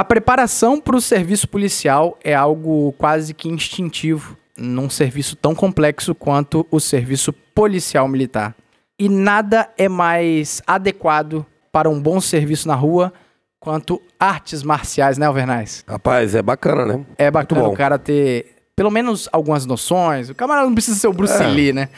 A preparação para o serviço policial é algo quase que instintivo num serviço tão complexo quanto o serviço policial militar. E nada é mais adequado para um bom serviço na rua quanto artes marciais, né, Alvernais? Rapaz, é bacana, né? É bacana o cara ter pelo menos algumas noções. O camarada não precisa ser o Bruce É. Lee, né?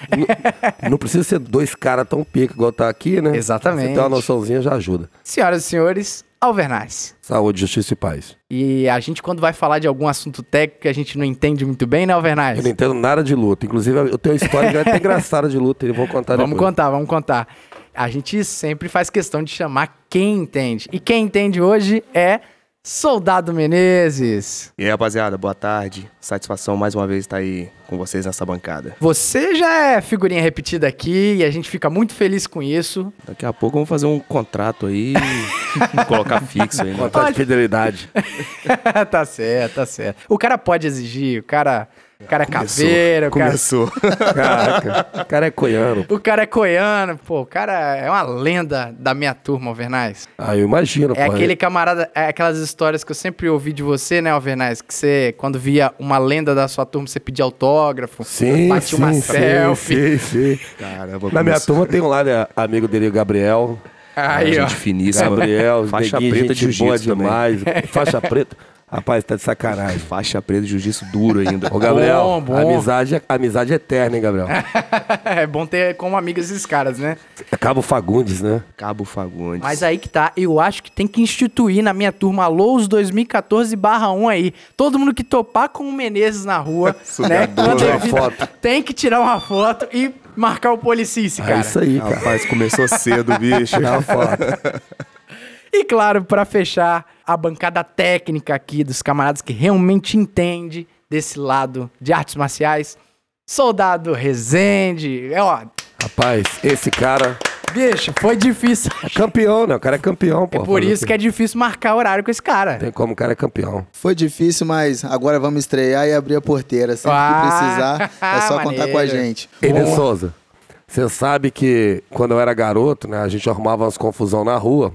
Não, não precisa ser dois caras tão pica igual tá aqui, né? Exatamente. Você ter uma noçãozinha já ajuda. Senhoras e senhores, Alvernais. Saúde, justiça e paz. E a gente, quando vai falar de algum assunto técnico que a gente não entende muito bem, né, Alvernais? Eu não entendo nada de luta. Inclusive, eu tenho uma história até engraçada de luta. Eu vou contar Vamos depois. contar, vamos contar. A gente sempre faz questão de chamar quem entende. E quem entende hoje é Soldado Menezes. E aí, rapaziada, boa tarde. Satisfação mais uma vez estar aí com vocês nessa bancada. Você já é figurinha repetida aqui e a gente fica muito feliz com isso. Daqui a pouco vamos fazer um contrato aí colocar fixo aí, né? Contrato de fidelidade. tá certo, tá certo. O cara pode exigir, o cara, o cara é Começou, caveira, o cara, Começou. Caraca, o cara é coiano. o cara é coiano, pô, o cara é uma lenda da minha turma, Alvernais. Ah, eu imagino, É pô. aquele camarada, é aquelas histórias que eu sempre ouvi de você, né, Alvernais? Que você, quando via uma lenda da sua turma, você pedia autógrafo, Sim, batia sim, uma sim, selfie. sim, sim. Caramba, Na minha começou. turma tem um lá, né, amigo dele, o Gabriel. Aí, ó. gente finíssima. Gabriel, Faixa neguinho, preta de boa também. demais. Faixa preta. Rapaz, tá de sacanagem. Faixa preta de jiu-jitsu duro ainda. Ô, Gabriel, Bom, bom. Amizade, é- amizade é eterna, hein, Gabriel? é bom ter como amigos esses caras, né? É Cabo Fagundes, né? Cabo Fagundes. Mas aí que tá, eu acho que tem que instituir na minha turma Alôs 2014-1 aí. Todo mundo que topar com o Menezes na rua, né? Tirar foto. Tem que tirar uma foto e marcar o policice, cara. É isso aí, cara. Rapaz, começou cedo, bicho. Tirar uma foto. E claro, pra fechar a bancada técnica aqui dos camaradas que realmente entende desse lado de artes marciais, Soldado Rezende. É, ó, Rapaz, esse cara bicho, foi difícil. é campeão, né? O cara é campeão, pô. É por isso o que é difícil marcar horário com esse cara. Tem como o cara é campeão. Foi difícil, mas agora vamos estrear e abrir a porteira. Sempre Ah, que precisar, é só contar com a gente. Ele. Souza, você sabe que quando eu era garoto, né, a gente arrumava umas confusão na rua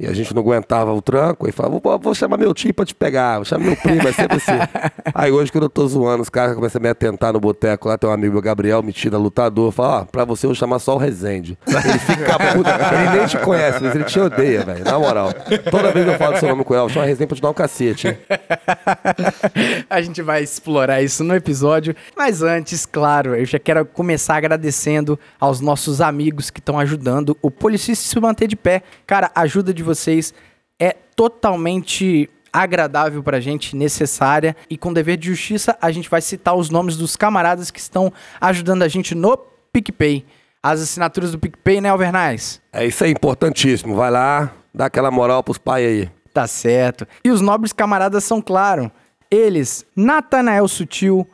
e a gente não aguentava o tranco e falava, vou, vou chamar meu tio pra te pegar, vou chamar meu primo, é sempre assim. Aí hoje, quando eu tô zoando, os caras começam a me atentar no boteco, lá tem um amigo meu, Gabriel, metido lutador, fala, ó, pra você eu vou chamar só o Rezende. Ele fica puto, ele nem te conhece, mas ele te odeia, velho, na moral. Toda vez que eu falo seu nome com ele, eu chamo o Rezende pra te dar um cacete, hein? A gente vai explorar isso no episódio. Mas antes, claro, eu já quero começar agradecendo aos nossos amigos que estão ajudando o Policista se manter de pé. Cara, a ajuda de vocês é totalmente agradável pra gente, necessária. E com dever de justiça, a gente vai citar os nomes dos camaradas que estão ajudando a gente no PicPay. As assinaturas do PicPay, né, Alvernais? É isso aí, importantíssimo. Vai lá, dá aquela moral pros pais aí. Tá certo. E os nobres camaradas são, claro, eles, Natanael Sutil,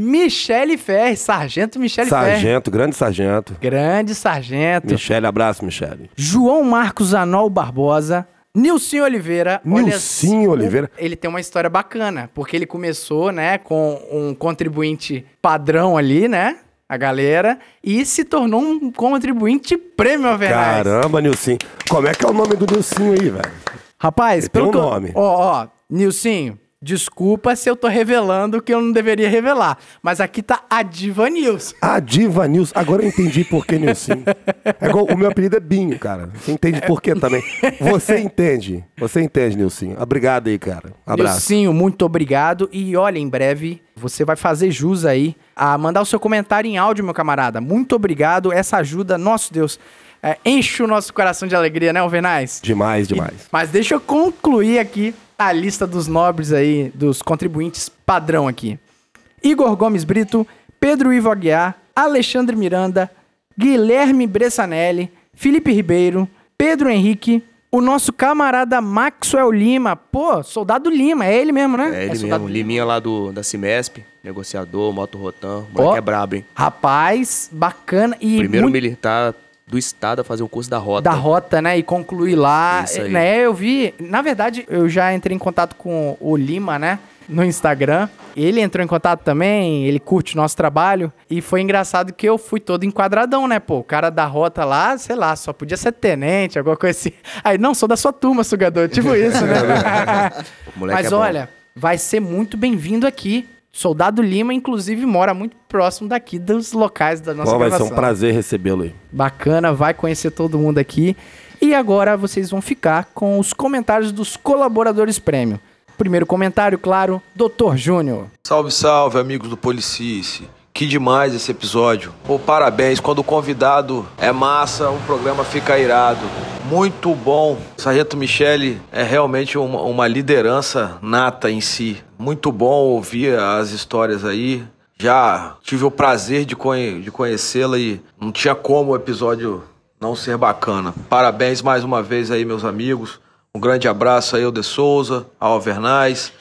Michele Ferre, Sargento Michele Ferre. Sargento, grande sargento. Grande sargento. Michele, abraço, Michele. João Marcos Anol Barbosa. Nilson Oliveira. Olha Nilcinho só, Oliveira. Ele tem uma história bacana, porque ele começou, né, com um contribuinte padrão ali, né? A galera, e se tornou um contribuinte prêmio Alvernais. Caramba, Nilcinho. Como é que é o nome do Nilcinho aí, velho? Rapaz, Ele pelo tem um nome. Ó, ó, Nilcinho, desculpa se eu tô revelando o que eu não deveria revelar. Mas aqui tá a Diva Nilson. A Diva Nilson. Agora eu entendi por que Nilcinho. É igual, o meu apelido é Binho, cara. Você entende por quê também. Você entende. Você entende, Nilcinho. Obrigado aí, cara. Abraço. Nilcinho, muito obrigado. E olha, em breve você vai fazer jus aí a mandar o seu comentário em áudio, meu camarada. Muito obrigado. Essa ajuda, nosso Deus, é, enche o nosso coração de alegria, né, Alvenaz? Demais, demais. E- mas deixa eu concluir aqui a lista dos nobres aí, dos contribuintes padrão aqui. Igor Gomes Brito, Pedro Ivo Aguiar, Alexandre Miranda, Guilherme Bressanelli, Felipe Ribeiro, Pedro Henrique, o nosso camarada Maxwell Lima. Pô, soldado Lima, é ele mesmo, né? É ele soldado mesmo. Liminha lá do, da Cimesp, negociador, Moto Rotan. O moleque Ó. é brabo, hein? Rapaz, bacana e Primeiro muito militar do estado a fazer o curso da rota. da rota, né? E concluir lá. Isso aí. Né, eu vi. Na verdade, eu já entrei em contato com o Lima, né? no Instagram. Ele entrou em contato também, ele curte o nosso trabalho. E foi engraçado que eu fui todo enquadradão, né, pô? O cara da rota lá, sei lá, só podia ser tenente, alguma coisa assim. Aí, não, sou da sua turma, sugador. Tipo isso, né? Moleque Mas é olha, vai ser muito bem-vindo aqui. Soldado Lima, inclusive, mora muito próximo daqui dos locais da nossa Pô, vai ser gravação. um prazer recebê-lo aí. Bacana, vai conhecer todo mundo aqui. E agora vocês vão ficar com os comentários dos colaboradores prêmio. Primeiro comentário, claro, Dr. Júnior. Salve, salve, amigos do Policice. Que demais esse episódio. Pô, parabéns. Quando o convidado é massa, o programa fica irado. Muito bom. Sargento Michele é realmente uma, uma liderança nata em si. Muito bom ouvir as histórias aí. Já tive o prazer de, conhe- de conhecê-la e não tinha como o episódio não ser bacana. Parabéns mais uma vez aí, meus amigos. Um grande abraço aí ao De Souza, ao Alvernais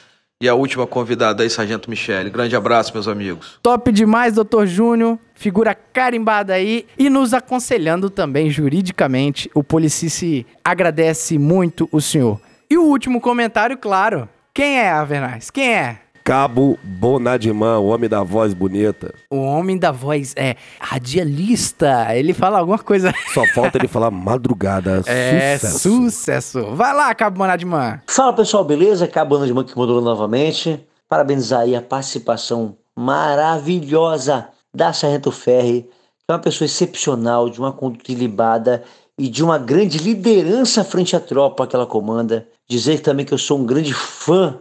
e a última convidada aí, Sargento Michele. Grande abraço, meus amigos. Top demais, Dr. Júnior. Figura carimbada aí e nos aconselhando também juridicamente. O Policice agradece muito o senhor. E o último comentário, claro. Quem é, Avernais? Quem é? Cabo Bonadimã, o homem da voz bonita. O homem da voz é radialista. Ele fala alguma coisa. Só falta ele falar madrugada. É, Sucesso. sucesso. Vai lá, Cabo Monadimã. Fala pessoal, beleza? Cabana de Monkey Modula novamente. Parabenizar aí a participação maravilhosa da Sargento Ferri, que é uma pessoa excepcional, de uma conduta ilibada e de uma grande liderança frente à tropa que ela comanda. Dizer também que eu sou um grande fã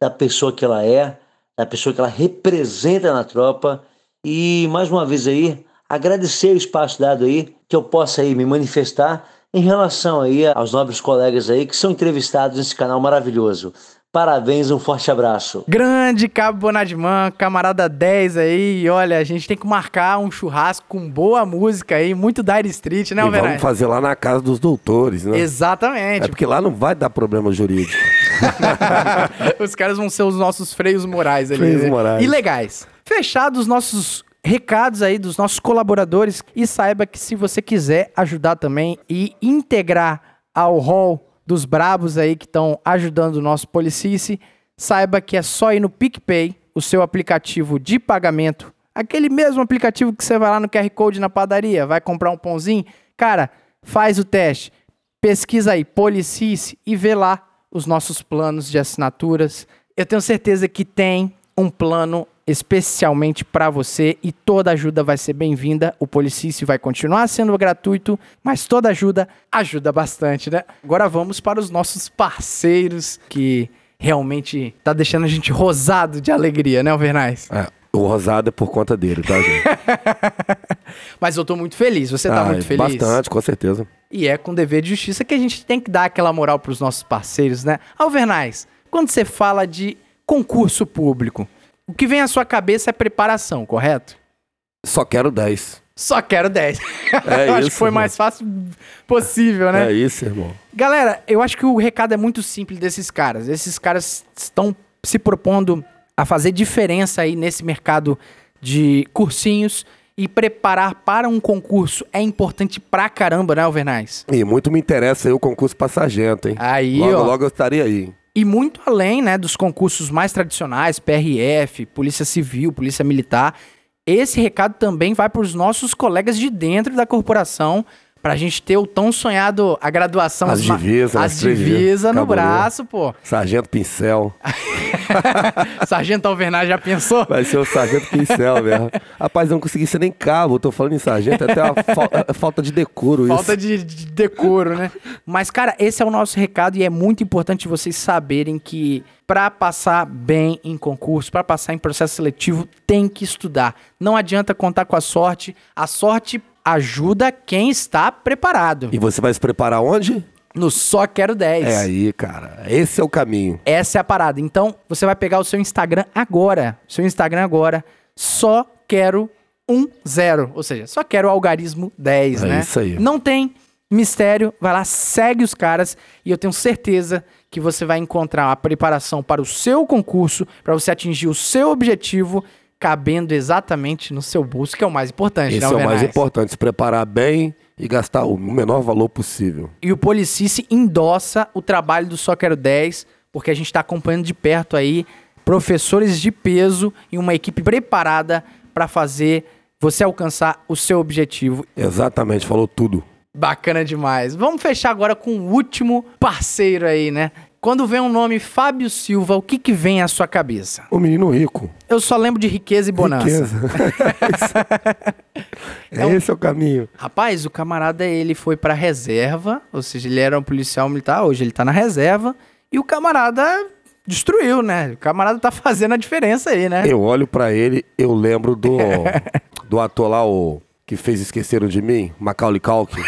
da pessoa que ela é, da pessoa que ela representa na tropa. E mais uma vez aí, agradecer o espaço dado aí, que eu possa aí me manifestar em relação aí aos nobres colegas aí que são entrevistados nesse canal maravilhoso. Parabéns, um forte abraço. Grande Cabo Bonadimã, camarada 10 aí. E olha, a gente tem que marcar um churrasco com boa música aí, muito Dire Street, né, E vamos fazer lá na casa dos doutores, né? Exatamente. É porque lá não vai dar problema jurídico. Os caras vão ser os nossos freios morais ali. Freios né? morais. E legais. Fechados os nossos recados aí dos nossos colaboradores e saiba que se você quiser ajudar também e integrar ao hall dos brabos aí que estão ajudando o nosso Policice, saiba que é só ir no PicPay, o seu aplicativo de pagamento, aquele mesmo aplicativo que você vai lá no QR Code na padaria, vai comprar um pãozinho, cara, faz o teste, pesquisa aí Policice e vê lá os nossos planos de assinaturas. Eu tenho certeza que tem um plano especialmente para você e toda ajuda vai ser bem-vinda. O Policice vai continuar sendo gratuito, mas toda ajuda ajuda bastante, né? Agora vamos para os nossos parceiros que realmente tá deixando a gente rosado de alegria, né, Alvernais? É, o rosado é por conta dele, tá, gente? Mas eu tô muito feliz. Você tá Ah, muito feliz? Bastante, com certeza. E é com dever de justiça que a gente tem que dar aquela moral pros nossos parceiros, né? Alvernais, quando você fala de concurso público, o que vem à sua cabeça é preparação, correto? Só quero 10. Só quero 10. É eu acho que foi irmão. mais fácil possível, né? É isso, irmão. Galera, eu acho que o recado é muito simples desses caras. Esses caras estão se propondo a fazer diferença aí nesse mercado de cursinhos e preparar para um concurso é importante pra caramba, né, Alvernais? E muito me interessa aí o concurso pra sargento, hein? Aí, logo, ó. logo eu estaria aí. E muito além, né, dos concursos mais tradicionais, PRF, Polícia Civil, Polícia Militar, esse recado também vai para os nossos colegas de dentro da corporação, para a gente ter o tão sonhado a graduação, As divisas, as as divisas no Cabulô. braço, pô. Sargento Pincel. Sargento Alvernaz já pensou? Vai ser o Sargento Pincel mesmo. Rapaz, eu não consegui ser nem cabo. Eu tô falando em sargento, é até uma fal- é falta de decoro Falta isso. de, de decoro, né? Mas, cara, esse é o nosso recado e é muito importante vocês saberem que para passar bem em concurso, para passar em processo seletivo, tem que estudar. Não adianta contar com a sorte. A sorte ajuda quem está preparado. E você vai se preparar onde? No Só Quero 10. É aí, cara. Esse é o caminho. Essa é a parada. Então, você vai pegar o seu Instagram agora. Seu Instagram agora. Só quero um zero. Ou seja, só quero o algarismo 10, É né? isso aí. Não tem mistério. Vai lá, segue os caras. E eu tenho certeza que você vai encontrar a preparação para o seu concurso, para você atingir o seu objetivo, cabendo exatamente no seu bolso, que é o mais importante, Esse né, é o mais importante. Se preparar bem e gastar o menor valor possível. E o Policice endossa o trabalho do Só Quero 10, porque a gente está acompanhando de perto aí professores de peso e uma equipe preparada para fazer você alcançar o seu objetivo. Exatamente, falou tudo. Bacana demais. Vamos fechar agora com o último parceiro aí, né? Quando vem o nome Fábio Silva, o que que vem à sua cabeça? O menino rico. Eu só lembro de riqueza e bonança. Riqueza. é esse é o caminho. Rapaz, o camarada ele foi pra reserva, ou seja, ele era um policial militar, hoje ele tá na reserva, e o camarada destruiu, né? O camarada tá fazendo a diferença aí, né? Eu olho pra ele, eu lembro do, do ator lá, o que fez Esqueceram de Mim, Macaulay Culkin.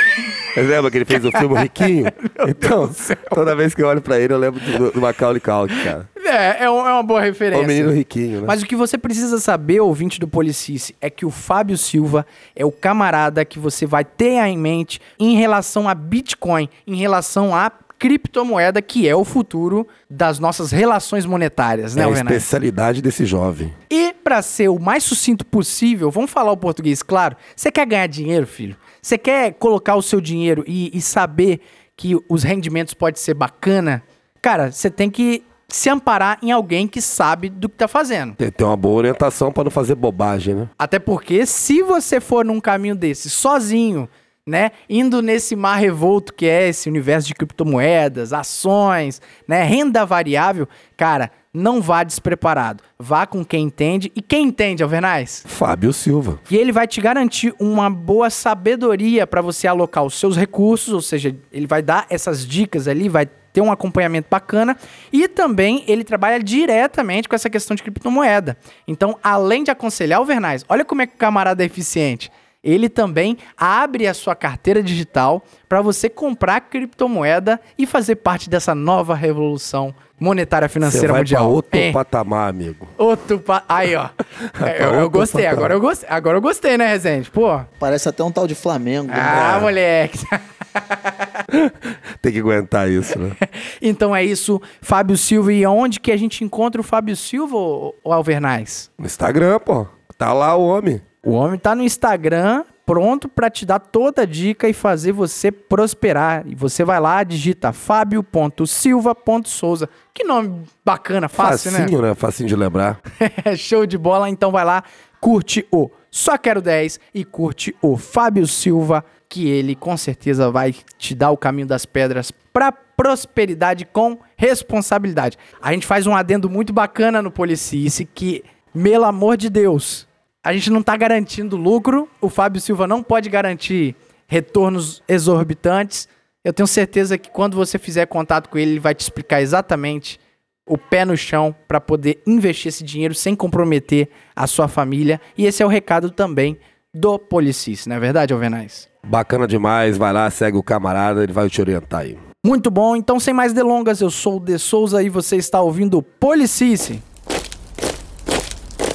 Lembra que ele fez o filme Riquinho? então, toda vez que eu olho pra ele, eu lembro do, do Macaulay Culkin, cara. É, é, é uma boa referência. o menino riquinho, né? Mas o que você precisa saber, ouvinte do Policice, é que o Fábio Silva é o camarada que você vai ter em mente em relação a Bitcoin, em relação a criptomoeda, que é o futuro das nossas relações monetárias, né, é a especialidade desse jovem. E para ser o mais sucinto possível, vamos falar o português, claro. Você quer ganhar dinheiro, filho? Você quer colocar o seu dinheiro e, e saber que os rendimentos podem ser bacana? Cara, você tem que se amparar em alguém que sabe do que tá fazendo. Tem, tem uma boa orientação pra não fazer bobagem, né? Até porque se você for num caminho desse sozinho, né, indo nesse mar revolto que é esse universo de criptomoedas, ações, né, renda variável, cara, não vá despreparado. Vá com quem entende. E quem entende, Alvernais? Fábio Silva. E ele vai te garantir uma boa sabedoria para você alocar os seus recursos, ou seja, ele vai dar essas dicas ali, vai ter um acompanhamento bacana e também ele trabalha diretamente com essa questão de criptomoeda. Então, além de aconselhar o Vernais, olha como é que o camarada é eficiente. Ele também abre a sua carteira digital para você comprar criptomoeda e fazer parte dessa nova revolução monetária Você financeira vai mundial. pra outro Hein? patamar, amigo. Outro pa... Aí, ó. É, eu, eu gostei, patamar. agora eu gostei. Agora eu gostei, né, Rezende? Pô. Parece até um tal de Flamengo. né? Ah, moleque. Tem que aguentar isso, né? então é isso, Fábio Silva. E onde que a gente encontra o Fábio Silva, ô Alvernais? No Instagram, pô. Tá lá o homem. O homem tá no Instagram, pronto pra te dar toda a dica e fazer você prosperar. E você vai lá, digita fábio.silva.souza. Que nome bacana, fácil, né? Facinho, né? Facinho de lembrar. Show de bola, então vai lá, curte o Só Quero 10 e curte o Fábio Silva, que ele com certeza vai te dar o caminho das pedras para prosperidade com responsabilidade. A gente faz um adendo muito bacana no Policice que, pelo amor de Deus, a gente não tá garantindo lucro, o Fábio Silva não pode garantir retornos exorbitantes. Eu tenho certeza que quando você fizer contato com ele, ele vai te explicar exatamente o pé no chão para poder investir esse dinheiro sem comprometer a sua família. E esse é o recado também do Policis, não é verdade, Alvenaz? Bacana demais. Vai lá, segue o camarada, ele vai te orientar aí. Muito bom, então sem mais delongas, eu sou o De Souza e você está ouvindo o Policice.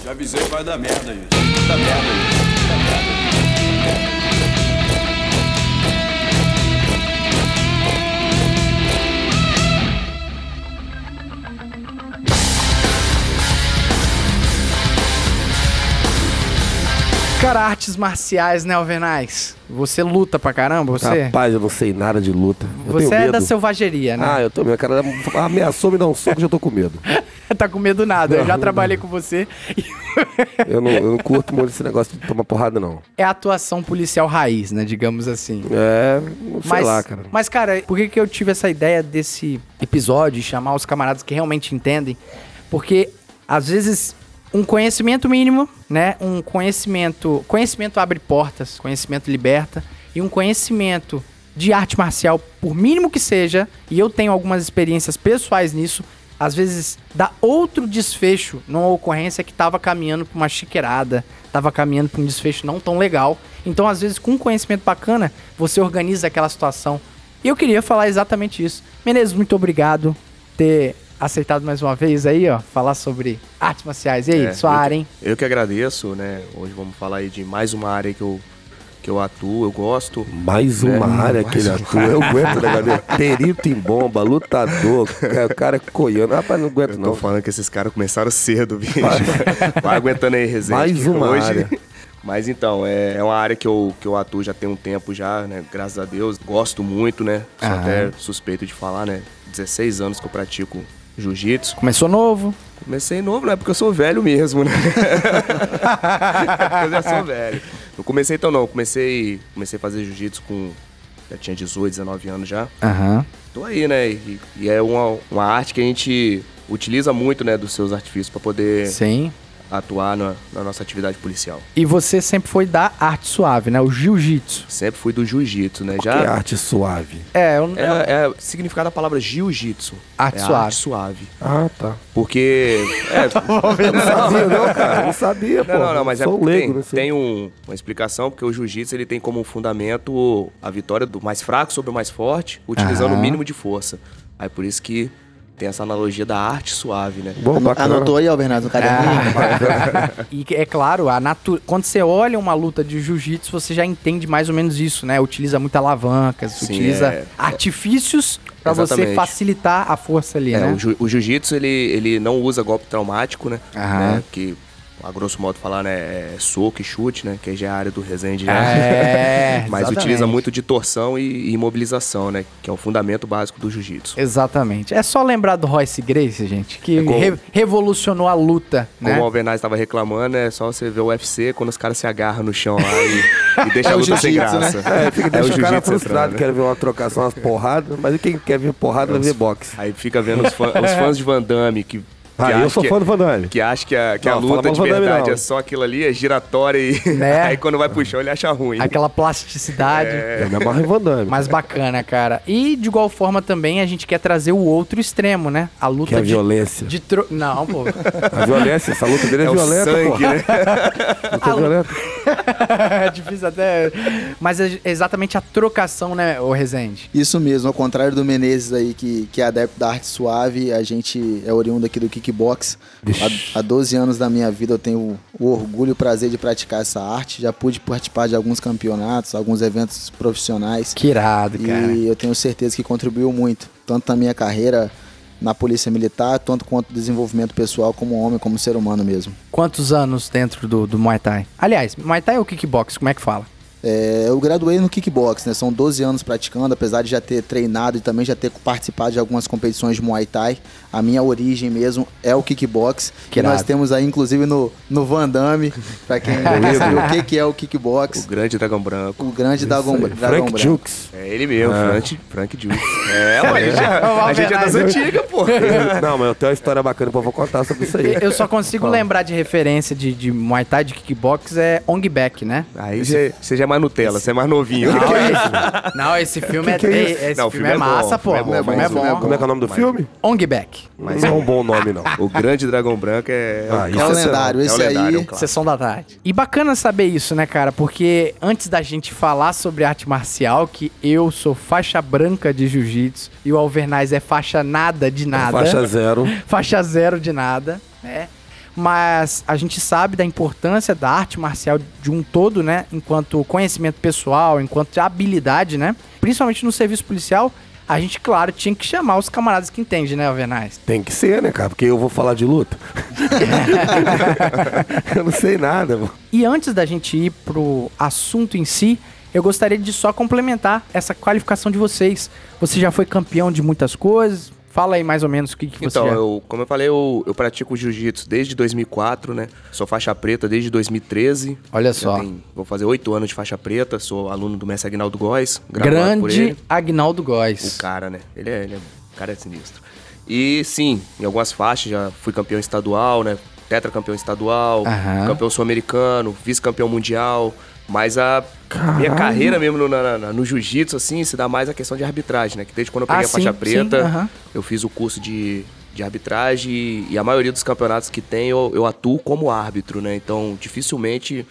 Já avisei que vai dar merda isso. Dá merda isso. Cara, artes marciais, né, Alvenaz? Você luta pra caramba, você? Rapaz, eu não sei nada de luta. Eu você é medo. da selvageria, né? Ah, eu tô. Meu cara ameaçou me dar um soco, já tô com medo. tá com medo nada, eu já trabalhei com você. Eu não, eu não curto muito esse negócio de tomar porrada, não. é atuação policial raiz, né, digamos assim. É, sei Mas, lá, cara. mas, cara, por que, que eu tive essa ideia desse episódio, chamar os camaradas que realmente entendem? Porque, às vezes, um conhecimento mínimo, né? Um conhecimento. Conhecimento abre portas, conhecimento liberta. E um conhecimento de arte marcial, por mínimo que seja, e eu tenho algumas experiências pessoais nisso, às vezes dá outro desfecho numa ocorrência que tava caminhando pra uma chiqueirada, tava caminhando pra um desfecho não tão legal. Então, às vezes, com um conhecimento bacana, você organiza aquela situação. E eu queria falar exatamente isso. Menezes, muito obrigado ter aceitado mais uma vez aí, ó, falar sobre artes marciais. E aí, É, sua eu, área, hein? Eu que agradeço, né? Hoje vamos falar aí de mais uma área que eu, que eu atuo, eu gosto. Mais uma É, área mais que ele uma atua. Eu aguento, né, galera? Perito em bomba, lutador, ca- o cara é coiano. Rapaz, não aguento, Eu tô não. falando que esses caras começaram cedo, bicho. Vai aguentando aí, resenha. Mais uma Hoje... área. Mas então, é, é uma área que eu, que eu atuo já tem um tempo já, né? Graças a Deus. Gosto muito, né? Sou Aham. até suspeito de falar, né? 16 anos que eu pratico jiu-jitsu. Começou novo. Comecei novo, não é porque eu sou velho mesmo, né? eu já sou velho. Não comecei então não, comecei, comecei a fazer jiu-jitsu com. Já tinha 18, 19 anos já. Aham. Tô aí, né? E, e é uma, uma arte que a gente utiliza muito, né, dos seus artifícios pra poder Sim. Atuar na, na nossa atividade policial. E você sempre foi da arte suave, né? O jiu-jitsu. Sempre fui do jiu-jitsu, né? Que é Já arte suave. É, eu, é, é o significado da palavra jiu-jitsu. Arte é suave. arte suave. Ah, tá. Porque. É, Não sabia, não, cara. Não sabia, pô. Não, não, não, mas é Sou porque leigo, tem, sei. tem um- uma explicação, porque o jiu-jitsu ele tem como fundamento a vitória do mais fraco sobre o mais forte, utilizando Aham. o mínimo de força. Aí por isso que tem essa analogia da arte suave, né? Bom, bacana. Anotou aí, Albernato, no caderninho? E é claro, a natu... quando você olha uma luta de jiu-jitsu, você já entende mais ou menos isso, né? Utiliza muita alavancas, Sim, utiliza é- artifícios pra você facilitar a força ali, É, né? o, o jiu-jitsu ele, ele não usa golpe traumático, né? Aham. Né? Que, a grosso modo falar, né, é soco e chute, né? Que já é a área do Resende já. É, Mas exatamente. utiliza muito de torção e, e imobilização, né? Que é o fundamento básico do jiu-jitsu. Exatamente. É só lembrar do Royce Gracie, gente, que É como- re- revolucionou a luta, Como né? o Alvernaz estava reclamando, é só você ver o UFC quando os caras se agarram no chão lá e, e deixa É a o luta sem graça. É, fica, deixa o, cara jiu-jitsu frustrado, né? quer ver uma trocação, umas porradas, mas quem quer ver porrada vai ver boxe. Aí fica vendo os, fã- os fãs de Van Damme que. Que Ah, eu sou que- fã do Van Damme. Que acha que a, que a Não, fala luta de verdade é só aquilo ali, é giratória e. Né? Aí quando vai pro chão ele acha ruim. Aquela plasticidade. Eu me amarro em Van Damme. Mais bacana, cara. E de igual forma também a gente quer trazer o outro extremo, né? A luta Que é a de, violência. de tro... Não, pô. A violência, essa luta dele é, É o violenta, sangue, pô. né? Luta é violenta. é difícil até. Mas é exatamente a trocação, né, o Rezende? Isso mesmo, ao contrário do Menezes aí, que, que é adepto da arte suave, a gente é oriundo aqui do kickbox. Há, há 12 anos da minha vida eu tenho o orgulho e o prazer de praticar essa arte. Já pude participar de alguns campeonatos, alguns eventos profissionais. Que irado, cara. E eu tenho certeza que contribuiu muito, tanto na minha carreira na Polícia Militar, tanto quanto no desenvolvimento pessoal como homem, como ser humano mesmo. Quantos anos dentro do, do Muay Thai? Aliás, Muay Thai ou kickbox? Como é que fala? É, eu graduei no kickbox, né? São 12 anos praticando, apesar de já ter treinado e também já ter participado de algumas competições de Muay Thai. A minha origem mesmo é o kickbox. Que Que nós temos aí, inclusive, no, no Van Damme, pra quem não sabe o que, que é o O kickbox. grande dragão branco. O grande Dragão, dragão Frank branco. Jukes. É ele mesmo, Frank, Frank Juice. É, mas a gente, é- a gente é das antigas, pô. Não, mas eu tenho uma história bacana que eu vou contar sobre isso aí. Eu só consigo lembrar de referência de, de Muay Thai, de kickbox, é Ong Bak, né? Aí você você já é mais Nutella, você é mais novinho. Não, esse, não, esse filme é, que é é- isso? esse Não, o filme, é é massa, o pô. filme é O filme é mas o filme é bom. Como é que é o nome do Mas- filme? Ong Mas não é um bom nome, não. o grande dragão branco é... Ah, isso É o é lendário, é o esse lendário, é um aí. clássico. Sessão da tarde. E bacana saber isso, né, cara? Porque antes da gente falar sobre arte marcial, que eu sou faixa branca de jiu-jitsu e o Alvernaz é faixa nada de nada. Faixa zero. faixa zero de nada, né? Mas a gente sabe da importância da arte marcial de um todo, né? Enquanto conhecimento pessoal, enquanto habilidade, né? Principalmente no serviço policial, a gente, claro, tinha que chamar os camaradas que entendem, né, Alvernaz? Tem que ser, né, cara? Porque eu vou falar de luta. eu não sei nada, mano. E antes da gente ir pro assunto em si, eu gostaria de só complementar essa qualificação de vocês. Você já foi campeão de muitas coisas? Fala aí mais ou menos o que, que você Então, já... eu, como eu falei, eu, eu pratico jiu-jitsu desde 2004, né? Sou faixa preta desde 2013. Olha só. tem- vou fazer oito anos de faixa preta, sou aluno do mestre Agnaldo Góes. Grande. Agnaldo Góes. O cara, né? Ele é, ele é, o cara é sinistro. E sim, em algumas faixas já fui campeão estadual, né? Tetracampeão estadual, Aham. campeão sul-americano, vice-campeão mundial. Mas a minha carreira mesmo no, na- na- no jiu-jitsu, assim, se dá mais a questão de arbitragem, né? Que desde quando eu Ah, peguei a faixa sim, preta, sim, aham. eu fiz o curso de, de arbitragem e, e a maioria dos campeonatos que tem eu, eu atuo como árbitro, né? Então, dificilmente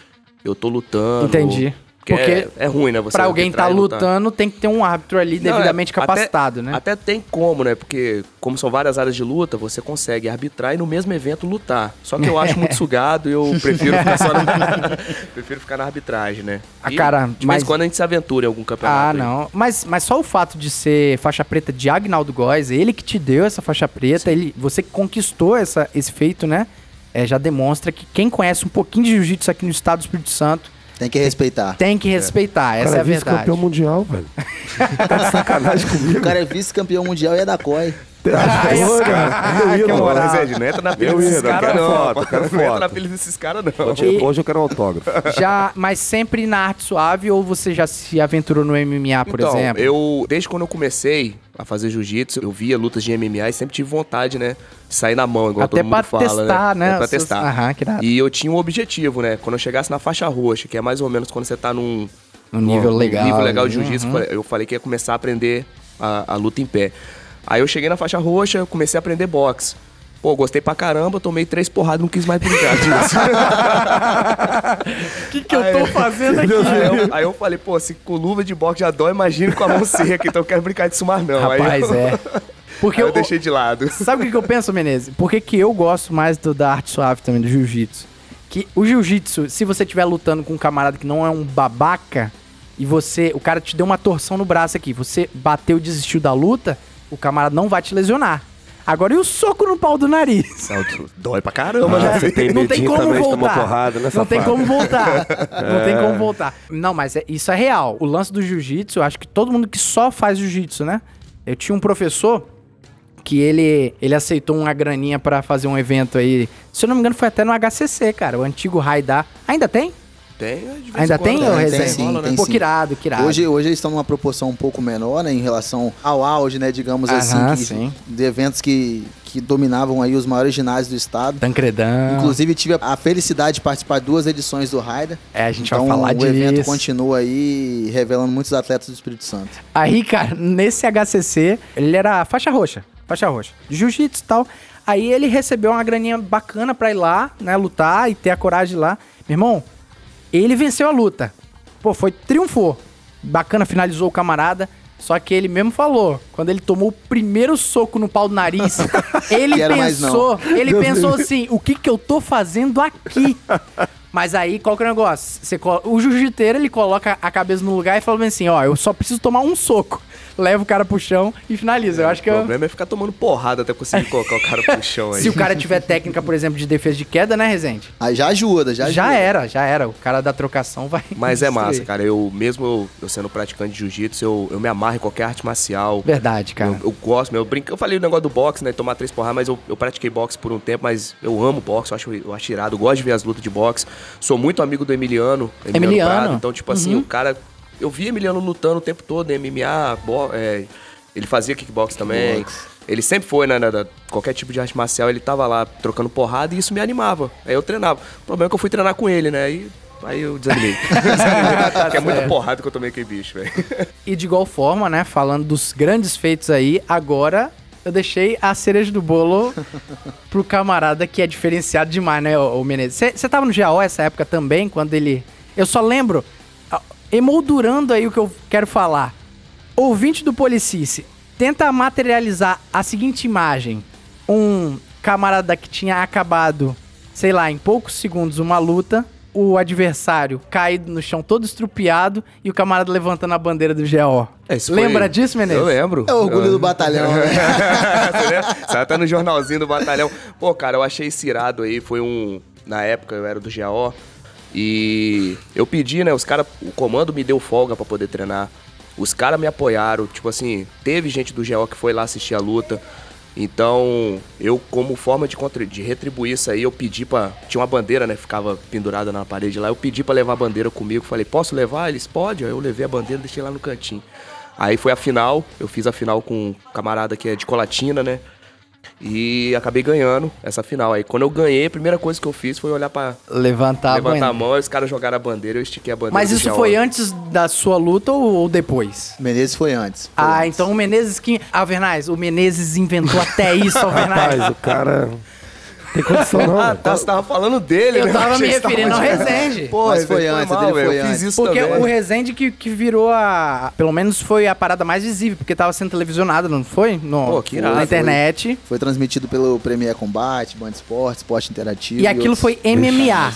eu tô lutando. Entendi. Porque, Porque é, é ruim, né? Você Pra alguém arbitrar tá lutando, tem que ter um árbitro ali Não, devidamente é, capacitado, até, né? Até tem como, né? Porque, como são várias áreas de luta, você consegue arbitrar e no mesmo evento lutar. Só que eu acho muito sugado e eu prefiro ficar só na, prefiro ficar na arbitragem, né? Ah, E, cara, de vez mas- em quando a gente se aventura em algum campeonato. Ah, aí. não. Mas, mas só o fato de ser faixa preta de Agnaldo Góes, ele que te deu essa faixa preta, ele, você que conquistou essa, esse feito, né? É, já demonstra que quem conhece um pouquinho de jiu-jitsu aqui no estado do Espírito Santo Tem que respeitar. tem que respeitar. Essa cara é a verdade. vice-campeão mundial, velho. tá de sacanagem O comigo. cara é vice-campeão mundial e é da COI. Ah, esse cara. eu ia, não entra na pilha Eu desses caras, quero não. foto, quero Não entra foto. na pilha desses caras, não. Hoje, hoje eu quero um autógrafo. Já, mas sempre na arte suave ou você já se aventurou no MMA, por então, exemplo? eu, desde quando eu comecei a fazer jiu-jitsu, eu via lutas de MMA e sempre tive vontade, né? De sair na mão, igual Até todo mundo pra fala, testar, né? É, pra os seus- testar. Aham, que irado. E eu tinha um objetivo, né? Quando eu chegasse na faixa roxa, que é mais ou menos quando você tá num Um nível legal. nível legal de jiu-jitsu, Uhum. eu falei que ia começar a aprender a, a luta em pé. Aí eu cheguei na faixa roxa, eu comecei a aprender boxe. Pô, gostei pra caramba, tomei três porradas, não quis mais brincar disso. O que, que eu tô fazendo aqui? aí, eu, aí eu falei, pô, se com luva de boxe já dói, imagine com a mão seca, então eu quero brincar disso mais não. Rapaz, eu, é. Porque eu eu, deixei de lado. Sabe o que, que eu penso, Menezes? Por que, que eu gosto mais do- da arte suave também, do jiu-jitsu? Que o jiu-jitsu, se você estiver lutando com um camarada que não é um babaca, e você. O cara te deu uma torção no braço aqui, você bateu e desistiu da luta, o camarada não vai te lesionar. Agora, e o soco no pau do nariz? Dói pra caramba, Ah, né? tem não tem medinho como voltar. porrada, né, não tem como voltar. Não tem como voltar. Não, mas é- isso é real. O lance do jiu-jitsu, eu acho que todo mundo que só faz jiu-jitsu, né? Eu tinha um professor que ele, ele aceitou uma graninha pra fazer um evento aí. Se eu não me engano, foi até no HCC, cara. O antigo Raidar. Ainda tem? Tem, Ainda tem, né? ô tem, Resenha? sim, tem Pô, sim. que irado, que irado. Hoje, hoje eles estão numa proporção um pouco menor, né, em relação ao auge, né, digamos assim, que- sim. de eventos que, que dominavam aí os maiores ginásios do estado. Tancredão. Inclusive, tive a- felicidade de participar de duas edições do Raida. É, a gente Então, vai falar o disso. evento continua aí revelando muitos atletas do Espírito Santo. Aí, cara, nesse HCC, ele era faixa roxa, faixa roxa, jiu-jitsu e tal. Aí ele recebeu uma graninha bacana pra ir lá, né, lutar e ter a coragem lá. Meu irmão, ele venceu a luta. Pô, foi, triunfou. Bacana, finalizou o camarada. Só que ele mesmo falou, quando ele tomou o primeiro soco no pau do nariz, ele pensou, ele pensou assim, o que que eu tô fazendo aqui? Mas aí, qual que é o negócio? Você o jiu-jiteiro, ele coloca a cabeça no lugar e fala bem assim, ó, eu só preciso tomar um soco. Leva o cara pro chão e finaliza. Eu acho que O eu- problema é ficar tomando porrada até conseguir colocar o cara pro chão aí. se o cara tiver técnica, por exemplo, de defesa de queda, né, Rezende? Aí já ajuda, já Já, ajuda. era, já era. O cara da trocação vai. Mas é massa, cara. Eu, mesmo eu, eu sendo praticante de jiu-jitsu, eu, eu me amarro em qualquer arte marcial. Verdade, cara. Eu, eu gosto, eu, brinco, eu falei o negócio do boxe, né? Tomar três porradas, mas eu, eu pratiquei boxe por um tempo, mas eu amo boxe, eu acho, eu acho irado, eu gosto de ver as lutas de boxe. Sou muito amigo do Emiliano. Emiliano. Prado, então, tipo assim, Uhum. o cara. Eu vi Emiliano lutando o tempo todo em MMA, bo- é, ele fazia kickbox também. Kickbox. Ele sempre foi, né, na- qualquer tipo de arte marcial, ele tava lá trocando porrada e isso me animava. Aí eu treinava. O problema é que eu fui treinar com ele, né? Aí, aí eu desanimei. Que é muita porrada que eu tomei aquele bicho, velho. E de igual forma, né, falando dos grandes feitos aí, agora eu deixei a cereja do bolo pro camarada que é diferenciado demais, né, o Menezes? Você tava no GAO essa época também, quando ele... Eu só lembro, emoldurando aí o que eu quero falar. Ouvinte do Policice, tenta materializar a seguinte imagem. Um camarada que tinha acabado, sei lá, em poucos segundos uma luta, o adversário caído no chão todo estrupiado e o camarada levantando a bandeira do GO. É, isso foi- Lembra disso, Menezes? Eu lembro. É o orgulho Eu- do batalhão, né? Você lembra? Você tá no jornalzinho do batalhão. Pô, cara, eu achei esse irado aí. Foi um. Na época eu era do GAO. E eu pedi, né? Os caras. O comando me deu folga pra poder treinar. Os caras me apoiaram. Tipo assim, teve gente do GAO que foi lá assistir a luta. Então, eu, como forma de, de retribuir isso aí, eu pedi pra. Tinha uma bandeira, né? Ficava pendurada na parede lá. Eu pedi pra levar a bandeira comigo. Falei, posso levar? Eles, pode. Aí eu levei a bandeira deixei lá no cantinho. Aí foi a final. Eu fiz a final com um camarada que é de Colatina, né? E acabei ganhando essa final. Aí quando eu ganhei, a primeira coisa que eu fiz foi olhar pra Levantar a levantar bandeira. a mão, os caras jogaram a bandeira, eu estiquei a bandeira. Mas isso foi antes da sua luta ou, ou depois? Menezes foi antes. foi Ah, antes. então o Menezes que. Alvernaz, o Menezes inventou até isso, Alvernaz. Rapaz, o cara. Tem condição não. Ah, velho. tá, você tava falando dele, Eu né? tava me referindo ao Rezende. Pô, Mas foi antes, mal, dele foi Eu fiz antes. isso Porque também. o Rezende que, que virou a. Pelo menos foi a parada mais visível, porque tava sendo televisionado, não foi? No, Pô, que irado, na internet. Foi transmitido pelo Premier Combate, Band Esporte, Esporte Interativo. E aquilo outros- foi MMA.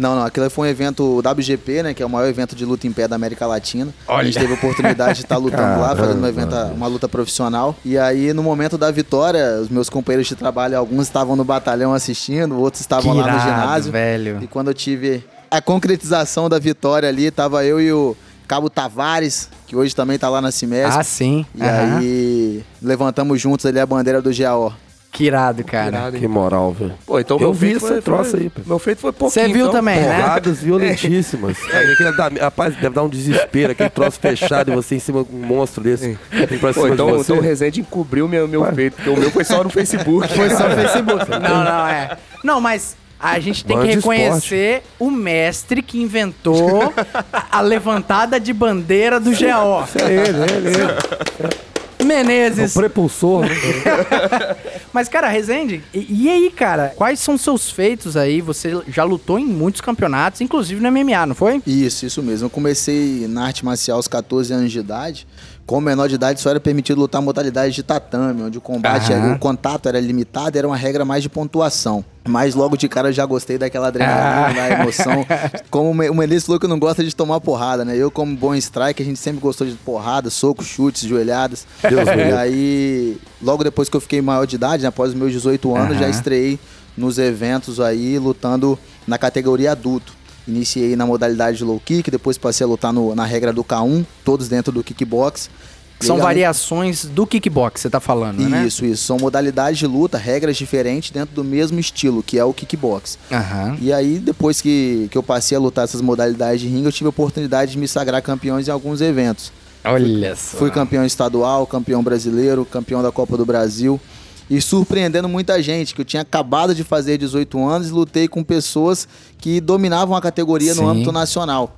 Não, não, aquilo foi um evento WGP, né? Que é o maior evento de luta em pé da América Latina. A gente Olha. teve a oportunidade de estar lutando lá, fazendo um Caramba. evento, uma luta profissional. E aí, no momento da vitória, os meus companheiros de trabalho, alguns estavam no batalhão assistindo, outros estavam lá no ginásio. velho. E quando eu tive a concretização da vitória ali, tava eu e o Cabo Tavares, que hoje também tá lá na Cimesp. Ah, sim. E Aham. aí levantamos juntos ali a bandeira do GAO. Que irado, cara. Irado? Que moral, velho. Pô, então Eu meu vi foi, troço foi- aí, pô. Meu feito foi pouquinho. Você viu então. também, né? Porradas violentíssimas. Aí, aquele dá- rapaz, deve dar um desespero, aquele troço fechado e você em cima de um monstro desse. Pô, então, de então o Rezende encobriu meu, meu feito, porque o meu foi só no Facebook. Foi só no Facebook. Não, não, é. Não, mas a gente tem que reconhecer o mestre que inventou a, levantada de bandeira do GO. É ele, é ele, é ele. É Menezes. o prepulsor, né? Mas, cara, Rezende, e, e aí, cara? Quais são seus feitos aí? Você já lutou em muitos campeonatos, inclusive no MMA, não foi? Isso, isso mesmo. Eu comecei na arte marcial aos 14 anos de idade. Como menor de idade, só era permitido lutar modalidade de tatame, onde o combate, Aham. era- o contato era limitado, era uma regra mais de pontuação. Mas logo de cara eu já gostei daquela adrenalina, da emoção. Como o Me- o Menezes falou que não gosta de tomar porrada, né? Eu, como bom strike, a gente sempre gostou de porrada, socos, chutes, joelhadas. Deus e aí, logo depois que eu fiquei maior de idade, né, após os meus 18 anos, já Aham. estreiei nos eventos aí, lutando na categoria adulto. Iniciei na modalidade de low kick, depois passei a lutar no- na regra do K1, todos dentro do kickbox. São aí, variações do kickbox, você tá falando, né? Isso, isso. São modalidades de luta, regras diferentes dentro do mesmo estilo, que é o kickbox. Aham. E aí, depois que, que eu passei a lutar essas modalidades de ringue, eu tive a oportunidade de me sagrar campeões em alguns eventos. Olha só. Fui campeão estadual, campeão brasileiro, campeão da Copa do Brasil. E surpreendendo muita gente, que eu tinha acabado de fazer 18 anos e lutei com pessoas que dominavam a categoria Sim. no âmbito nacional.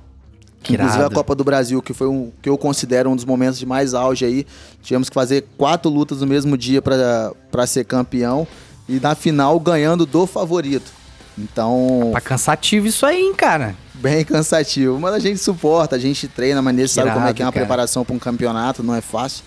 Que Inclusive a irado. Copa do Brasil, que foi um que eu considero um dos momentos de mais auge aí. Tivemos que fazer quatro lutas no mesmo dia para ser campeão. E na final ganhando do favorito. Então, Tá cansativo isso aí, hein, cara? bem cansativo. Mas a gente suporta, a gente treina, mas nesse sabe como é que é uma cara. preparação para um campeonato, não é fácil.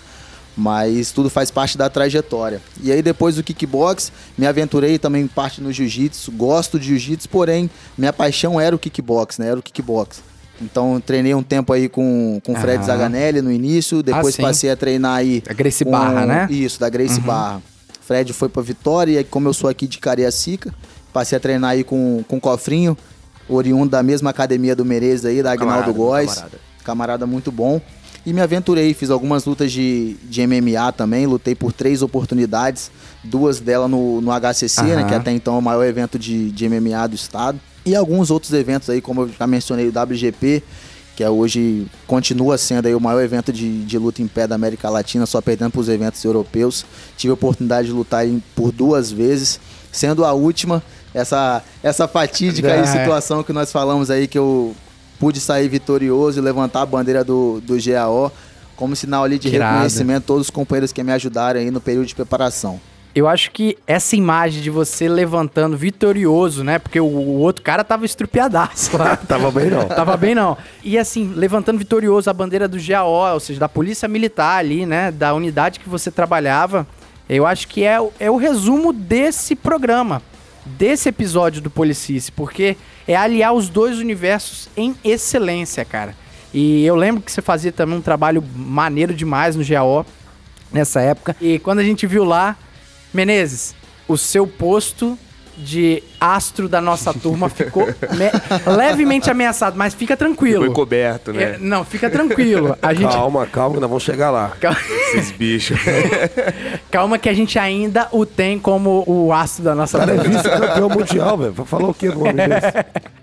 Mas tudo faz parte da trajetória. E aí depois do kickbox, me aventurei também parte no jiu-jitsu. Gosto de jiu-jitsu, porém, minha paixão era o kickbox, né? Era o kickbox. Então treinei um tempo aí com com o Fred Aham. Zaganelli no início, depois sim. passei a treinar aí A Gracie com- Barra, né? Isso, da Grace Barra. Fred foi pra Vitória e aí, como eu sou aqui de Cariacica, passei a treinar aí com, com o Cofrinho, oriundo da mesma academia do Menezes aí, da Agnaldo Camarada, Góes. camarada. Camarada muito bom. E me aventurei, fiz algumas lutas de, de MMA também, lutei por três oportunidades, duas delas no, no HCC, né, Aham. que até então é o maior evento de, de MMA do estado. E alguns outros eventos aí, como eu já mencionei, o WGP, que é hoje continua sendo aí o maior evento de, de luta em pé da América Latina, só perdendo para os eventos europeus. Tive a oportunidade de lutar em- por duas vezes, sendo a última essa essa fatídica aí É. situação que nós falamos aí que eu pude sair vitorioso e levantar a bandeira do, do GAO como sinal ali de reconhecimento a todos os companheiros que me ajudaram aí no período de preparação. Eu acho que essa imagem de você levantando vitorioso, né? Porque o, o outro cara tava estrupiadaço lá. Tava bem, não. Tava bem, não. E assim, levantando vitorioso a bandeira do GAO, ou seja, da Polícia Militar ali, né? Da unidade que você trabalhava. Eu acho que é, é o resumo desse programa, desse episódio do Policice, porque é aliar os dois universos em excelência, cara. E eu lembro que você fazia também um trabalho maneiro demais no GAO nessa época. E quando a gente viu lá, Menezes, o seu posto de astro da nossa turma ficou me- levemente ameaçado, mas fica tranquilo. Foi coberto, É, né? não, fica tranquilo. A gente, Calma, calma, que nós vamos chegar lá. calma, Esses bichos. calma que a gente ainda o tem como o astro da nossa O cara é turma. vice-campeão mundial, velho. Falar o quê do homem desse?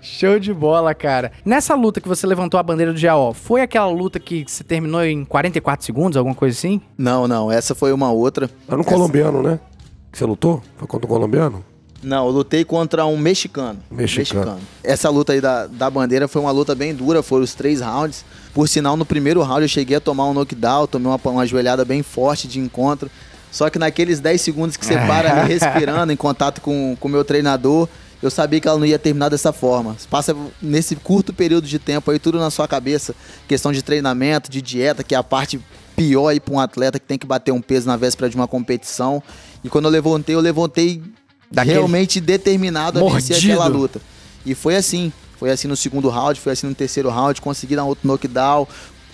Show de bola, cara. Nessa luta que você levantou a bandeira do GAO, foi aquela luta que você terminou em 44 segundos, alguma coisa assim? Não, não, essa foi uma outra. Era um colombiano, né? Que você lutou? Foi contra um colombiano? Não, eu lutei contra um mexicano. Mexicano. Essa luta aí da, da bandeira foi uma luta bem dura, foram os três rounds. Por sinal, no primeiro round eu cheguei a tomar um knockdown, tomei uma, uma joelhada bem forte de encontro. Só que naqueles 10 segundos que você para ali respirando, em contato com o meu treinador, eu sabia que ela não ia terminar dessa forma. Passa nesse curto período de tempo aí tudo na sua cabeça. Questão de treinamento, de dieta, que é a parte pior aí para um atleta que tem que bater um peso na véspera de uma competição. E quando eu levantei, eu levantei Daquele- realmente determinado a vencer Mordido. aquela luta. E foi assim. Foi assim no segundo round, foi assim no terceiro round, consegui dar outro knockdown.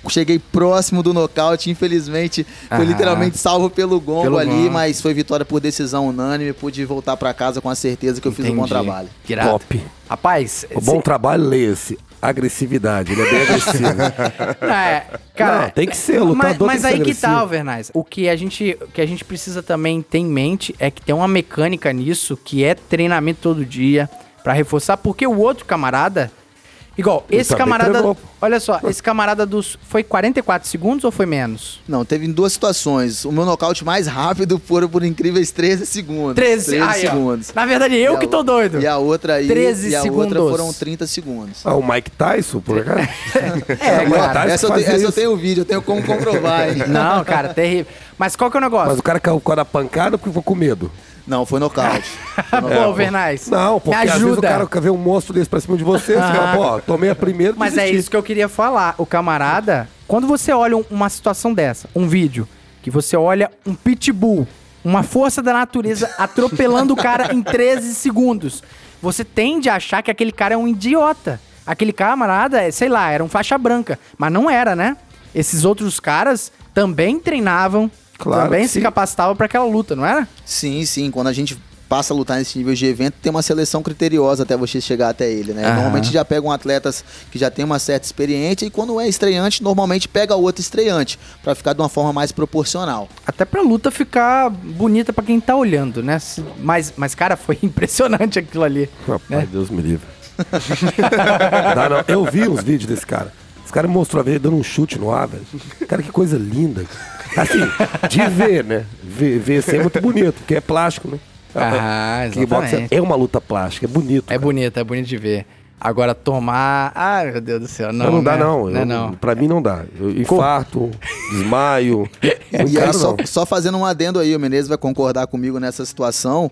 cheguei próximo do nocaute, infelizmente foi Ah. literalmente salvo pelo gongo Pelo ali, gongo. mas foi vitória por decisão unânime, pude voltar pra casa com a certeza que eu fiz um bom Entendi. trabalho. Que irado. Top. Rapaz, O bom trabalho, leia-se. Agressividade. Ele é bem agressivo. É, cara, Não, tem que ser, o Mas, lutador mas que aí que tá. Alvernaz. O que a gente, o que a gente precisa também ter em mente é que tem uma mecânica nisso que é treinamento todo dia pra reforçar, porque o outro camarada, igual Ele esse também camarada, olha só, esse camarada dos foi 44 segundos ou foi menos? Não, teve em duas situações. O meu nocaute mais rápido foram por incríveis 13 segundos. 13, aí, ó. segundos. Na verdade, eu E a que tô o- doido. E a outra aí, 13 e a outra segundos. foram 30 segundos. Ah, o Mike Tyson, por acaso? É, Mike cara. Tyson Essa, eu, fazia essa eu isso. tenho vídeo, eu tenho como comprovar, hein? Não, cara, terrível. Mas qual que é o negócio? Mas o cara caiu por causa da pancada porque ficou com medo. Não, foi nocaute. Pô, Alvernaz. Não, porque me às vezes o ajuda. cara quer ver um monstro desse pra cima de você, você fala, pô, tomei a primeira, Mas é isso que eu queria falar. O camarada, quando você olha um- uma situação dessa, um vídeo, que você olha um pitbull, uma força da natureza atropelando o cara em 13 segundos, você tende a achar que aquele cara é um idiota. Aquele camarada, é, sei lá, era um faixa branca. Mas não era, né? Esses outros caras também treinavam, Claro também se sim. capacitavam pra aquela luta, não era? Sim, sim. Quando a gente passa a lutar nesse nível de evento, tem uma seleção criteriosa até você chegar até ele, né? Aham. Normalmente já pegam atletas que já tem uma certa experiência e quando é estreante, normalmente pega outro estreante, pra ficar de uma forma mais proporcional. Até pra luta ficar bonita pra quem tá olhando, né? Mas, mas cara, foi impressionante aquilo ali. Rapaz, né? Deus me livre. Dá não. Eu vi uns vídeos desse cara. Esse cara me mostrou a vez dando um chute no ar, velho. Cara, que coisa linda. Assim, de ver, né? Ver, ver assim é muito bonito, porque é plástico, né? Ah, exatamente. é uma luta plástica, é bonito. É cara. bonito, é bonito de ver. Agora tomar. Ai, meu Deus do céu. Não, Não, não dá, né? não. Não, Eu- não. Pra mim não dá. Eu infarto, desmaio. E aí, só, só fazendo um adendo aí, o Menezes vai concordar comigo nessa situação.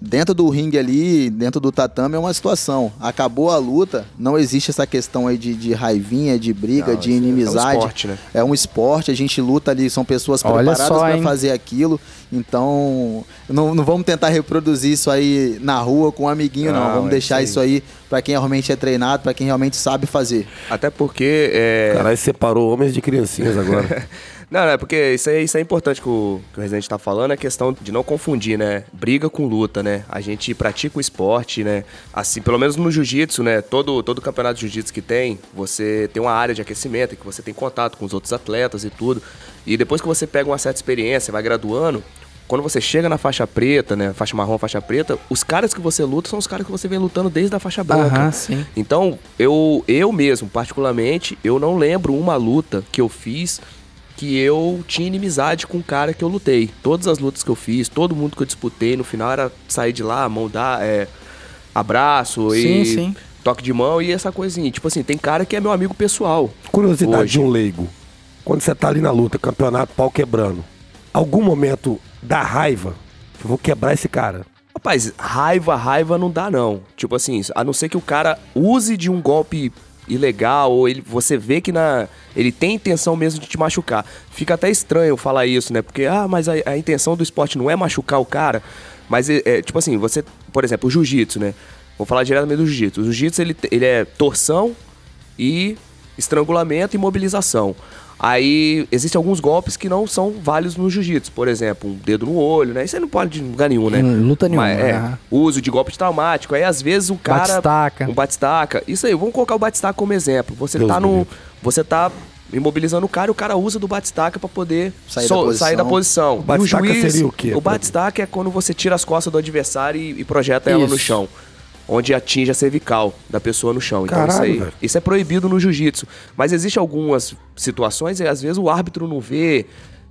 Dentro do ringue ali, dentro do tatame, é uma situação. Acabou a luta, não existe essa questão aí de, de raivinha, de briga, Não, de isso é- inimizade. é um esporte, né? É um esporte, a gente luta ali, são pessoas Olha preparadas para fazer aquilo. Então, não, não vamos tentar reproduzir isso aí na rua com um amiguinho, não. Não, Vamos é deixar isso isso aí para quem realmente é treinado, para quem realmente sabe fazer. Até porque. É... Caralho, separou homens de criancinhas agora. Não, é porque isso é, isso é importante que o, que o Resident tá falando, é questão de não confundir, né? Briga com luta, né? A gente pratica o esporte, né? Assim, pelo menos no jiu-jitsu, né? Todo, todo campeonato de jiu-jitsu que tem, você tem uma área de aquecimento, que você tem contato com os outros atletas e tudo. E depois que você pega uma certa experiência, vai graduando, quando você chega na faixa preta, né? Faixa marrom, faixa preta, os caras que você luta são os caras que você vem lutando desde a faixa branca. Aham, sim. Então, eu, eu mesmo, particularmente, eu não lembro uma luta que eu fiz que eu tinha inimizade com o cara que eu lutei. Todas as lutas que eu fiz, todo mundo que eu disputei, no final era sair de lá, mão dar, é, abraço Sim, e sim. toque de mão e essa coisinha. Tipo assim, tem cara que é meu amigo pessoal. Curiosidade Hoje. de um leigo. Quando você tá ali na luta, campeonato, pau quebrando, algum momento dá raiva? Eu vou quebrar esse cara. Rapaz, raiva, raiva não dá não. Tipo assim, a não ser que o cara use de um golpe ilegal ou ele, você vê que na, ele tem intenção mesmo de te machucar. Fica até estranho falar isso, né? Porque, ah, mas a, a intenção do esporte não é machucar o cara. Mas, é, é, tipo assim, você, por exemplo, o jiu-jitsu, né? Vou falar diretamente do jiu-jitsu. O jiu-jitsu, ele, ele é torção e estrangulamento e mobilização. Aí existem alguns golpes que não são válidos no jiu-jitsu. Por exemplo, um dedo no olho, né? Isso aí não pode de lugar nenhum, né? Em luta nenhuma, Mas, é, aham. uso de golpe traumático. Aí às vezes o cara. Batistaca. Um batistaca. Isso aí, vamos colocar o batistaca como exemplo. Você Deus tá no. Você tá imobilizando o cara e o cara usa do batistaca pra poder Sair da so- posição. sair da posição. O batistaca E juiz- seria o quê, O batistaca é quando você tira as costas do adversário e, e projeta ela no Isso. chão. Onde atinge a cervical da pessoa no chão. Então Caralho, isso aí. velho. Isso é proibido no jiu-jitsu. Mas existe algumas situações e às vezes o árbitro não vê,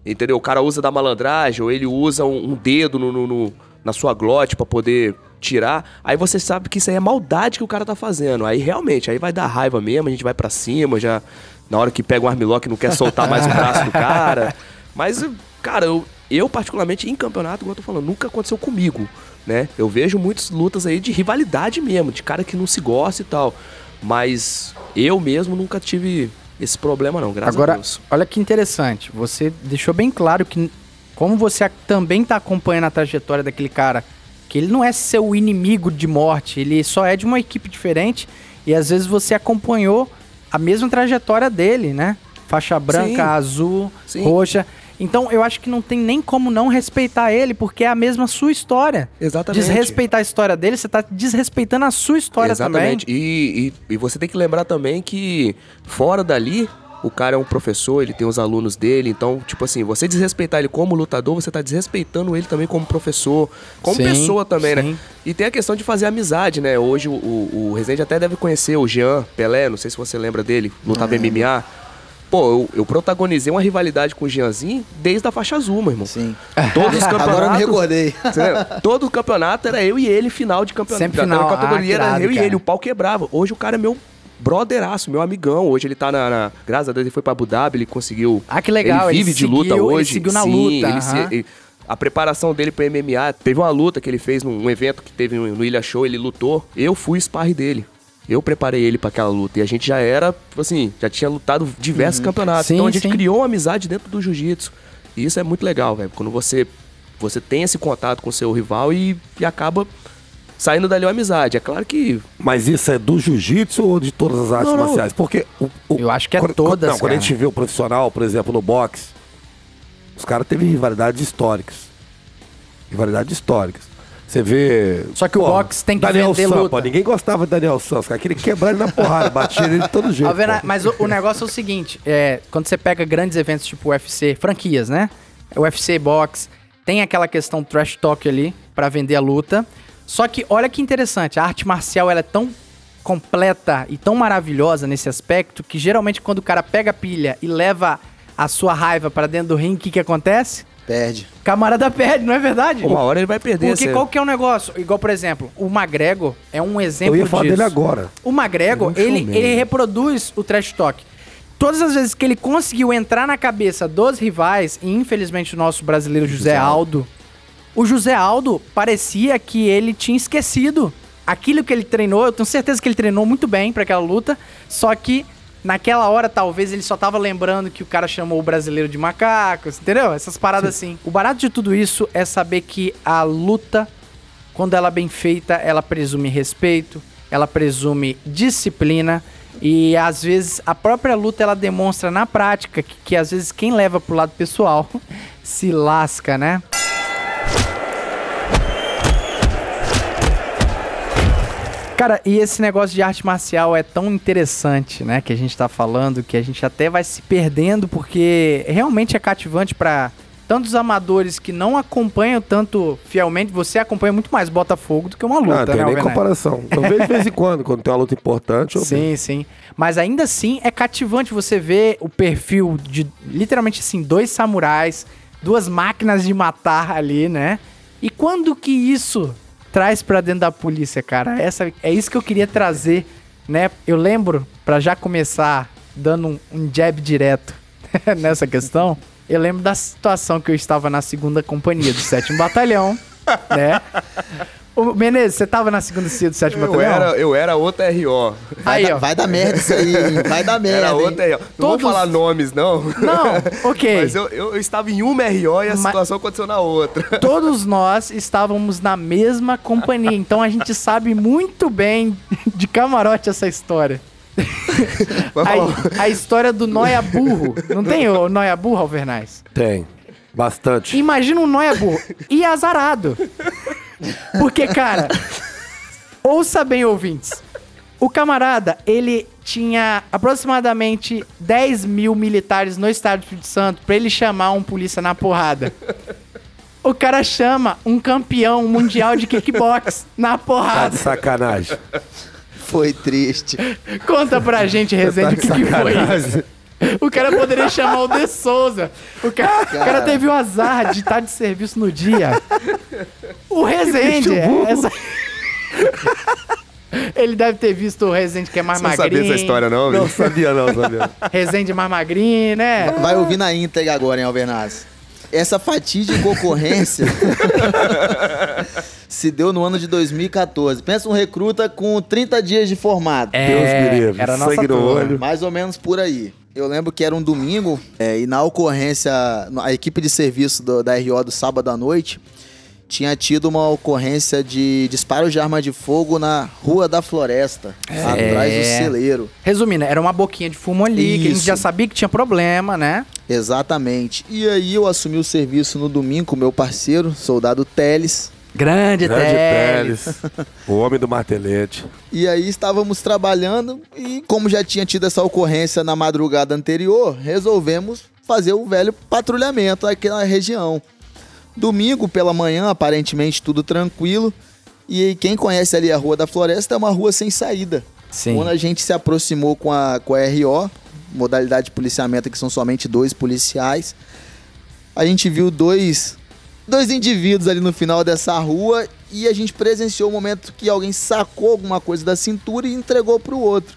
entendeu? O cara usa da malandragem ou ele usa um, um dedo no, no- no- na sua glote pra poder tirar. Aí você sabe que isso aí é maldade que o cara tá fazendo. Aí realmente, aí vai dar raiva mesmo, a gente vai pra cima, já na hora que pega um armlock não quer soltar mais o braço do cara. Mas, cara, eu, eu particularmente em campeonato, igual eu tô falando, nunca aconteceu comigo, né? Eu vejo muitas lutas aí de rivalidade mesmo, de cara que não se gosta e tal. Mas eu mesmo nunca tive esse problema não, graças a Agora, Deus. olha que interessante. Você deixou bem claro que, como você a- também tá acompanhando a trajetória daquele cara, que ele não é seu inimigo de morte, ele só é de uma equipe diferente e às vezes você acompanhou a mesma trajetória dele, né? faixa branca, Sim. azul, Sim. roxa. Então eu acho que não tem nem como não respeitar ele, porque é a mesma sua história. Exatamente. Desrespeitar a história dele, você tá desrespeitando a sua história Exatamente. também. E, e, e você tem que lembrar também que fora dali, o cara é um professor, ele tem os alunos dele, então, tipo assim, você desrespeitar ele como lutador, você tá desrespeitando ele também como professor, como Sim, pessoa também, sim. né? E tem a questão de fazer amizade, né? Hoje o, o, o Rezende até deve conhecer o Jean Pelé, não sei se você lembra dele, lutava MMA. Pô, eu, eu protagonizei uma rivalidade com o Jeanzinho desde a faixa azul, meu irmão. Sim. Todos os campeonatos. Agora eu me recordei. Todo o campeonato era eu e ele, final de campeonato. Sempre final. Da categoria Ah, era irado, eu e cara. ele, o pau quebrava. Hoje o cara é meu brotheraço, meu amigão. Hoje ele tá na, na- Graças a Deus ele foi pra Abu Dhabi, ele conseguiu. Ah, que legal, Ele ele vive de seguiu- luta ele hoje. seguiu na Sim, luta, ele se- ele- a preparação dele pro MMA, teve uma luta que ele fez num um evento que teve no, no Ilha Show, ele lutou. Eu fui o sparring dele. Eu preparei ele pra aquela luta. E a gente já era, tipo assim, já tinha lutado diversos campeonatos. Sim, então a gente sim. criou uma amizade dentro do jiu-jitsu. E isso é muito legal, velho. Quando você, você tem esse contato com o seu rival e, e acaba saindo dali uma amizade. É claro que Mas isso é do jiu-jitsu ou de todas as artes Não, não. marciais? Porque o, o- Eu acho que é quando, todas, Não, quando a cara. gente vê o profissional, por exemplo, no boxe, os caras teve rivalidades históricas. Rivalidades históricas. Você vê. Só que o boxe tem que Daniel vender Sampa, luta. Ninguém gostava de Daniel Santos, cara. Queria quebrar ele na porrada, batia ele de todo jeito. Mas o, o negócio é o seguinte: é, quando você pega grandes eventos tipo UFC, franquias, né? UFC Box, tem aquela questão trash talk ali pra vender a luta. Só que olha que interessante, a arte marcial ela é tão completa e tão maravilhosa nesse aspecto que geralmente quando o cara pega a pilha e leva a sua raiva pra dentro do ringue, o que, que acontece? Perde. Camarada perde, não é verdade? uma hora ele vai perder. Porque você- qual que é o negócio? Igual, por exemplo, o McGregor é um exemplo Eu ia falar disso. dele agora. O McGregor, Ele é ele, ele reproduz o trash talk. Todas as vezes que ele conseguiu entrar na cabeça dos rivais, e infelizmente o nosso brasileiro José Aldo, o José Aldo parecia que ele tinha esquecido aquilo que ele treinou. Eu tenho certeza que ele treinou muito bem pra aquela luta, só que naquela hora talvez ele só tava lembrando que o cara chamou o brasileiro de macacos, entendeu? Essas paradas assim. O barato de tudo isso é saber que a luta quando ela é bem feita, ela presume respeito, ela presume disciplina e às vezes a própria luta ela demonstra na prática que, que às vezes quem leva pro lado pessoal se lasca, né? Cara, e esse negócio de arte marcial é tão interessante, né? Que a gente tá falando, que a gente até vai se perdendo, porque realmente é cativante pra tantos amadores que não acompanham tanto fielmente. Você acompanha muito mais Botafogo do que uma luta, Não, tem né, nem Alvenaz? comparação. Vejo de vez em quando, quando tem uma luta importante. Sim, sim. Mas ainda assim é cativante você ver o perfil de literalmente assim, dois samurais, duas máquinas de matar ali, né? E quando que isso traz pra dentro da polícia, cara? Essa é isso que eu queria trazer, né? Eu lembro pra já começar dando um, um jab direto nessa questão. Eu lembro da situação que eu estava na segunda companhia do 7 Batalhão, né? Ô, Menezes, você tava na segunda CIA do 7 Eu Batalhão? era, eu era outra RO. Vai, Aí, dar, ó. vai dar merda isso aí, hein? Vai dar merda. Era hein? outra RO. Não Todos- vou falar nomes, não. Não, ok. Mas eu, eu, eu estava em uma RO e a Mas- situação aconteceu na outra. Todos nós estávamos na mesma companhia, então a gente sabe muito bem de camarote essa história. A, a história do Noia Burro. Não tem o Noia Burro, Alvernais? Tem. Bastante. Imagina um Noia Burro. E azarado. Porque, cara, ouça bem, ouvintes. O camarada, ele tinha aproximadamente 10 mil militares no estado do Espírito Santo pra ele chamar um polícia na porrada. O cara chama um campeão mundial de kickbox na Tá de porrada. sacanagem. Foi triste. Conta pra gente, Rezende, o que, que foi isso. O cara poderia chamar o De Souza. O cara, o cara teve o azar de estar de serviço no dia. O Rezende. é essa- Ele deve ter visto o Rezende que é mais Você não magrinho. sabia essa história, não, Não viu? sabia, não, sabia. Rezende mais magrinho, né? Vai ouvir na íntegra agora, hein, Albernaz? Essa fatídica ocorrência se deu no ano de 2014. Pensa um recruta com 30 dias de formado. Deus me livre. É, Era nossa Sangue no turma. olho. Mais ou menos por aí. Eu lembro que era um domingo é, e na ocorrência, a equipe de serviço do- da RO do sábado à noite tinha tido uma ocorrência de disparo de arma de fogo na Rua da Floresta, atrás do celeiro. Resumindo, era uma boquinha de fumo ali, que a gente Isso. já sabia que tinha problema, né? Exatamente. E aí eu assumi o serviço no domingo com meu parceiro, soldado Teles. Grande, Grande Teles. Teles, o homem do martelete. E aí estávamos trabalhando e como já tinha tido essa ocorrência na madrugada anterior, resolvemos fazer o velho patrulhamento aqui na região. Domingo pela manhã, aparentemente tudo tranquilo. E quem conhece ali a Rua da Floresta é uma rua sem saída. Sim. Quando a gente se aproximou com a, com a RO, modalidade de policiamento que são somente dois policiais, a gente viu dois, dois indivíduos ali no final dessa rua e a gente presenciou o momento que alguém sacou alguma coisa da cintura e entregou pro outro.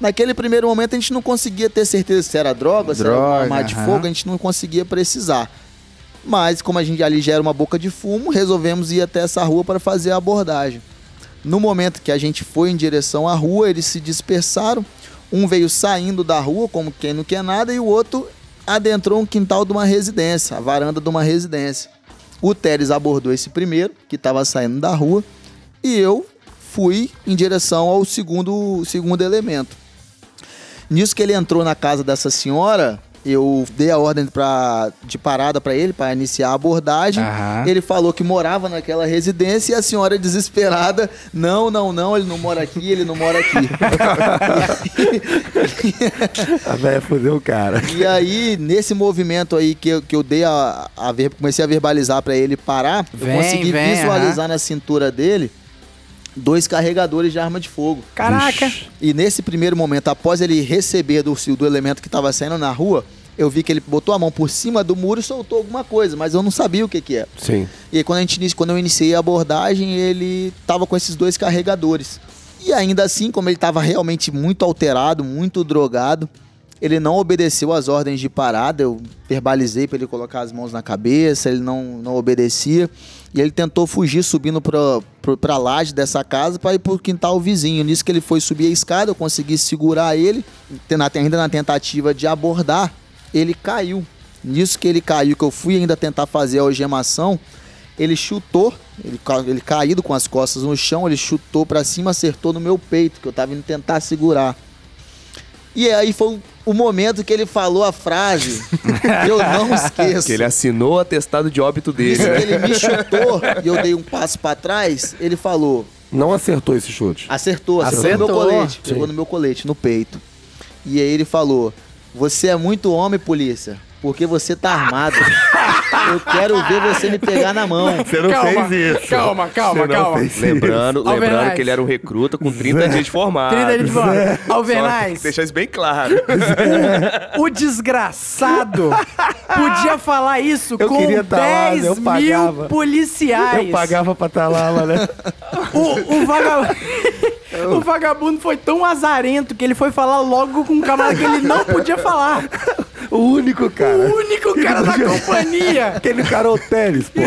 Naquele primeiro momento a gente não conseguia ter certeza se era droga, se era uma Droga, arma de fogo, a gente não conseguia precisar. Mas como a gente ali já era uma boca de fumo, resolvemos ir até essa rua para fazer a abordagem. No momento que a gente foi em direção à rua, eles se dispersaram. Um veio saindo da rua, como quem não quer nada, e o outro adentrou um quintal de uma residência, a varanda de uma residência. O Teres abordou esse primeiro, que estava saindo da rua, e eu fui em direção ao segundo, segundo elemento. Nisso que ele entrou na casa dessa senhora, eu dei a ordem pra, de parada para ele, para iniciar a abordagem. Aham. Ele falou que morava naquela residência e a senhora desesperada, não, não, não, ele não mora aqui, ele não mora aqui. A velha fudeu o cara. E aí, nesse movimento aí que eu, que eu dei a, a ver, comecei a verbalizar pra ele parar, Vem, eu consegui vem, visualizar na cintura dele dois carregadores de arma de fogo. Caraca. E nesse primeiro momento, após ele receber do, do elemento que estava saindo na rua, eu vi que ele botou a mão por cima do muro e soltou alguma coisa, mas eu não sabia o que que era. Sim. E aí, quando, a gente, quando eu iniciei a abordagem, ele tava com esses dois carregadores. E ainda assim, como ele tava realmente muito alterado, muito drogado, ele não obedeceu às ordens de parada. Eu verbalizei para ele colocar as mãos na cabeça, ele não, não obedecia. E ele tentou fugir subindo pra, pra, pra laje dessa casa para ir pro quintal vizinho. Nisso que ele foi subir a escada, eu consegui segurar ele, ainda na tentativa de abordar, ele caiu. Nisso que ele caiu, que eu fui ainda tentar fazer a algemação, ele chutou, ele, ele caído com as costas no chão, ele chutou pra cima, acertou no meu peito, que eu tava indo tentar segurar. E aí foi o- momento que ele falou a frase, que eu não esqueço. Que ele assinou o atestado de óbito dele, Isso que né? ele me chutou e eu dei um passo pra trás, ele falou: Não acertou esse chute. Acertou, acertou, Acertou. no meu colete. Sim. Pegou no meu colete, no peito. E aí ele falou: Você é muito homem, polícia, porque você tá armado. Eu quero ver você me pegar na mão. Você não calma, fez isso. calma, calma, Você não calma. fez isso. Lembrando, lembrando que ele era um recruta com 30 dias de formado. 30 de volta. Só Alvernais, deixar isso bem claro. o desgraçado podia falar isso Eu com queria tá lá, 10 eu mil pagava. policiais. Eu pagava pra estar lá, né? O, o, vagabundo, o vagabundo foi tão azarento que ele foi falar logo com um camarada que ele não podia falar. O único cara. O único cara da companhia. Aquele cara é o Teles, pô.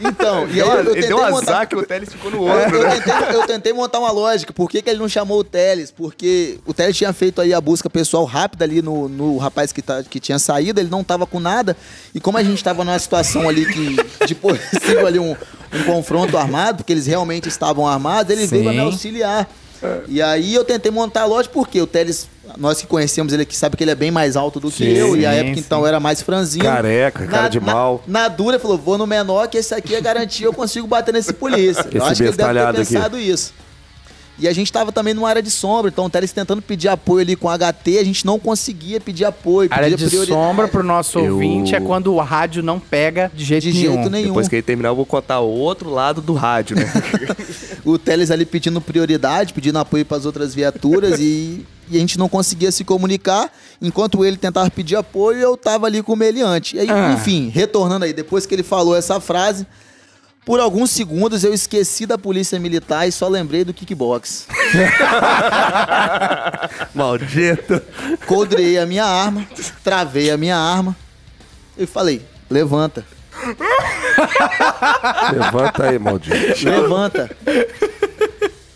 Então, e aí eu, eu ele tentei deu um montar. azar que o Teles ficou no É, outro, eu, né? tentei, eu tentei montar uma lógica. Por que, que ele não chamou o Teles? Porque o Teles tinha feito aí a busca pessoal rápida ali no, no rapaz que, tá, que tinha saído, ele não tava com nada. E como a gente tava numa situação ali que, de possível ali um, um confronto armado, porque eles realmente estavam armados, ele veio pra me Sim. auxiliar. E aí eu tentei montar a lógica, porque o Teles, nós que conhecemos ele aqui, sabe que ele é bem mais alto do que Sim, eu, e a sim, época então eu era mais franzino. Careca, cara de mal. Na dura, ele falou: vou no menor, que esse aqui é garantia, eu consigo bater nesse polícia. eu Esse acho que ele deve ter bestalhado aqui. pensado isso. E a gente tava também numa área de sombra, então o Teles tentando pedir apoio ali com HT, a gente não conseguia pedir apoio, Área pedia de prioridade. sombra pro nosso Eu- ouvinte é quando o rádio não pega de jeito De nenhum. jeito nenhum. Depois que ele terminar, eu vou contar o outro lado do rádio, né? O Teles ali pedindo prioridade, pedindo apoio para as outras viaturas e, e a gente não conseguia se comunicar. Enquanto ele tentava pedir apoio, eu tava ali com o meliante. E aí, Ah. enfim, retornando aí, depois que ele falou essa frase, por alguns segundos eu esqueci da polícia militar e só lembrei do kickbox. Maldito. Coldrei a minha arma, travei a minha arma e falei: levanta, Levanta aí, maldito. levanta.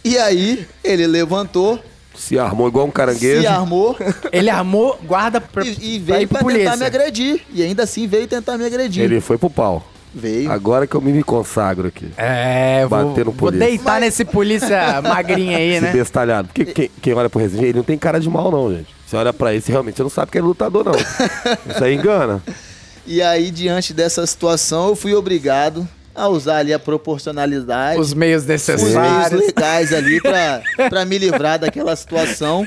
E aí, ele levantou, Se armou igual um caranguejo. se armou Ele armou guarda pra, e, e pra veio pro pra tentar polícia. me agredir. E ainda assim veio tentar me agredir. Ele foi pro pau. Veio. Agora que eu me consagro aqui. É, vou, Bater no vou polícia. deitar nesse polícia magrinho aí, Esse né? bestalhado. Porque quem, quem olha pro Rezende, ele não tem cara de mal, não, gente. Você olha pra ele, você realmente não sabe que ele é lutador, não. Isso aí engana. E aí, diante dessa situação, eu fui obrigado a usar ali a proporcionalidade. Os meios os meios necessários. legais ali pra, pra me livrar daquela situação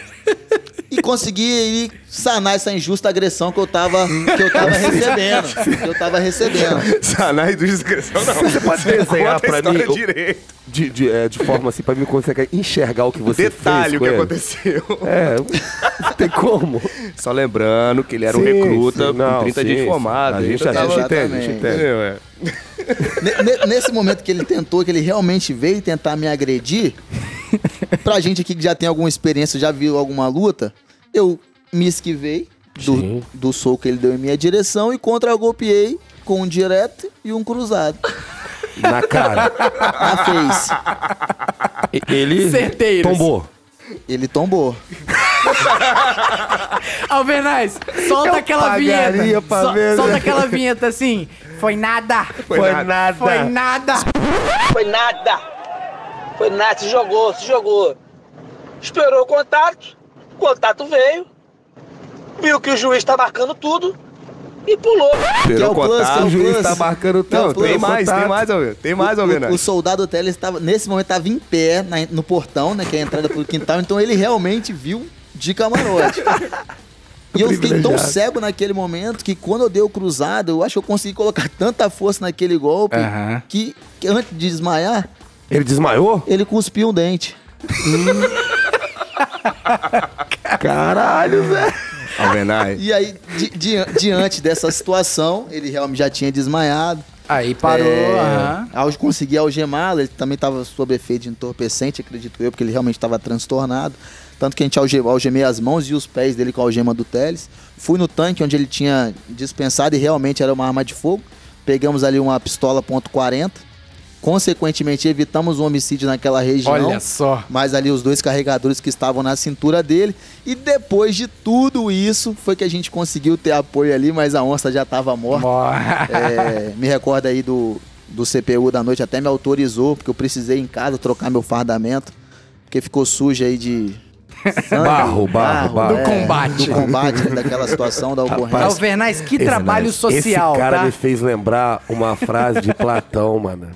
e conseguir aí sanar essa injusta agressão que eu tava, que eu tava recebendo. Que eu tava recebendo. Sanar do discreção, não. Você pode desenhar a pra história mim o- direito. De, de, é, de forma assim, pra mim conseguir enxergar o que você Detalhe fez o com que ele. aconteceu. É, não tem como. Só lembrando que ele era um Sim, recruta sim, não, com 30 sim, dias formado. A gente, a gente entende, a gente entende. Entendeu, é. Ne- ne- Nesse momento que ele tentou, que ele realmente veio tentar me agredir, pra gente aqui que já tem alguma experiência, já viu alguma luta, eu me esquivei do, do soco que ele deu em minha direção e contra-golpeei com um direto e um cruzado. Na cara. Na face. Ele Certeiros. tombou. Ele tombou. Alvernaz, solta Eu aquela vinheta. pra Sol- ver, solta né? aquela vinheta assim. Foi nada. Foi nada. Foi nada. Foi nada. Foi nada, se jogou, se jogou. Esperou o contato, o contato veio, viu que o juiz tá marcando tudo e pulou. É Esperou o plus, contar. é O o juiz plus. tá marcando o plus. tem mais, tem mais, Alvena. Tem mais, Alvena. O, o soldado Teles estava, nesse momento, estava em pé na- no portão, né? Que é a entrada pro quintal, então ele realmente viu de camarote. E eu fiquei tão cego naquele momento que quando eu dei o cruzado, eu acho que eu consegui colocar tanta força naquele golpe Aham. que, que antes de desmaiar, Ele desmaiou? ele cuspiu um dente. Caralho, velho. Alvenai. E aí, di- di- diante dessa situação, ele realmente já tinha desmaiado. Aí parou. É, ao conseguir algemá-lo, ele também estava sob efeito de entorpecente, acredito eu, porque ele realmente estava transtornado. Tanto que a gente alge- algemei as mãos e os pés dele com a algema do Teles. Fui no tanque onde ele tinha dispensado e realmente era uma arma de fogo. Pegamos ali uma pistola .40. Consequentemente, evitamos um homicídio naquela região. Olha só. Mas ali os dois carregadores que estavam na cintura dele. E depois de tudo isso, foi que a gente conseguiu ter apoio ali, mas a onça já estava morta. É, me recorda aí do, do CPU da noite, até me autorizou, porque eu precisei em casa trocar meu fardamento, porque ficou sujo aí de. sangue, Barro, barro, barro. Do combate. Do combate, daquela situação da ocorrência. Alvernaz, que trabalho Esse social, cara tá? me fez lembrar uma frase de Platão, mano.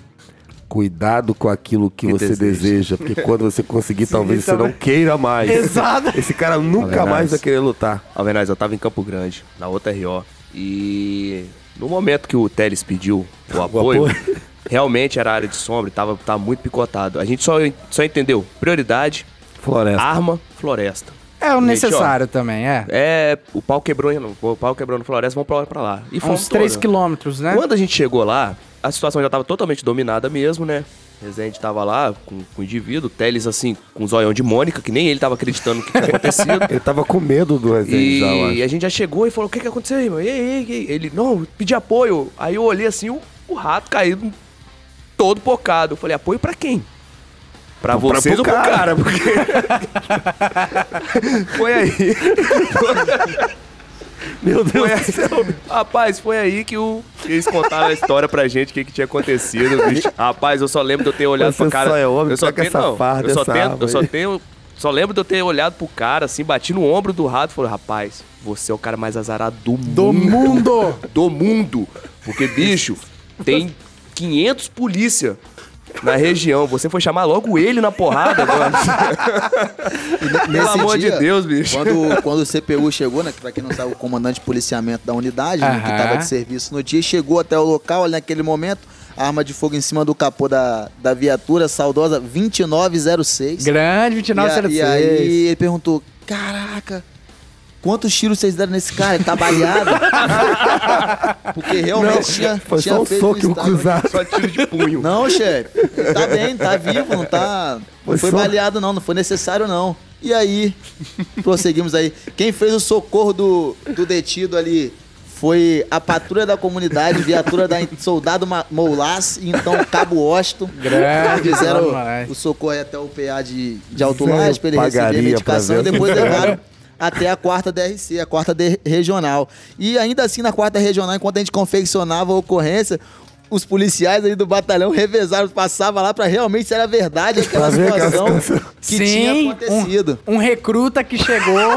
Cuidado com aquilo que, Que você deseja. deseja, porque quando você conseguir, talvez você também. não queira mais. Exato. Esse cara nunca Verdade. mais vai querer lutar. Alvenaz, eu tava em Campo Grande, na outra RO. E no momento que o Teles pediu o apoio, apoio. realmente era área de sombra tava, tava muito picotado. A gente só, só entendeu prioridade, Floresta. arma, floresta. É o Gente, necessário também, é. É, o pau quebrou, o pau quebrou no floresta, vamos pra, pra lá. E fomos Uns 3 todos. quilômetros, né? Quando a gente chegou lá, a situação já tava totalmente dominada mesmo, né? Rezende tava lá com, com o indivíduo, Teles assim, com o zoião de Mônica, que nem ele tava acreditando no que tinha acontecido. Ele tava com medo do Rezende já, E a gente já chegou e falou: o que, que aconteceu aí, mano? E aí, e aí, e? Ele, não, pedi apoio. Aí eu olhei assim, o, o rato caído todo pocado. Eu falei, apoio pra quem? Pra Pra- vocês pro ou pro cara. Porque. foi aí. Meu Deus do céu. Rapaz, foi aí que, o, eles contaram a história pra gente, o que, que tinha acontecido. bicho. Rapaz, eu só lembro de eu ter olhado Você pro cara. só é homem, eu só tenho, não, farda, eu só tenho, eu só tenho. Só lembro de eu ter olhado pro cara, assim, bati no ombro do rato e falei, rapaz, você é o cara mais azarado do mundo. Do mundo! Do mundo. Porque, bicho, tem 500 polícia na região. Você foi chamar logo ele na porrada, mano. Pelo nesse amor de dia, Deus, bicho. Quando, quando o CPU chegou, né? Que pra quem não sabe, o comandante de policiamento da unidade, né, que estava de serviço no dia, chegou até o local, ali naquele momento, arma de fogo em cima do capô da, da viatura, saudosa 2906. Grande E, a- 2906. e aí ele perguntou: Caraca, quantos tiros vocês deram nesse cara? Ele tá baleado? Porque realmente Não, tinha, foi tinha só um feito soco e um estrago. cruzado. Só tiro de punho. Não, chefe. Ele tá bem, tá vivo, não tá. Não Foi foi só- baleado, não, não foi necessário, não. E aí, prosseguimos aí. Quem fez o socorro do, do detido ali foi a patrulha da comunidade, viatura da Soldado Moulas e então Cabo Washington. Grande, Fizeram o socorro aí até o PA de, de Alto Lage pra ele receber a medicação e depois levaram até a quarta DRC, a quarta de regional. E ainda assim, na quarta regional, enquanto a gente confeccionava a ocorrência, os policiais ali do batalhão revezaram, passavam lá pra realmente se era verdade aquela situação que tinha acontecido. Um, um recruta que chegou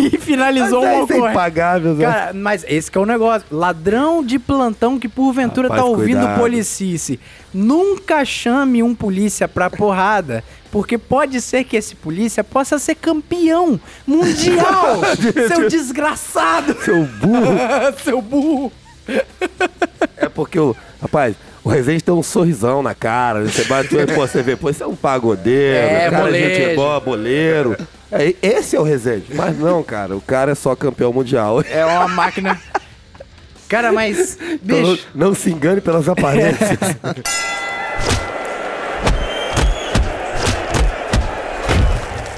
e finalizou Mas uma é, isso é ocorrência. impagável, né? Cara, mas esse que é o negócio. Ladrão de plantão que porventura Rapaz, tá ouvindo cuidado. policice. Nunca chame um polícia pra porrada. Porque pode ser que esse polícia possa ser campeão mundial. seu desgraçado. Seu burro. seu burro. É porque o. Rapaz, o Rezende tem um sorrisão na cara. Você bate pô, você vê, pô, esse é um pagodeiro, É, cara é gente boa, boleiro. É, esse é o Rezende. Mas não, cara, o cara é só campeão mundial. É uma máquina. Cara, mas. Então não, Bicho. não se engane pelas aparências.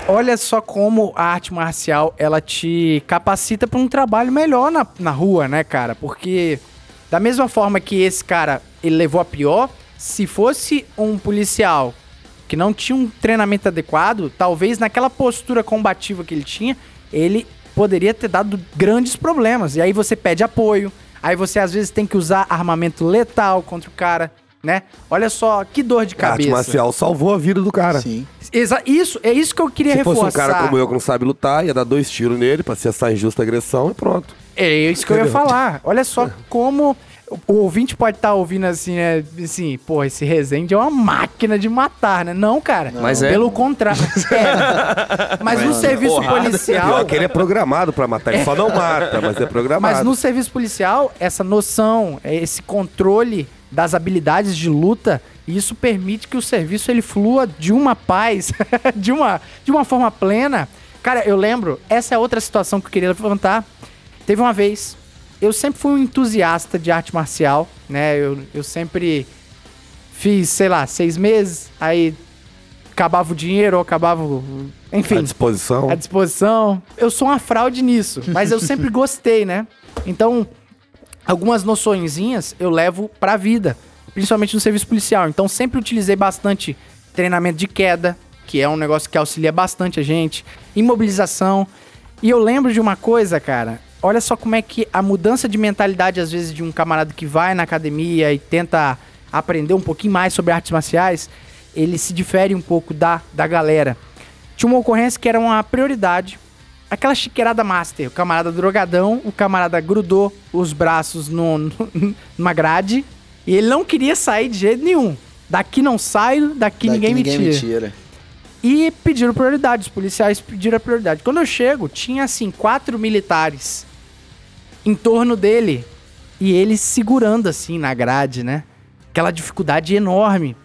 Olha só como a arte marcial ela te capacita para um trabalho melhor na, na rua, né, cara? Porque da mesma forma que esse cara ele levou a pior, se fosse um policial que não tinha um treinamento adequado, talvez naquela postura combativa que ele tinha, ele poderia ter dado grandes problemas. E aí você pede apoio, aí você às vezes tem que usar armamento letal contra o cara, né? Olha só que dor de A arte cabeça. marcial salvou a vida do cara. Sim. Exa isso, é isso que eu queria Se reforçar. fosse um cara como eu que não sabe lutar, ia dar dois tiros nele pra cessar a injusta agressão e pronto. É isso que eu ia falar. Olha só como o ouvinte pode estar ouvindo assim, né? Assim, pô, esse Rezende é uma máquina de matar, né? Não, cara. Mas é. Pelo contrário. É. Mas no serviço Pior policial. que ele é programado pra matar. Ele só não mata, mas é programado. Mas no serviço policial, essa noção, esse controle das habilidades de luta, isso permite que o serviço ele flua de uma paz, de uma, de uma forma plena. Cara, eu lembro, essa é outra situação que eu queria levantar. Teve uma vez, eu sempre fui um entusiasta de arte marcial, né? Eu, eu sempre fiz, sei lá, seis meses, aí acabava o dinheiro, ou acabava. o- Enfim À disposição. à disposição. Eu sou uma fraude nisso, mas eu sempre gostei, né? Então, algumas noçõezinhas eu levo pra vida, principalmente no serviço policial. Então, sempre utilizei bastante treinamento de queda, que é um negócio que auxilia bastante a gente, imobilização. E eu lembro de uma coisa, cara. Olha só como é que a mudança de mentalidade, às vezes, de um camarada que vai na academia e tenta aprender um pouquinho mais sobre artes marciais, ele se difere um pouco da, da galera. Tinha uma ocorrência que era uma prioridade. Aquela chiqueirada master. O camarada drogadão, o camarada grudou os braços no, no- numa grade e ele não queria sair de jeito nenhum. Daqui não saio, daqui, Daqui ninguém, ninguém me me tira. tira. E pediram prioridade, os policiais pediram a prioridade. Quando eu chego, tinha assim, quatro militares em torno dele. E ele segurando assim na grade, né? Aquela dificuldade enorme.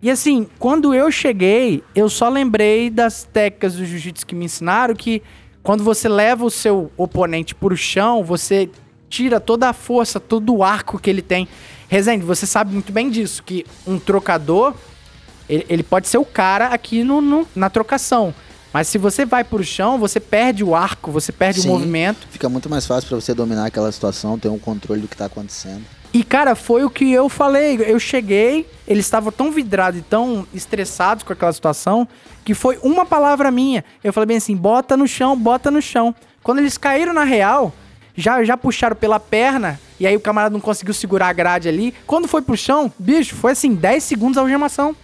E assim, quando eu cheguei, eu só lembrei das técnicas do jiu-jitsu que me ensinaram que quando você leva o seu oponente pro chão, você tira toda a força, todo o arco que ele tem. Rezende, você sabe muito bem disso, que um trocador, ele, ele pode ser o cara aqui no, no- na trocação. Mas se você vai pro chão, você perde o arco, você perde Sim. o movimento. Fica muito mais fácil pra você dominar aquela situação, ter um controle do que tá acontecendo. E, cara, foi o que eu falei. Eu cheguei, eles estavam tão vidrados e tão estressados com aquela situação, que foi uma palavra minha. Eu falei bem assim: bota no chão, bota no chão. Quando eles caíram na real, já, já puxaram pela perna, e aí o camarada não conseguiu segurar a grade ali. Quando foi pro chão, bicho, foi assim: 10 segundos a algemação.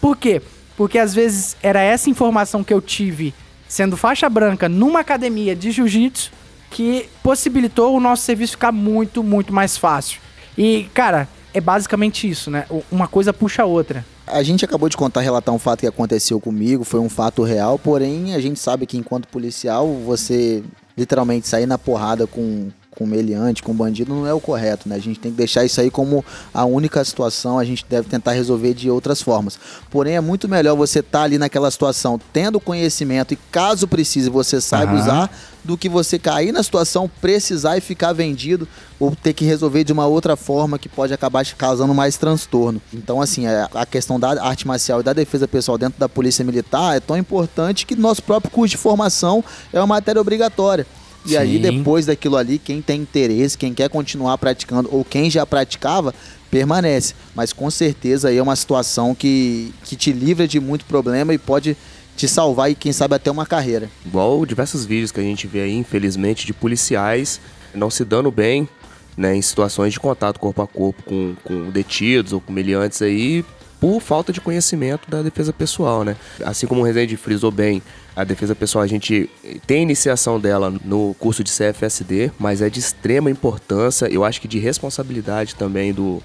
Por quê? Porque às vezes era essa informação que eu tive sendo faixa branca numa academia de jiu-jitsu que possibilitou o nosso serviço ficar muito, muito mais fácil. E, cara, é basicamente isso, né? Uma coisa puxa a outra. A gente acabou de contar, relatar um fato que aconteceu comigo, foi um fato real, porém a gente sabe que enquanto policial, você literalmente sair na porrada com, com meliante, com bandido, não é o correto, né? A gente tem que deixar isso aí como a única situação, a gente deve tentar resolver de outras formas. Porém, é muito melhor você estar ali naquela situação, tendo conhecimento e caso precise você saiba Aham. usar, do que você cair na situação, precisar e ficar vendido ou ter que resolver de uma outra forma que pode acabar causando mais transtorno. Então, assim, a a questão da arte marcial e da defesa pessoal dentro da polícia militar é tão importante que nosso próprio curso de formação é uma matéria obrigatória. E aí, Sim. depois daquilo ali, quem tem interesse, quem quer continuar praticando ou quem já praticava, permanece. Mas com certeza aí é uma situação que, que te livra de muito problema e pode te salvar e quem sabe até uma carreira. Igual diversos vídeos que a gente vê aí, infelizmente, de policiais não se dando bem né, em situações de contato corpo a corpo com, com detidos ou com meliantes aí, por falta de conhecimento da defesa pessoal, né? Assim como o Rezende frisou bem, a defesa pessoal, a gente tem iniciação dela no curso de CFSD, mas é de extrema importância, eu acho que de responsabilidade também do,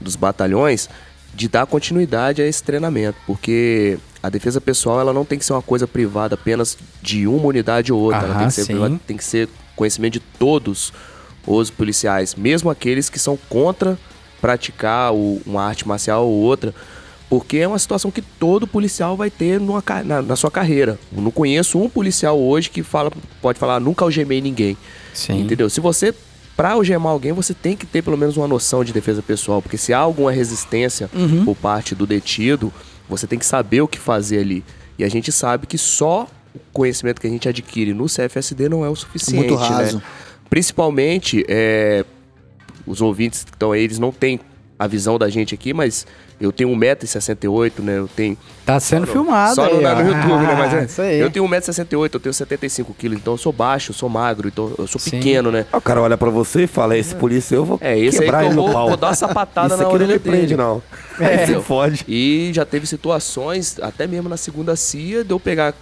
dos batalhões, de dar continuidade a esse treinamento, porque a defesa pessoal ela não tem que ser uma coisa privada apenas de uma unidade ou outra, ela tem que, ser tem que ser conhecimento de todos os policiais, mesmo aqueles que são contra praticar uma arte marcial ou outra, porque é uma situação que todo policial vai ter numa na, na sua carreira. Eu não conheço um policial hoje que fala, pode falar, nunca algemei ninguém. Sim. Entendeu? Se você, pra algemar alguém, você tem que ter pelo menos uma noção de defesa pessoal, porque se há alguma resistência Uhum. por parte do detido, você tem que saber o que fazer ali. E a gente sabe que só o conhecimento que a gente adquire no CFSD não é o suficiente, Muito raso. né? Principalmente, é, os ouvintes que estão aí, eles não têm a visão da gente aqui, mas eu tenho 1,68m, né? Eu tenho. Tá sendo filmado Só aí, no, no. YouTube, né? Mas é, Isso aí. eu tenho 1,68m, eu tenho 75kg, então eu sou baixo, eu sou magro, então eu sou Sim. pequeno, né? Aí O cara olha pra você e fala, esse polícia eu vou É, esse aí quebrar que eu no vou, pau. vou dar uma sapatada Isso na aqui não orelha me prende, dele. não. É, Aí você fode. E já teve situações, até mesmo na segunda CIA, de eu pegar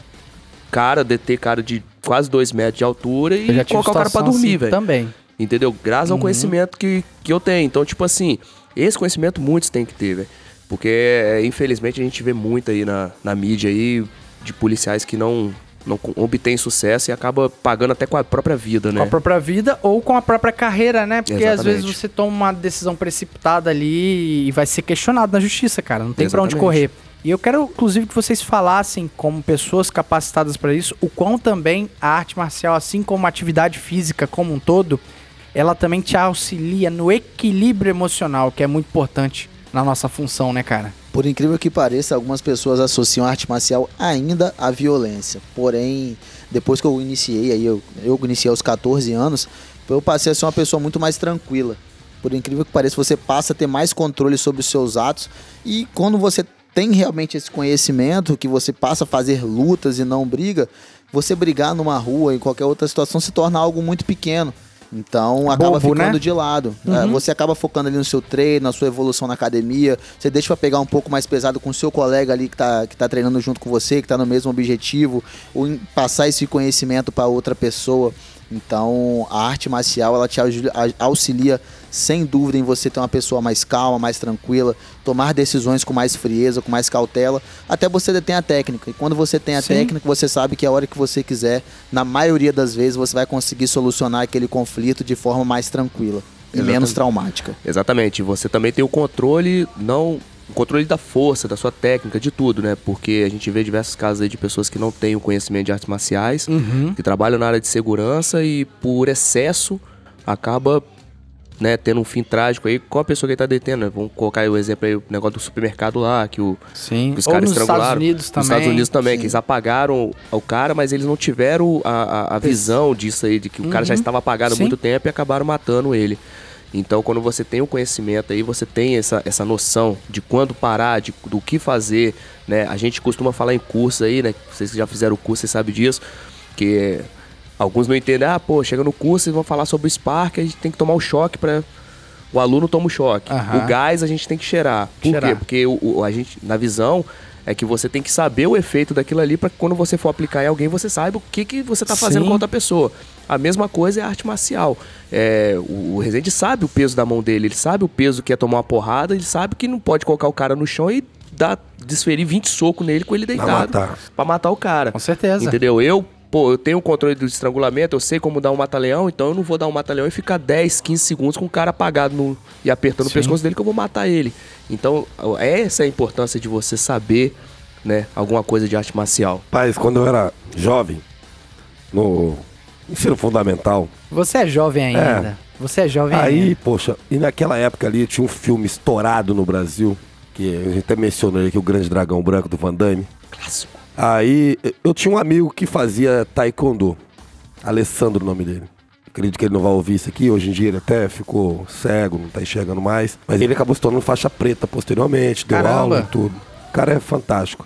cara, deter cara de quase dois metros de altura Eu já e colocar o cara pra dormir, assim velho. Também. Entendeu? Graças Uhum. ao conhecimento que, que eu tenho. Então, tipo assim, esse conhecimento muitos têm que ter, velho. Porque, é, infelizmente, a gente vê muito aí na, na mídia aí de policiais que não, não obtêm sucesso e acaba pagando até com a própria vida, né? Com a própria vida ou com a própria carreira, né? Porque às Exatamente. vezes você toma uma decisão precipitada ali e vai ser questionado na justiça, cara. Não tem pra onde correr. E eu quero, inclusive, que vocês falassem, como pessoas capacitadas para isso, o quão também a arte marcial, assim como a atividade física como um todo, ela também te auxilia no equilíbrio emocional, que é muito importante na nossa função, né, cara? Por incrível que pareça, algumas pessoas associam a arte marcial ainda à violência. Porém, depois que eu iniciei, aí eu, eu iniciei aos 14 anos, eu passei a ser uma pessoa muito mais tranquila. Por incrível que pareça, você passa a ter mais controle sobre os seus atos e quando você tem realmente esse conhecimento, que você passa a fazer lutas e não briga, você brigar numa rua, em qualquer outra situação, se torna algo muito pequeno. Então acaba Bobo, ficando né? de lado. É, você acaba focando ali no seu treino, na sua evolução na academia. Você deixa pra pegar um pouco mais pesado com o seu colega ali que tá, que tá treinando junto com você, que tá no mesmo objetivo, ou em passar esse conhecimento pra outra pessoa. Então, a arte marcial ela te auxilia sem dúvida em você ter uma pessoa mais calma, mais tranquila, tomar decisões com mais frieza, com mais cautela, até você ter a técnica. E quando você tem a Sim. técnica, você sabe que a hora que você quiser, na maioria das vezes, você vai conseguir solucionar aquele conflito de forma mais tranquila e Exatamente. menos traumática. Exatamente. Você também tem o controle, não. O controle da força, da sua técnica, de tudo, né? Porque a gente vê diversos casos aí de pessoas que não têm o conhecimento de artes marciais, Uhum. que trabalham na área de segurança e por excesso acaba né, tendo um fim trágico aí com a pessoa que tá detendo. né? Vamos colocar aí o exemplo aí, o negócio do supermercado lá, que o, Sim. que os Ou caras nos estrangularam. Estados Unidos também. Nos Estados Unidos também, sim. que eles apagaram o cara, mas eles não tiveram a, a- a visão disso aí, de que o cara já estava apagado há muito tempo e acabaram matando ele. Então, quando você tem o conhecimento aí, você tem essa, essa noção de quando parar, de, do que fazer, né? A gente costuma falar em cursos aí, né? Vocês que já fizeram o curso, vocês sabem disso, que alguns não entendem, ah, pô, chega no curso, eles vão falar sobre o Spark, a gente tem que tomar o choque para o aluno toma o choque. Aham. O gás a gente tem que cheirar. Por Cheirar. quê? Porque o, o- a gente, na visão, é que você tem que saber o efeito daquilo ali para que quando você for aplicar em alguém, você saiba o que, que você tá fazendo Sim. com outra pessoa. A mesma coisa é a arte marcial. É, o, o Rezende sabe o peso da mão dele, ele sabe o peso que é tomar uma porrada, ele sabe que não pode colocar o cara no chão e dar, desferir 20 socos nele com ele deitado. matar. Pra matar o cara. Com certeza. Entendeu? Eu, pô, eu tenho o controle do estrangulamento, eu sei como dar um mata-leão, então eu não vou dar um mata-leão e ficar 10, 15 segundos com o cara apagado no, e apertando Sim. o pescoço dele que eu vou matar ele. Então, essa é a importância de você saber, né, alguma coisa de arte marcial. Paz, quando eu era jovem, no ensino fundamental, Você é jovem ainda. Você é jovem aí, ainda. poxa, e naquela época ali tinha um filme estourado no Brasil, que a gente até mencionou aí que é o Grande Dragão Branco do Van Damme. Clássico. Aí eu tinha um amigo que fazia taekwondo. Alessandro o nome dele. Acredito que ele não vai ouvir isso aqui. Hoje em dia ele até ficou cego, não tá enxergando mais. Mas ele acabou se tornando faixa preta posteriormente, deu Caramba. aula e tudo. O cara é fantástico.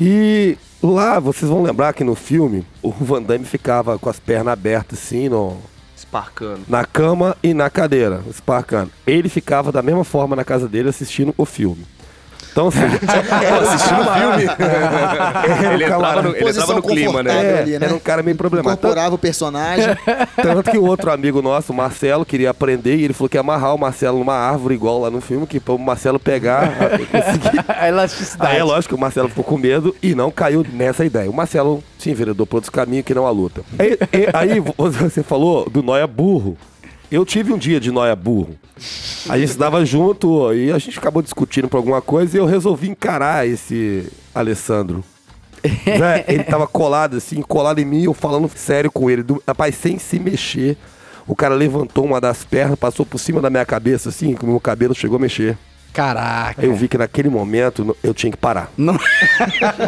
E lá, vocês vão lembrar que no filme, o Van Damme ficava com as pernas abertas assim, no, Esparcando. na cama e na cadeira, esparcando. Ele ficava da mesma forma na casa dele assistindo o filme. Então, ou seja, Pô, assistindo o filme. ele, entrava no, ele entrava no clima, né? é, ali, né? era um cara meio problemático. Incorporava o personagem. Tanto que o outro amigo nosso, o Marcelo, queria aprender e ele falou que ia amarrar o Marcelo numa árvore igual lá no filme, que para o Marcelo pegar. conseguir. A elasticidade. Aí é lógico que o Marcelo ficou com medo e não caiu nessa ideia. O Marcelo se enveredou por outros caminhos que não a luta. Aí, aí você falou do Noia burro. Eu tive um dia de Noia burro. A gente estava junto e a gente acabou discutindo por alguma coisa e eu resolvi encarar esse Alessandro. Né? Ele tava colado assim, colado em mim, eu falando sério com ele. Do, rapaz, sem se mexer. O cara levantou uma das pernas, passou por cima da minha cabeça, assim, que o meu cabelo chegou a mexer. Caraca. Eu vi que naquele momento eu tinha que parar. Não...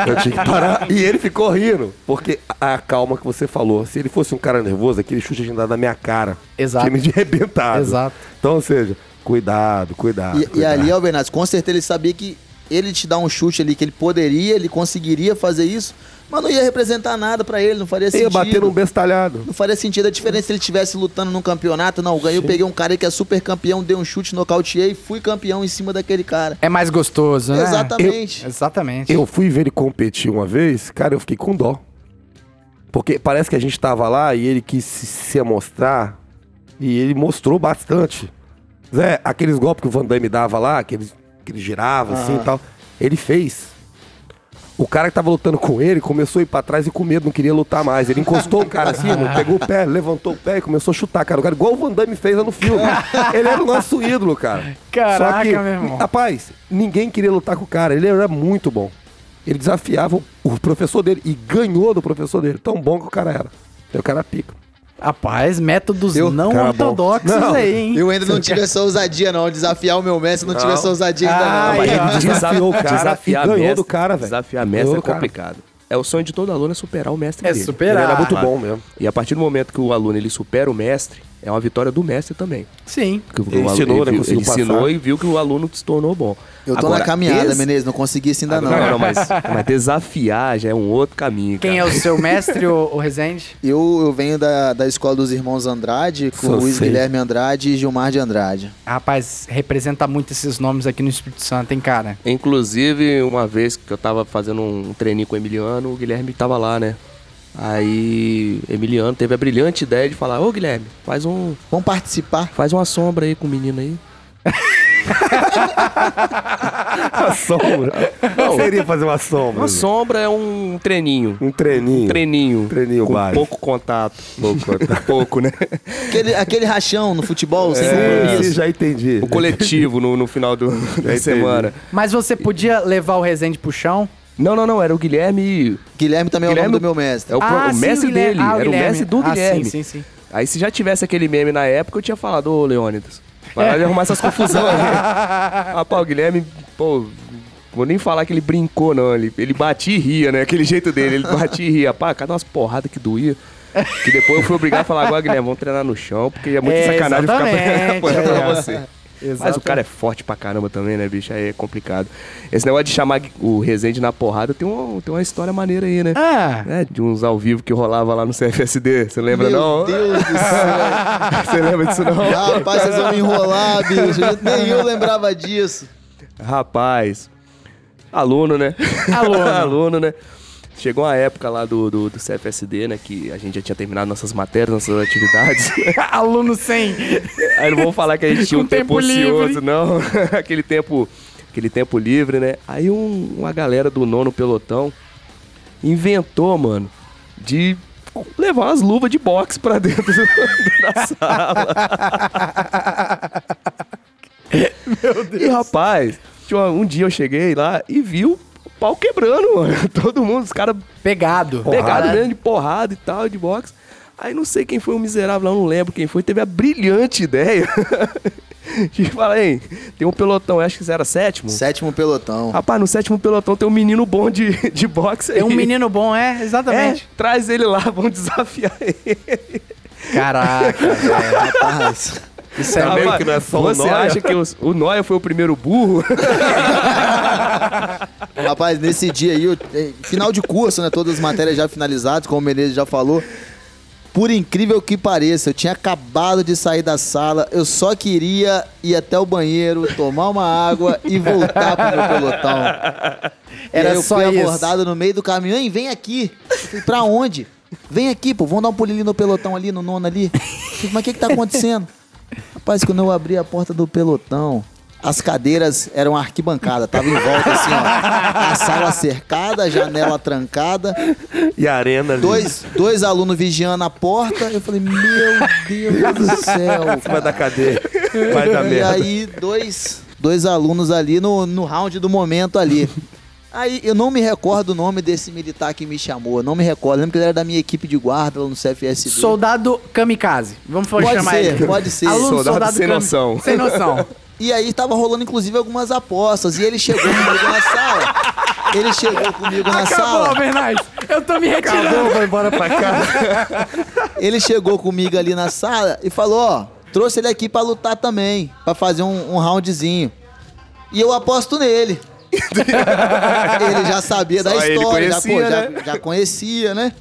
Eu tinha que parar. E ele ficou rindo. Porque a calma que você falou. Se ele fosse um cara nervoso, aquele chute tinha dado na minha cara. Exato. Tinha me arrebentado. Exato. Então, ou seja, cuidado, cuidado. E, e cuidado. ali, Albernato, com certeza ele sabia que ele te dar um chute ali, que ele poderia, ele conseguiria fazer isso, mas não ia representar nada pra ele, não faria Ia sentido. bater num bestalhado. Não faria sentido a diferença se ele estivesse lutando num campeonato. Não, ganhei, eu peguei um cara aí que é super campeão, dei um chute, nocauteei, fui campeão em cima daquele cara. É mais gostoso, né? Exatamente. Exatamente. Eu fui ver ele competir uma vez, cara, eu fiquei com dó. Porque parece que a gente tava lá e ele quis se, se mostrar. E ele mostrou bastante. Zé, aqueles golpes que o Van Damme dava lá, que ele, que ele girava assim e tal, ele fez. O cara que tava lutando com ele começou a ir pra trás e com medo, não queria lutar mais. Ele encostou o cara assim, mano, pegou o pé, levantou o pé e começou a chutar, cara. O cara, igual o Van Damme fez lá no filme. Ele era o nosso ídolo, cara. Caraca, Só que, meu irmão. Rapaz, ninguém queria lutar com o cara. Ele era muito bom. Ele desafiava o- professor dele e ganhou do professor dele. Tão bom que o cara era. Aí o cara pica. Rapaz, métodos Eu- não Cara ortodoxos Não, aí, hein? Eu ainda não tive essa ousadia, não. Desafiar o meu mestre, não, tive essa ousadia ainda, Ah, não. ó. Ele desafiou o cara Desafiar ganhou mestre- do cara, velho. Desafiar mestre Ganhou é complicado. É o sonho de todo aluno é superar o mestre É dele. superar. Ele era muito Claro. bom mesmo. E a partir do momento que o aluno ele supera o mestre, é uma vitória do mestre também. Sim. Porque Ele o aluno- ensinou, né, conseguiu ele ensinou e viu que o aluno se tornou bom. Eu tô Agora, na caminhada, esse- Menezes, não consegui isso ainda não. Não, não, mas, mas desafiar já é um outro caminho. Quem é cara. o seu mestre, o, o Rezende? Eu, eu venho da, da escola dos irmãos Andrade, com Só Luiz sei. Guilherme Andrade e Gilmar de Andrade. Rapaz, representa muito esses nomes aqui no Espírito Santo, hein, cara? Inclusive, uma vez que eu tava fazendo um treininho com o Emiliano, o Guilherme tava lá, né? Aí, Emiliano teve a brilhante ideia de falar: Ô Guilherme, faz um. Vamos participar? Faz uma sombra aí com o menino aí. Uma sombra. Não seria fazer uma sombra. Uma sombra é um treininho. Um treininho. Um treininho. Treininho com básico. pouco contato. Pouco, pouco né? Aquele, aquele rachão no futebol, sem É, compromisso. já entendi. O coletivo no, no final do, da entendi. semana. Mas você podia levar o Rezende pro chão? Não, não, não. Era o Guilherme. Guilherme também é o Guilherme- nome do meu mestre. É o, pro- Ah, o sim, mestre Guilherme. dele. Ah, era o Guilherme. mestre do Ah, Guilherme. sim, sim, sim. Aí se já tivesse aquele meme na época, eu tinha falado, ô Leônidas, para de arrumar essas confusões aí. Rapaz, o Guilherme, pô, vou nem falar que ele brincou, não. Ele, ele batia e ria, né? Aquele jeito dele, ele batia e ria. Pá, cada umas porradas que doía. Que depois eu fui obrigado a falar, agora, Guilherme, vamos treinar no chão, porque é muito É, sacanagem ficar apanhando pra é. Você. Mas o cara é forte pra caramba também, né, bicho? Aí é complicado. Esse negócio de chamar o Rezende na porrada tem uma, tem uma história maneira aí, né? Ah, É, de uns ao vivo que rolava lá no CFSD. Você lembra, Meu não? Deus do céu. Você lembra disso, não? Rapaz, vocês vão me enrolar, bicho. Nem eu lembrava disso. Rapaz. Aluno, né? Aluno. Aluno, né? Chegou uma época lá do, do, do CFSD, né? Que a gente já tinha terminado nossas matérias, nossas atividades. aluno sem. Aí não vamos falar que a gente tinha um tempo, tempo ocioso, não. aquele tempo. Aquele tempo livre, né? Aí um- uma galera do nono pelotão inventou, mano, de levar umas luvas de boxe pra dentro do- da sala. E rapaz, tinha uma- um dia eu cheguei lá e vi o pau quebrando, mano. Todo mundo, os caras Pegado. pegado mesmo de porrada e tal, de boxe. Aí não sei quem foi o miserável, lá, não lembro quem foi, teve a brilhante ideia de falar, hein, tem um pelotão, acho que era sétimo. Sétimo pelotão. Rapaz, no sétimo pelotão tem um menino bom de, de boxe aí. Tem um menino bom, é? É, Exatamente. traz ele lá, vamos desafiar ele. Caraca, velho. Rapaz. Isso é Tá Rapaz, que não é só o Você Noia? acha que os- o Noia foi o primeiro burro? Rapaz, nesse dia aí, eu- eh, final de curso, né? Todas as matérias já finalizadas, como o Menezes já falou. Por incrível que pareça, eu tinha acabado de sair da sala, eu só queria ir até o banheiro, tomar uma água e voltar pro meu pelotão. Era e aí eu só fui isso. abordado no meio do caminho. Hein, vem aqui. Eu falei, pra onde? Vem aqui, pô, vamos dar um pulinho no pelotão ali, no nono ali. Falei, Mas o que que tá acontecendo? Rapaz, quando eu abri a porta do pelotão, as cadeiras eram arquibancada, tava em volta assim, ó. A sala cercada, a janela trancada, E a arena ali. dois, dois alunos vigiando a porta. Eu falei, meu Deus do céu. Em cima da cadeia. Vai dar E merda. aí, dois, dois alunos ali no, no round do momento ali. Aí, eu não me recordo o nome desse militar que me chamou. Não me recordo. Lembro que ele era da minha equipe de guarda lá no CFSB. Soldado kamikaze. Vamos Pode chamar ser, ele. pode ser. Aluno Soldado sem kami- noção. Sem noção. E aí tava rolando, inclusive, algumas apostas. E ele chegou comigo na sala. Ele chegou comigo na Acabou, sala. Bernardes. Eu tô me retirando. vai embora pra casa. Ele chegou comigo ali na sala e falou, ó, trouxe ele aqui pra lutar também, pra fazer um, um roundzinho. E eu aposto nele. ele já sabia da Só ele história, já, pô, conhecia, já, né? já conhecia, né?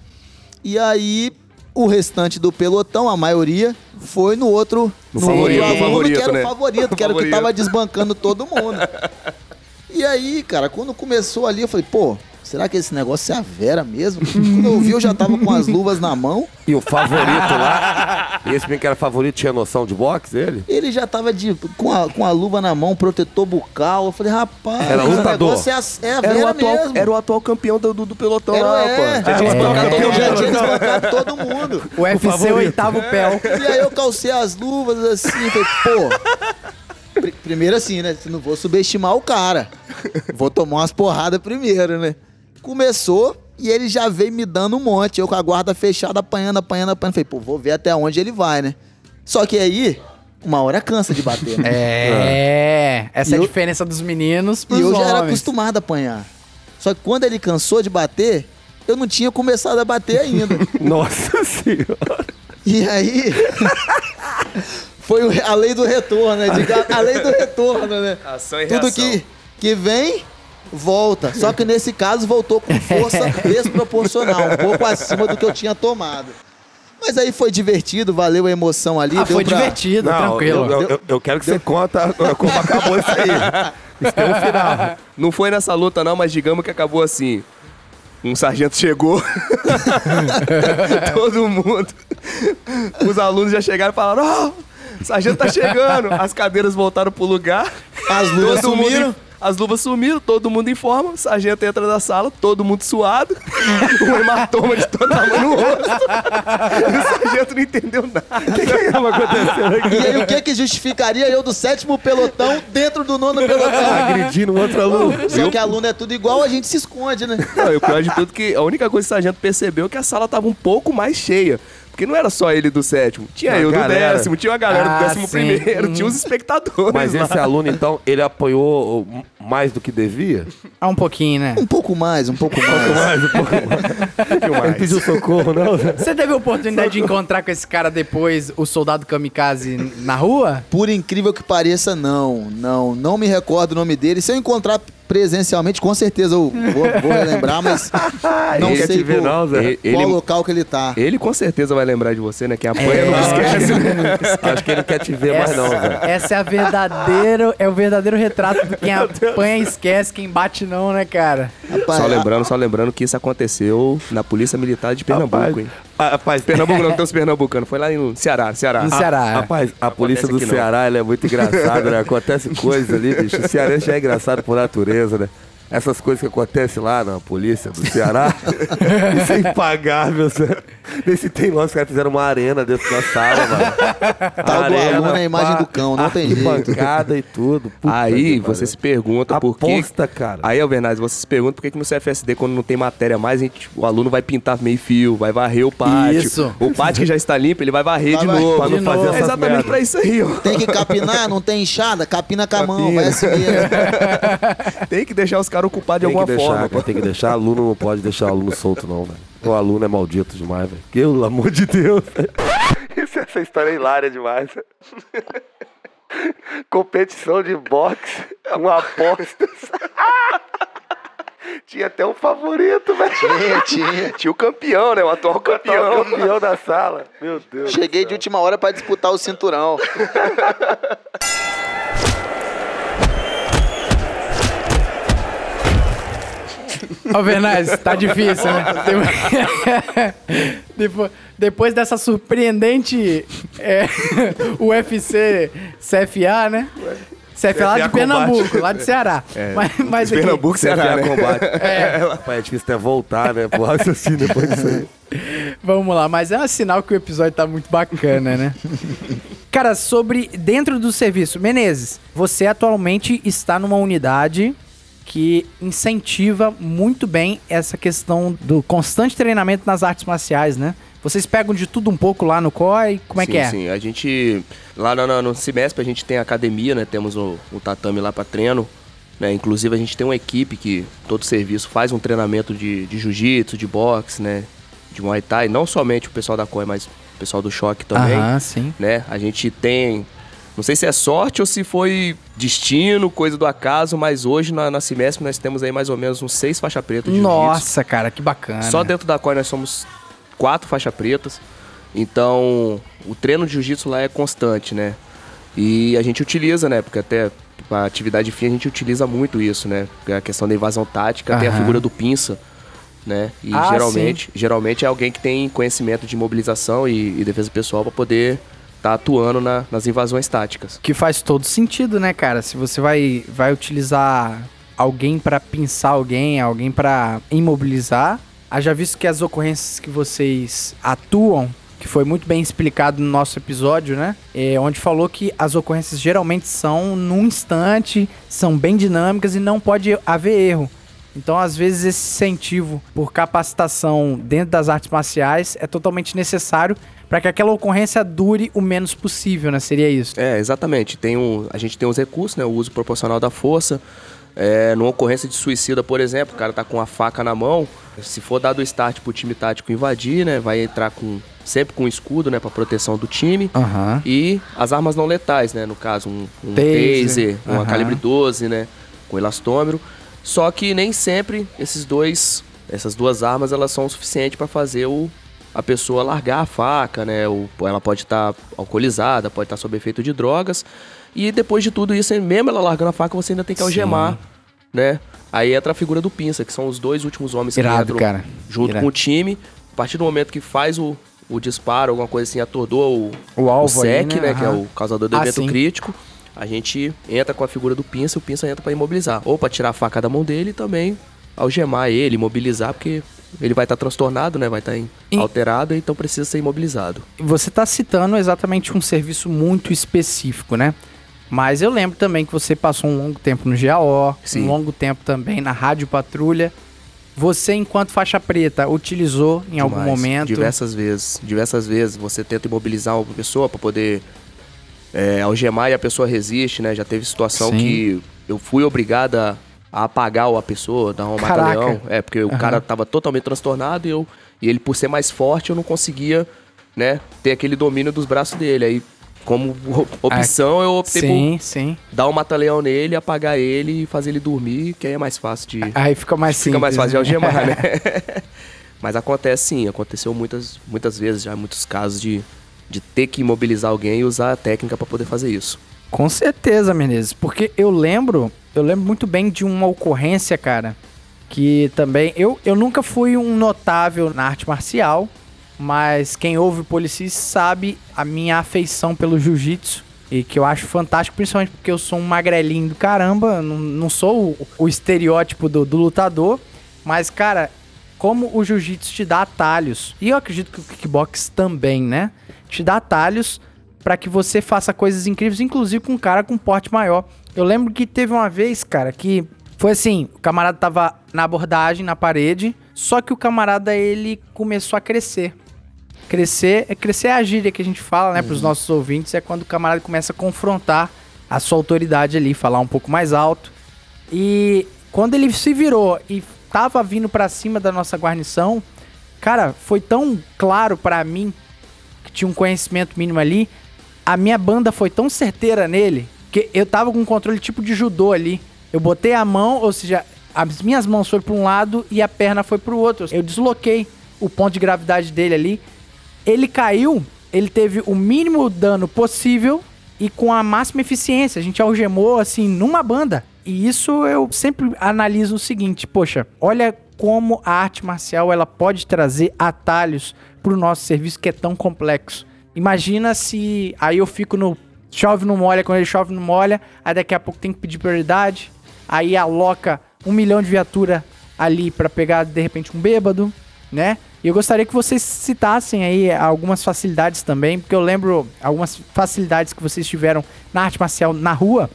E aí o restante do pelotão, a maioria, foi no outro, no favorito, aluno que favorito, era né? o favorito, que era o que tava desbancando todo mundo. E aí, cara, quando começou ali, eu falei, pô, será que esse negócio é a Vera mesmo? quando eu vi, eu já tava com as luvas na mão. E o favorito lá. E esse menino que era favorito tinha noção de boxe, ele? Ele já tava de, com, a, com a luva na mão, protetor bucal. Eu falei, rapaz, Era esse lutador. negócio é a, é a Era o, Vera atual, mesmo. era o atual campeão do, do, pelotão Era, lá, é, pô. Já tinha é, espancado todo eu já mundo. tinha todo mundo. O UFC oitavo pel. E aí eu calcei as luvas assim, falei, pô. pri- Primeiro assim, né? Não vou subestimar o cara. Vou tomar umas porradas primeiro, né? Começou e ele já veio me dando um monte. Eu com a guarda fechada, apanhando, apanhando, apanhando. Falei, pô, vou ver até onde ele vai, né? Só que aí, uma hora cansa de bater, né? É. Essa é a E eu- diferença dos meninos pros E eu já era homens. acostumado a apanhar. Só que quando ele cansou de bater, eu não tinha começado a bater ainda. Nossa senhora. E aí. foi a lei do retorno, né? A lei do retorno, né? Ação e Tudo reação. que, que vem, volta. Só que nesse caso voltou com força desproporcional, um pouco acima do que eu tinha tomado. Mas aí foi divertido, valeu a emoção ali. Ah, deu foi pra- divertido, Não, tranquilo. eu, eu- eu- quero que você conta como acabou isso aí. Isso tem um final. Não foi nessa luta, não, mas digamos que acabou assim. Um sargento chegou. Todo mundo. Os alunos já chegaram e falaram: Ó, o sargento tá chegando. As cadeiras voltaram pro lugar. As luvas mundo sumiram. em- As luvas sumiram, todo mundo informa, o sargento entra na sala, todo mundo suado, um hematoma de todo tamanho no rosto. E o sargento não entendeu nada. O que que tava acontecendo aqui? E aí o que que justificaria eu do sétimo pelotão dentro do nono pelotão? Agredindo outro aluno. Só que aluno é tudo igual, a gente se esconde, né? Não, e o pior de tudo é que a única coisa que o sargento percebeu é que a sala tava um pouco mais cheia. Porque não era só ele do sétimo. Tinha Uma eu do galera. décimo, tinha uma galera Ah, do décimo sim. primeiro, tinha os espectadores Mas lá. esse aluno, então, ele apanhou uh, mais do que devia? Ah, um pouquinho, né? Um pouco mais, um pouco mais. Mais, um pouco mais. Ele pediu socorro, não? Você teve a oportunidade de encontrar com esse cara depois, o soldado kamikaze, na rua? Por incrível que pareça, não. Não, não me recordo o nome dele. Se eu encontrar presencialmente, com certeza eu vou, vou relembrar, mas não Ele quer sei te ver, qual, não, Zé? Ele- qual ele- local que ele tá. Ele com certeza vai lembrar de você, né? Quem apanha É. não esquece. né? Acho que ele não quer te ver mais, não, Zé. essa é a verdadeiro, é o verdadeiro retrato de quem apanha e esquece, quem bate não, né, cara? Rapaz, Só lembrando, só lembrando que isso aconteceu na Polícia Militar de Pernambuco, Rapaz, hein? rapaz, Pernambuco não, tem os pernambucanos. Foi lá no Ceará, Ceará. No Ceará. é. Rapaz, a polícia do. Ceará ela é muito engraçada, né? Acontece coisas ali, bicho. O cearense já é engraçado por natureza, né? Essas coisas que acontecem lá na polícia do Ceará, isso é impagável. Nesse tem lá, os caras fizeram uma arena dentro da sala, mano. Tal do aluno é a imagem do cão, não tem jeito. bancada e tudo. Puta Aí que você se pergunta por que. Aposta, cara. Aí, Alvernaz, você se pergunta por que, que no CFSD, quando não tem matéria mais, a gente- o aluno vai pintar meio fio, vai varrer o pátio. Isso. O pátio que já está limpo, ele vai varrer Vai de varrer novo. pra não de fazer novo. É exatamente merdas. pra isso aí, ó. Tem que capinar, não tem enxada? Capina com a mão, vai assim mesmo. Tem que deixar os caras ocupados de Tem que alguma deixar, forma. cara, tem que deixar. Aluno não pode deixar aluno solto, não, velho. O aluno é maldito demais, velho. Pelo amor de Deus. Isso, essa história é hilária demais. Competição de boxe, uma aposta. Tinha até um favorito, velho. Tinha, tinha. Tinha o campeão, né? O atual campeão. O campeão da sala. Meu Deus. Cheguei de última hora pra disputar o cinturão. Ô, Bernardes, tá difícil, né? Depois, depois dessa surpreendente é, UFC CFA, né? CFA lá de Pernambuco, Combate. lá de Ceará. Mas, mas aqui, Pernambuco, Ceará, CFA né? combate. É. difícil até voltar, né? Pro raciocínio depois disso aí. Vamos lá, mas é um sinal que o episódio tá muito bacana, né? Cara, sobre dentro do serviço, Menezes, você atualmente está numa unidade que incentiva muito bem essa questão do constante treinamento nas artes marciais, né? Vocês pegam de tudo um pouco lá no COI, como é sim, que é? Sim, a gente. Lá no, no, no Cimesp a gente tem academia, né? Temos o, o tatame lá pra treino. Né? Inclusive a gente tem uma equipe que todo serviço faz um treinamento de, de jiu-jitsu, de boxe, né? De Muay Thai. Não somente o pessoal da COI, mas o pessoal do choque também. Aham, sim. né? A gente tem. Não sei se é sorte ou se foi destino, coisa do acaso, mas hoje na, na Cimesp nós temos aí mais ou menos uns seis faixa pretas de jiu-jitsu. Nossa, cara, que bacana. Só dentro da COI nós somos quatro faixa pretas. Então, o treino de jiu-jitsu lá é constante, né? E a gente utiliza, né? Porque até a atividade fim a gente utiliza muito isso, né? Porque a questão da invasão tática tem a figura do pinça, né? E Ah, geralmente, geralmente é alguém que tem conhecimento de mobilização e, e defesa pessoal para poder estar atuando na- nas invasões táticas. Que faz todo sentido, né, cara? Se você vai, vai utilizar alguém pra pinçar alguém, alguém pra imobilizar, haja visto que as ocorrências que vocês atuam, que foi muito bem explicado no nosso episódio, né? É, onde falou que as ocorrências geralmente são num instante, são bem dinâmicas e não pode haver erro. Então, às vezes, esse incentivo por capacitação dentro das artes marciais é totalmente necessário para que aquela ocorrência dure o menos possível, né? Seria isso. É, exatamente. Tem um, a gente tem os recursos, né? O uso proporcional da força. É, numa ocorrência de suicida, por exemplo, o cara tá com a faca na mão. Se for dado o start pro time tático invadir, né? Vai entrar com sempre com escudo, né? Pra proteção do time. Aham. E as armas não letais, né? No caso, um, um Taser. taser, uma calibre 12, né? Com elastômero. Só que nem sempre esses dois, essas duas armas, elas são o suficiente para fazer o, a pessoa largar a faca, né? O, ela pode estar alcoolizada, pode estar sob efeito de drogas. E depois de tudo isso, mesmo ela largando a faca, você ainda tem que algemar, né? Aí entra a figura do pinça, que são os dois últimos homens que Irado, entram cara. junto Irado. com o time. A partir do momento que faz o, o disparo, alguma coisa assim, atordou o, O alvo o SEC, ali, né? né? Que é o causador do Ah, evento sim. crítico. A gente entra com a figura do pinça, o pinça entra pra imobilizar. Ou pra tirar a faca da mão dele e também algemar ele, imobilizar, porque ele vai estar transtornado, né? Vai estar E- alterado, então precisa ser imobilizado. Você tá citando exatamente um serviço muito específico, né? Mas eu lembro também que você passou um longo tempo no GAO, Sim. um longo tempo também na Rádio Patrulha. Você, enquanto faixa preta, utilizou em algum Demais. momento. Diversas vezes. Diversas vezes você tenta imobilizar uma pessoa pra poder é, algemar e a pessoa resiste, né? Já teve situação Sim. que eu fui obrigada a apagar a pessoa, dar um Caraca. mata-leão. É, porque o Aham. cara tava totalmente transtornado e, eu, e ele, por ser mais forte, eu não conseguia, né, ter aquele domínio dos braços dele. Aí, como op- opção, eu optei por Sim, sim. dar um mata-leão nele, apagar ele e fazer ele dormir, que aí é mais fácil de... Aí fica mais Fica mais simples, fácil de né? algemar, né? Mas acontece sim, aconteceu muitas, muitas vezes já, muitos casos de, de ter que imobilizar alguém e usar a técnica pra poder fazer isso. Com certeza, Menezes, porque eu lembro, eu lembro muito bem de uma ocorrência, cara, que também eu, eu nunca fui um notável na arte marcial, mas quem ouve o Policis sabe a minha afeição pelo jiu-jitsu e que eu acho fantástico, principalmente porque eu sou um magrelinho do caramba, não, não sou o, o estereótipo do, do lutador, mas cara, como o jiu-jitsu te dá atalhos, e eu acredito que o kickbox também, né? Te dá atalhos pra que você faça coisas incríveis, inclusive com um cara com porte maior. Eu lembro que teve uma vez, cara, que foi assim, o camarada tava na abordagem, na parede, só que o camarada ele começou a crescer. Crescer, é crescer é a gíria que a gente fala, né, pros nossos ouvintes, é quando o camarada começa a confrontar a sua autoridade ali, falar um pouco mais alto. E quando ele se virou e tava vindo pra cima da nossa guarnição, cara, foi tão claro pra mim que tinha um conhecimento mínimo ali. A minha banda foi tão certeira nele que eu tava com um controle tipo de judô ali. Eu botei a mão, ou seja, as minhas mãos foram para um lado e a perna foi para o outro. Eu desloquei o ponto de gravidade dele ali. Ele caiu, ele teve o mínimo dano possível e com a máxima eficiência. A gente algemou assim numa banda. E isso eu sempre analiso o seguinte, poxa, olha como a arte marcial ela pode trazer atalhos para o nosso serviço que é tão complexo. Imagina se aí eu fico no chove não molha, quando ele chove não molha, aí daqui a pouco tem que pedir prioridade, aí aloca um milhão de viatura ali para pegar de repente um bêbado, né? E eu gostaria que vocês citassem aí algumas facilidades também, porque eu lembro algumas facilidades que vocês tiveram na arte marcial na rua,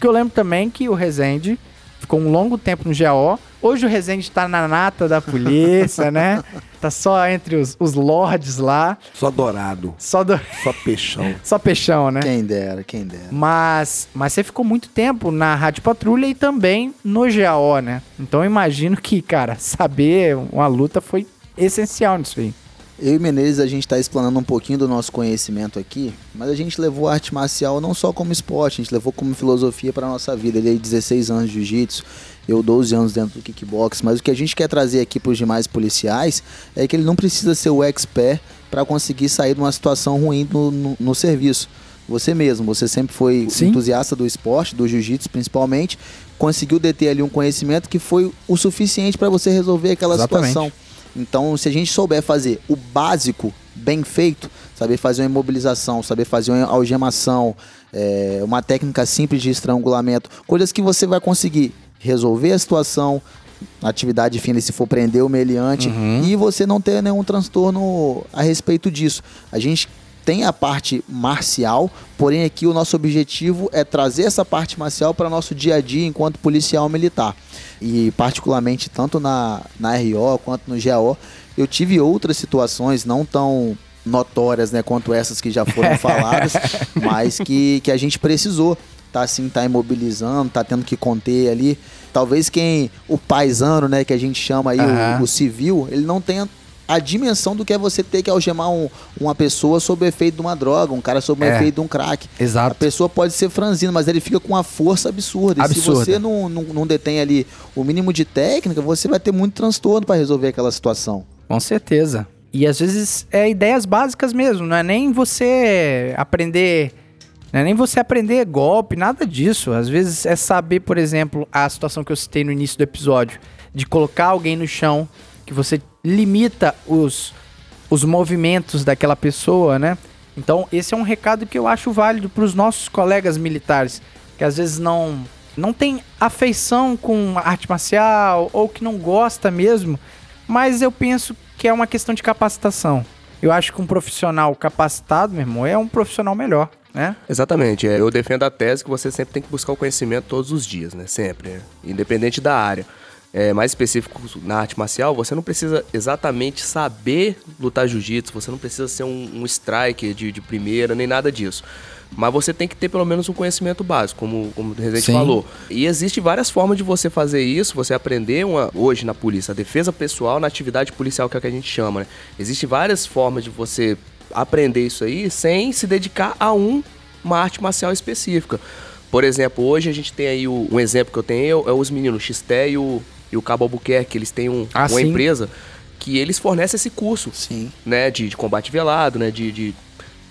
que eu lembro também que o Rezende ficou um longo tempo no GO. Hoje o Rezende tá na nata da polícia, né? Tá só entre os, os lords lá. Só dourado. Só, do... Só peixão. só peixão, né? Quem dera, quem dera. Mas, mas você ficou muito tempo na Rádio Patrulha e também no GAO, né? Então eu imagino que, cara, saber uma luta foi essencial nisso aí. Eu e Menezes, a gente está explanando um pouquinho do nosso conhecimento aqui, mas a gente levou a arte marcial não só como esporte, a gente levou como filosofia para nossa vida. Ele é 16 anos de jiu-jitsu, eu 12 anos dentro do kickbox, mas o que a gente quer trazer aqui para os demais policiais é que ele não precisa ser o expert para conseguir sair de uma situação ruim no, no, no serviço. Você mesmo, você sempre foi Sim. entusiasta do esporte, do jiu-jitsu principalmente, conseguiu deter ali um conhecimento que foi o suficiente para você resolver aquela Exatamente. situação. Então, se a gente souber fazer o básico bem feito, saber fazer uma imobilização, saber fazer uma algemação, é, uma técnica simples de estrangulamento, coisas que você vai conseguir resolver a situação, na atividade fina, se for prender o meliante, e você não ter nenhum transtorno a respeito disso. A gente tem a parte marcial, porém aqui o nosso objetivo é trazer essa parte marcial para nosso dia a dia enquanto policial militar. E particularmente tanto na, na RO quanto no GAO, eu tive outras situações não tão notórias né, quanto essas que já foram faladas, mas que, que a gente precisou tá assim, tá imobilizando, tá tendo que conter ali. Talvez quem, o paisano, né, que a gente chama aí, o- Aham. o, civil, ele não tenha a dimensão do que é você ter que algemar um- uma pessoa sob o efeito de uma droga, um cara sob o É. efeito de um crack. A Exato. pessoa pode ser franzina, mas ele fica com uma força absurda. E Absurda. se você não, não, não detém ali o mínimo de técnica, você vai ter muito transtorno para resolver aquela situação. Com certeza. E às vezes é ideias básicas mesmo, não é nem você aprender. Não é nem você aprender golpe, nada disso. Às vezes é saber, por exemplo, a situação que eu citei no início do episódio, de colocar alguém no chão, que você limita os, os movimentos daquela pessoa, né? Então, esse é um recado que eu acho válido para os nossos colegas militares, que às vezes não não tem afeição com arte marcial ou que não gosta mesmo, mas eu penso que é uma questão de capacitação. Eu acho que um profissional capacitado, meu irmão, é um profissional melhor, né? Exatamente. é, Eu defendo a tese que você sempre tem que buscar o conhecimento todos os dias, né? Sempre. né? Independente da área. É, mais específico na arte marcial, você não precisa exatamente saber lutar jiu-jitsu, você não precisa ser um, um striker de, de primeira, nem nada disso. Mas você tem que ter pelo menos um conhecimento básico, como, como o Sim. falou. E existe várias formas de você fazer isso, você aprender uma, hoje na polícia, a defesa pessoal na atividade policial, que é o que a gente chama, né? Existem várias formas de você aprender isso aí sem se dedicar a um, uma arte marcial específica. Por exemplo, hoje a gente tem aí o- um exemplo que eu tenho é, os meninos Xté e o, e o Cabo Albuquerque, eles têm um- Ah, uma sim. empresa que eles fornecem esse curso Sim. né, de, de combate velado, né, de, de,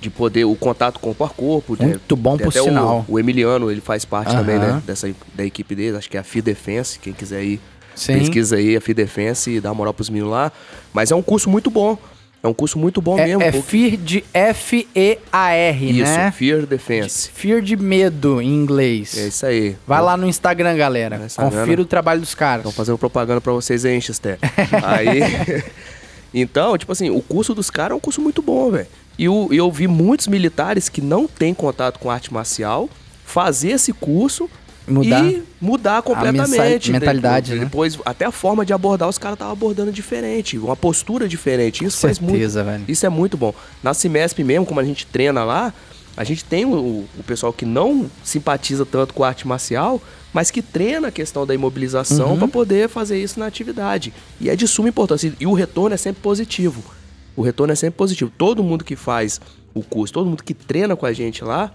de poder o contato corpo a corpo. Muito bom, Tem por até o- sinal. O, Emiliano, ele faz parte Aham. também, né, dessa da equipe dele, acho que é a FI Defense, quem quiser ir, Sim. pesquisa aí a FI Defense e dá uma moral pros meninos lá. Mas é um curso muito bom. É um curso muito bom É, mesmo. é. FEAR de F-E-A-R, Isso, né? Fear Defense. Fear de medo em inglês. É isso aí. Vai lá no Instagram, galera. No Instagram, Confira né? o trabalho dos caras. Estão fazendo propaganda pra vocês aí, hein, Chester. aí. então, tipo assim, o curso dos caras é um curso muito bom, velho. E o- e eu vi muitos militares que não têm contato com arte marcial fazer esse curso Mudar. e mudar completamente. mentalidade, né? Depois, até a forma de abordar, os caras estavam abordando diferente, uma postura diferente. Isso faz muito. certeza, velho. Isso é muito bom. Na Cimesp mesmo, como a gente treina lá, a gente tem o, o pessoal que não simpatiza tanto com a arte marcial, mas que treina a questão da imobilização Uhum. para poder fazer isso na atividade. E é de suma importância. E o retorno é sempre positivo. O retorno é sempre positivo. Todo mundo que faz o curso, todo mundo que treina com a gente lá,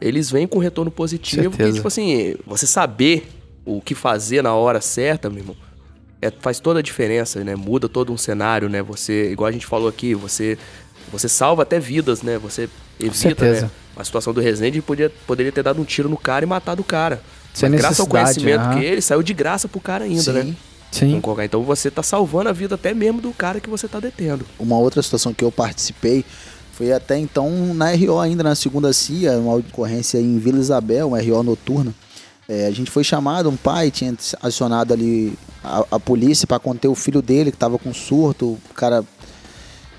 eles vêm com retorno positivo. Certeza. Que, tipo assim, você saber o que fazer na hora certa, meu irmão, é, faz toda a diferença, né? Muda todo um cenário, né? Você, igual a gente falou aqui, você, você salva até vidas, né? Você evita, certeza. né? A situação do Resende podia, poderia ter dado um tiro no cara e matado o cara. Sem Mas graças ao conhecimento que ele saiu de graça pro cara ainda, Sim. né? Sim. Então você tá salvando a vida até mesmo do cara que você tá detendo. Uma outra situação que eu participei foi até então na RO ainda, na segunda CIA, uma ocorrência em Vila Isabel, uma RO noturna. É, a gente foi chamado, um pai tinha acionado ali a, a polícia para conter o filho dele que estava com surto, o cara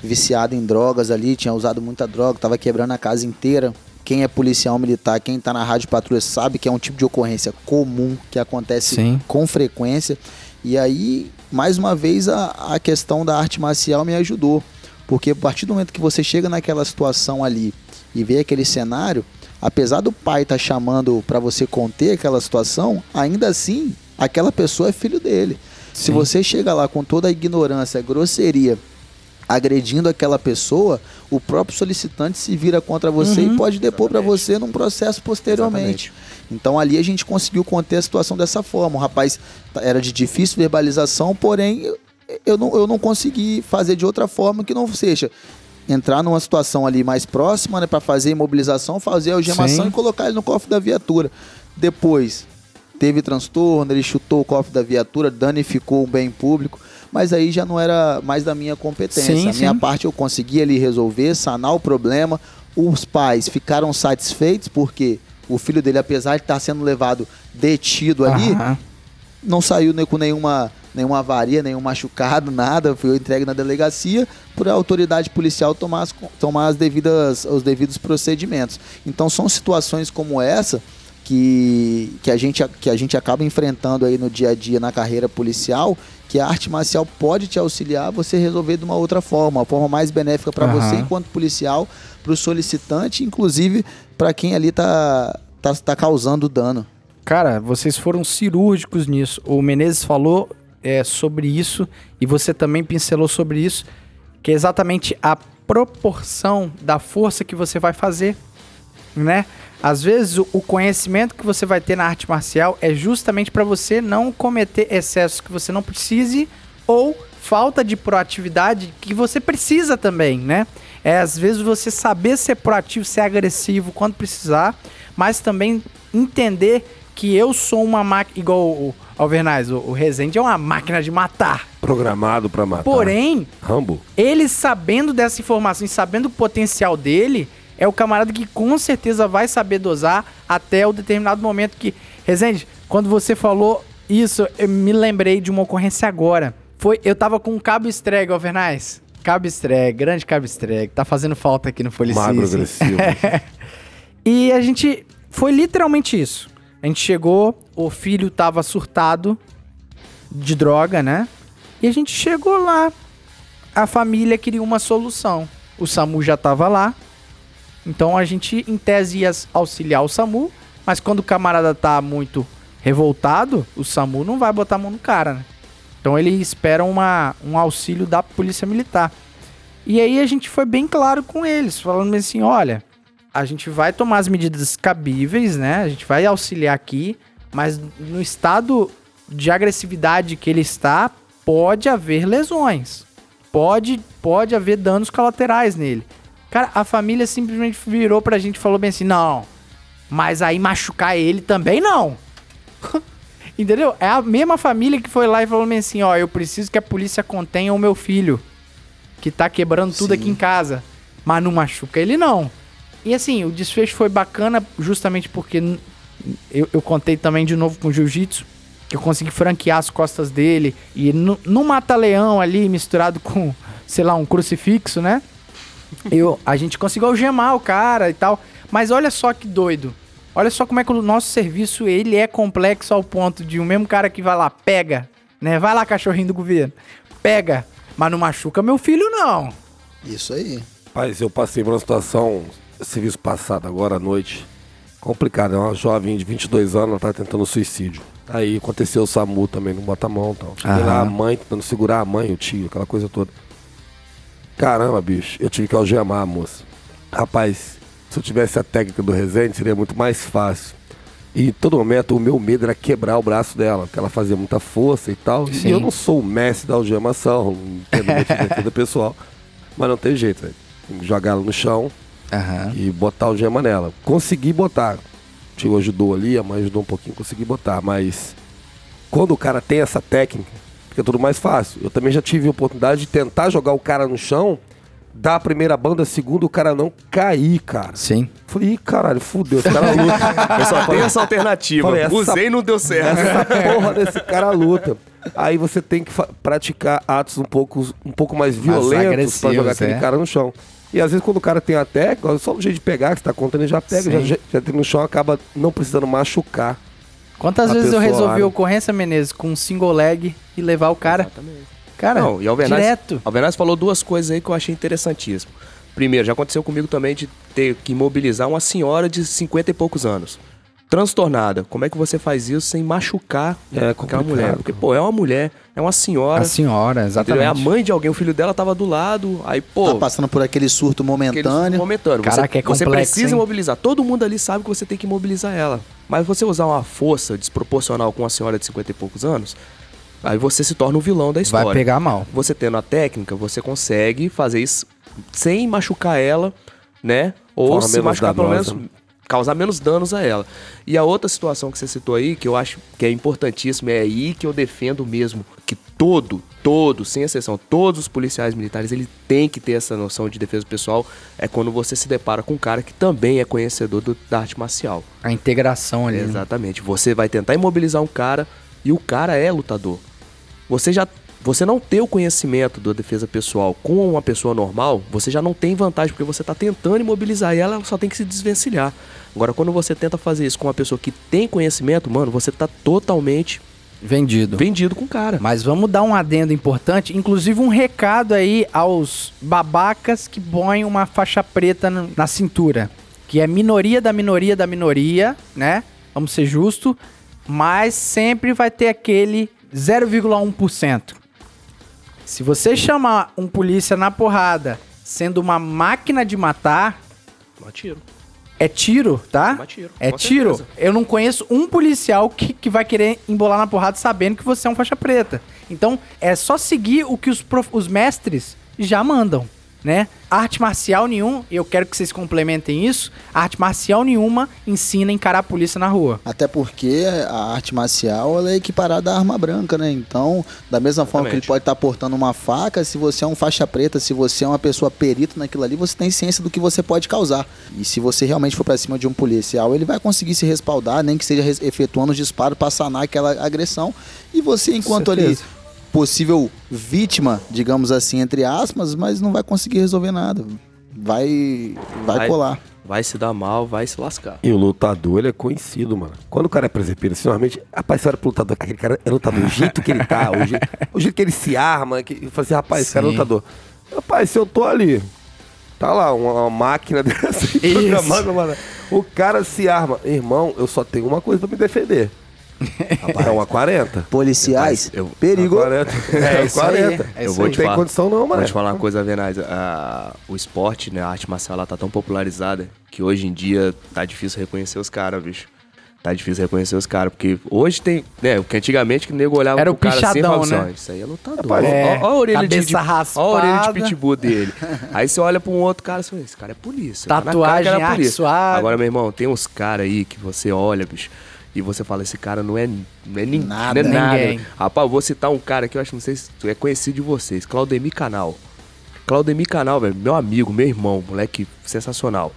viciado em drogas ali, tinha usado muita droga, estava quebrando a casa inteira. Quem é policial militar, quem está na rádio patrulha sabe que é um tipo de ocorrência comum que acontece Sim. com frequência. E aí, mais uma vez, a, a questão da arte marcial me ajudou. Porque a partir do momento que você chega naquela situação ali e vê aquele cenário, apesar do pai estar chamando para você conter aquela situação, ainda assim, aquela pessoa é filho dele. Se Sim. você chega lá com toda a ignorância, grosseria, agredindo aquela pessoa, o próprio solicitante se vira contra você Uhum. e pode depor para você num processo posteriormente. Então ali a gente conseguiu conter a situação dessa forma. O rapaz tá- era de difícil verbalização, porém eu- não, eu não consegui fazer de outra forma que não seja entrar numa situação ali mais próxima, né, para fazer imobilização, fazer a algemação Sim. e colocar ele no cofre da viatura. Depois teve transtorno, ele chutou o cofre da viatura, danificou um bem público, mas aí já não era mais da minha competência. Sim, a minha sim. parte eu consegui ali resolver, sanar o problema. Os pais ficaram satisfeitos porque o filho dele, apesar de estar sendo levado detido ali. Não saiu nem com nenhuma, nenhuma avaria, nenhum machucado, nada. Foi entregue na delegacia por a autoridade policial tomar, as, tomar as devidas, os devidos procedimentos. Então são situações como essa que, que, a gente, que a gente acaba enfrentando aí no dia a dia na carreira policial, que a arte marcial pode te auxiliar a você resolver de uma outra forma, uma forma mais benéfica para Aham. você enquanto policial, para o solicitante, inclusive para quem ali tá, tá, tá causando dano. Cara, vocês foram cirúrgicos nisso. O Menezes falou é, sobre isso e você também pincelou sobre isso, que é exatamente a proporção da força que você vai fazer, né? Às vezes o conhecimento que você vai ter na arte marcial é justamente para você não cometer excessos que você não precise ou falta de proatividade que você precisa também, né? É às vezes você saber ser proativo, ser agressivo quando precisar, mas também entender que eu sou uma máquina igual o Alvernaz, o, o Rezende é uma máquina de matar. Programado pra matar. Porém, Rambo. ele sabendo dessa informação e sabendo o potencial dele, é o camarada que com certeza vai saber dosar até o determinado momento que. Rezende, quando você falou isso, eu me lembrei de uma ocorrência agora. Foi, eu tava com um cabo estreg, Alvernaz. Cabo estreg, grande cabo estreg. Tá fazendo falta aqui no Policice. Magro agressivo. E a gente. Foi literalmente isso. A gente chegou, o filho tava surtado de droga, né? E a gente chegou lá. A família queria uma solução. O SAMU já tava lá. Então a gente, em tese, ia auxiliar o SAMU. Mas quando o camarada tá muito revoltado, o SAMU não vai botar a mão no cara, né? Então ele espera uma, um auxílio da polícia militar. E aí a gente foi bem claro com eles, falando assim, olha, a gente vai tomar as medidas cabíveis, né? A gente vai auxiliar aqui, mas no estado de agressividade que ele está, pode haver lesões. Pode, pode haver danos colaterais nele. Cara, a família simplesmente virou pra gente e falou bem assim: não, mas aí machucar ele também não. Entendeu? É a mesma família que foi lá e falou bem assim: ó, eu preciso que a polícia contenha o meu filho, que tá quebrando tudo Sim. aqui em casa. Mas não machuca ele não. E assim, o desfecho foi bacana justamente porque eu, eu contei também de novo com o jiu-jitsu, que eu consegui franquear as costas dele e no, no mata-leão ali misturado com, sei lá, um crucifixo, né? Eu, a gente conseguiu algemar o cara e tal. Mas olha só que doido. Olha só como é que o nosso serviço ele é complexo ao ponto de o mesmo cara que vai lá, pega, né? Vai lá, cachorrinho do governo. Pega, mas não machuca meu filho, não. Isso aí. Rapaz, eu passei por uma situação, serviço passado, agora à noite, complicada. É uma jovem de 22 anos, ela tá tentando suicídio. Aí aconteceu o SAMU também, não bota a mão tal. Cheguei lá, a mãe tentando segurar a mãe, o tio, aquela coisa toda. Caramba, bicho, eu tive que algemar a moça. Rapaz, se eu tivesse a técnica do Resende, seria muito mais fácil. E em todo momento o meu medo era quebrar o braço dela, porque ela fazia muita força e tal. Sim. E eu não sou o mestre da algemação, não entendo muito de defesa pessoal. Mas não tem jeito, velho. Jogar ela no chão Aham. e botar o gema nela. Consegui botar. Tio ajudou ali, a mãe ajudou um pouquinho, consegui botar. Mas quando o cara tem essa técnica, fica tudo mais fácil. Eu também já tive a oportunidade de tentar jogar o cara no chão, dar a primeira banda, a segunda, o cara não cair, cara. Sim. Falei, ih, caralho, fudeu, esse cara luta. Eu só tenho essa alternativa. Falei, essa- Usei e não deu certo. Essa porra desse cara luta. Aí você tem que praticar atos um pouco, um pouco mais violentos pra agressivos, jogar aquele é. cara no chão. E às vezes quando o cara tem a técnica, só o jeito de pegar, que você tá contando, ele já pega, Sim. já, já, tem no chão, acaba não precisando machucar. Quantas vezes eu resolvi né? ocorrência, Menezes, com um single leg e levar o cara? Cara, Não, e Alvernaz, direto. Alvernaz falou duas coisas aí que eu achei interessantíssimo. Primeiro, já aconteceu comigo também de ter que imobilizar uma senhora de 50 e poucos anos. Transtornada. Como é que você faz isso sem machucar É aquela mulher? Porque, pô, é uma mulher, é uma senhora. A senhora, entendeu? exatamente. É a mãe de alguém, o filho dela tava do lado, aí, pô. Tá passando por aquele surto aquele momentâneo. momentâneo. Caraca, você, é você complexo, precisa hein? imobilizar. Todo mundo ali sabe que você tem que imobilizar ela. Mas você usar uma força desproporcional com uma senhora de 50 e poucos anos, aí você se torna o vilão da história. Vai pegar mal. Você tendo a técnica, você consegue fazer isso sem machucar ela, né? Ou Forma se machucar pelo menos causar menos danos a ela. E a outra situação que você citou aí, que eu acho que é importantíssima, é aí que eu defendo mesmo, que todo, todo, sem exceção, todos os policiais militares, ele tem que ter essa noção de defesa pessoal, é quando você se depara com um cara que também é conhecedor do- da arte marcial. A integração ali. né? Exatamente. Você vai tentar imobilizar um cara e o cara é lutador. Você já você não ter o conhecimento da defesa pessoal com uma pessoa normal, você já não tem vantagem porque você está tentando imobilizar e ela ela só tem que se desvencilhar. Agora quando você tenta fazer isso com uma pessoa que tem conhecimento, mano, você tá totalmente Vendido. vendido com o cara. Mas vamos dar um adendo importante, inclusive um recado aí aos babacas que põem uma faixa preta na cintura, que é minoria da minoria da minoria, né? Vamos ser justo, mas sempre vai ter aquele 0,1%. Se você chamar um polícia na porrada sendo uma máquina de matar, Toma tiro. é tiro, tá? Toma tiro, É tiro. certeza. Eu não conheço um policial que, que vai querer embolar na porrada sabendo que você é um faixa preta. Então, é só seguir o que os, prof- os mestres já mandam, né? Arte marcial nenhum, eu quero que vocês complementem isso, arte marcial nenhuma ensina a encarar a polícia na rua. Até porque a arte marcial ela é equiparada à arma branca, né? Então, da mesma forma que ele Exatamente. pode estar portando uma faca, se você é um faixa preta, se você é uma pessoa perito naquilo ali, você tem ciência do que você pode causar. E se você realmente for pra cima de um policial, ele vai conseguir se respaldar, nem que seja efetuando os disparos pra sanar aquela agressão. E você, enquanto ali. Possível vítima, digamos assim, entre aspas, mas não vai conseguir resolver nada. Vai, vai, Vai. colar. Vai se dar mal, vai se lascar. E o lutador, ele é conhecido, mano. Quando o cara é presepeiro, assim, normalmente, rapaz, você olha pro lutador, aquele cara é lutador, o jeito que ele tá, o jeito, o jeito que ele se arma, que, eu falo assim, rapaz, esse cara é lutador. Rapaz, se eu tô ali, tá lá, uma, uma máquina dessa programada, mano. O cara se arma. Irmão, eu só tenho uma coisa pra me defender. É uma 40. Policiais, Eu- perigo. Uma 40. É É, isso aí, 40. é eu vou aí. te Tem falar. condição não, mano. Vou te falar uma coisa, Venaz. O esporte, né, a arte marcial, tá tão popularizada que hoje em dia tá difícil reconhecer os caras, bicho. Tá difícil reconhecer os caras, porque hoje tem, né, o que antigamente que o nego olhava Era pro o cara assim pichadão, falava assim, né? ó, isso aí é lutador. Rapaz, Ó, é, ó, ó a orelha de, cabeça de, ó a orelha de raspada. pitbull dele. aí você olha pra um outro cara e fala, esse cara é polícia. tá cara Tatuagem, que era arte polícia. suave. Agora, meu irmão, tem uns caras aí que você olha, bicho, e você fala, esse cara não é, não é, nin- Nada. não é nada. Ninguém. Rapaz, eu vou citar um cara que eu acho, não sei se é conhecido de vocês, Claudemir Canal. Claudemir Canal, velho, meu amigo, meu irmão, moleque sensacional.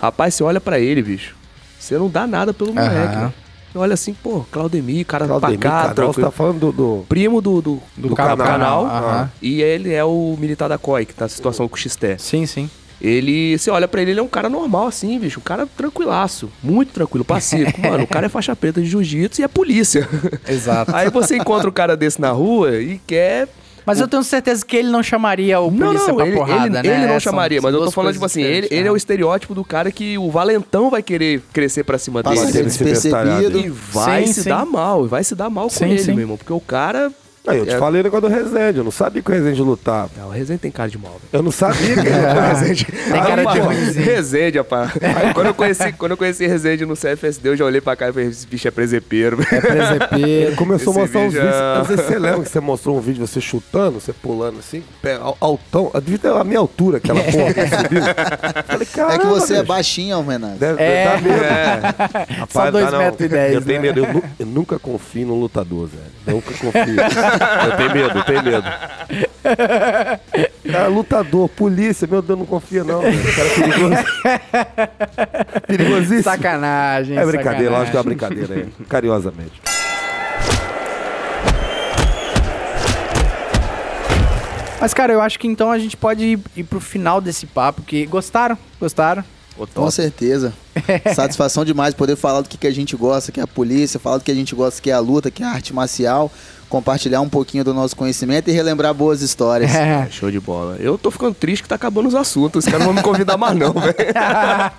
Rapaz, você olha pra ele, bicho, você não dá nada pelo moleque, Aham. velho. Você olha assim, pô, Claudemir, cara Claudemir, pra cá, Canal, tá falando do... do- Primo do, do, Do do canal. canal, Aham. e ele é o militar da COI, que tá na situação com o Xté. Sim, sim. Ele, você olha pra ele, ele é um cara normal assim, bicho. Um cara tranquilaço. Muito tranquilo, pacífico. Mano, o cara é faixa preta de jiu-jitsu e é polícia. Exato. Aí você encontra um cara desse na rua e quer. Mas eu tenho certeza que ele não chamaria o Não, polícia não, pra ele, porrada, ele, né? ele não São- chamaria, mas eu tô falando, tipo assim, ele, ele é o né? estereótipo do cara que o valentão vai querer crescer pra cima Passa dele. a ser Deve ser bestalhado. despercebido. E vai Sim, se sim. dar mal, e vai se dar mal com Sim, ele, sim. meu irmão. Porque o cara Aí eu te É. falei o negócio do Resende, eu não sabia que o Resende lutava. Não, o Resende tem cara de mal, velho. Eu não sabia que ele lutava. Resende. Tem cara de ruimzinho. Resende, rapaz. Quando, eu conheci, quando eu conheci Resende no CFSD, eu já olhei pra cá e falei, esse bicho é presepeiro. velho. É presepeiro. Começou a Esse mostrar uns vídeo vídeos. é- não você lembra que você mostrou um vídeo você chutando, você pulando assim, pé, al- altão. Eu devia ter a minha altura, aquela porra. que subiu. Falei, É que você é bicho. baixinho, Almenaz. Deve, É. dar medo. É. Rapaz, Só dois dá não. metros e dez, Eu tenho né? medo. Eu, eu nunca confio num lutador, Zé. Nunca confio. Eu tenho medo, eu tenho medo. Cara, lutador, polícia, meu Deus, não confia não. velho. Cara é perigoso. Perigosíssimo. Sacanagem. É brincadeira, sacanagem. lógico que é uma brincadeira aí. Carinhosamente. Mas, cara, eu acho que então a gente pode ir, ir pro final desse papo, que gostaram? Gostaram? Com certeza. Satisfação demais poder falar do que, que a gente gosta, que é a polícia, falar do que a gente gosta, que é a luta, que é a arte marcial, compartilhar um pouquinho do nosso conhecimento e relembrar boas histórias. É. Show de bola. Eu tô ficando triste que tá acabando os assuntos. Os caras não vão me convidar mais, não, velho.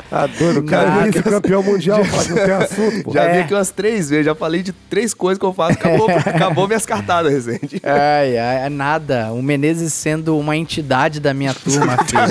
Tá doido, o cara Nada. é campeão mundial, fala que não tem assunto, pô. Já É. vi aqui umas três vezes, já falei de três coisas que eu faço. Acabou, acabou minhas cartadas, Resende. Ai, ai, é nada. O Menezes sendo uma entidade da minha turma, filho.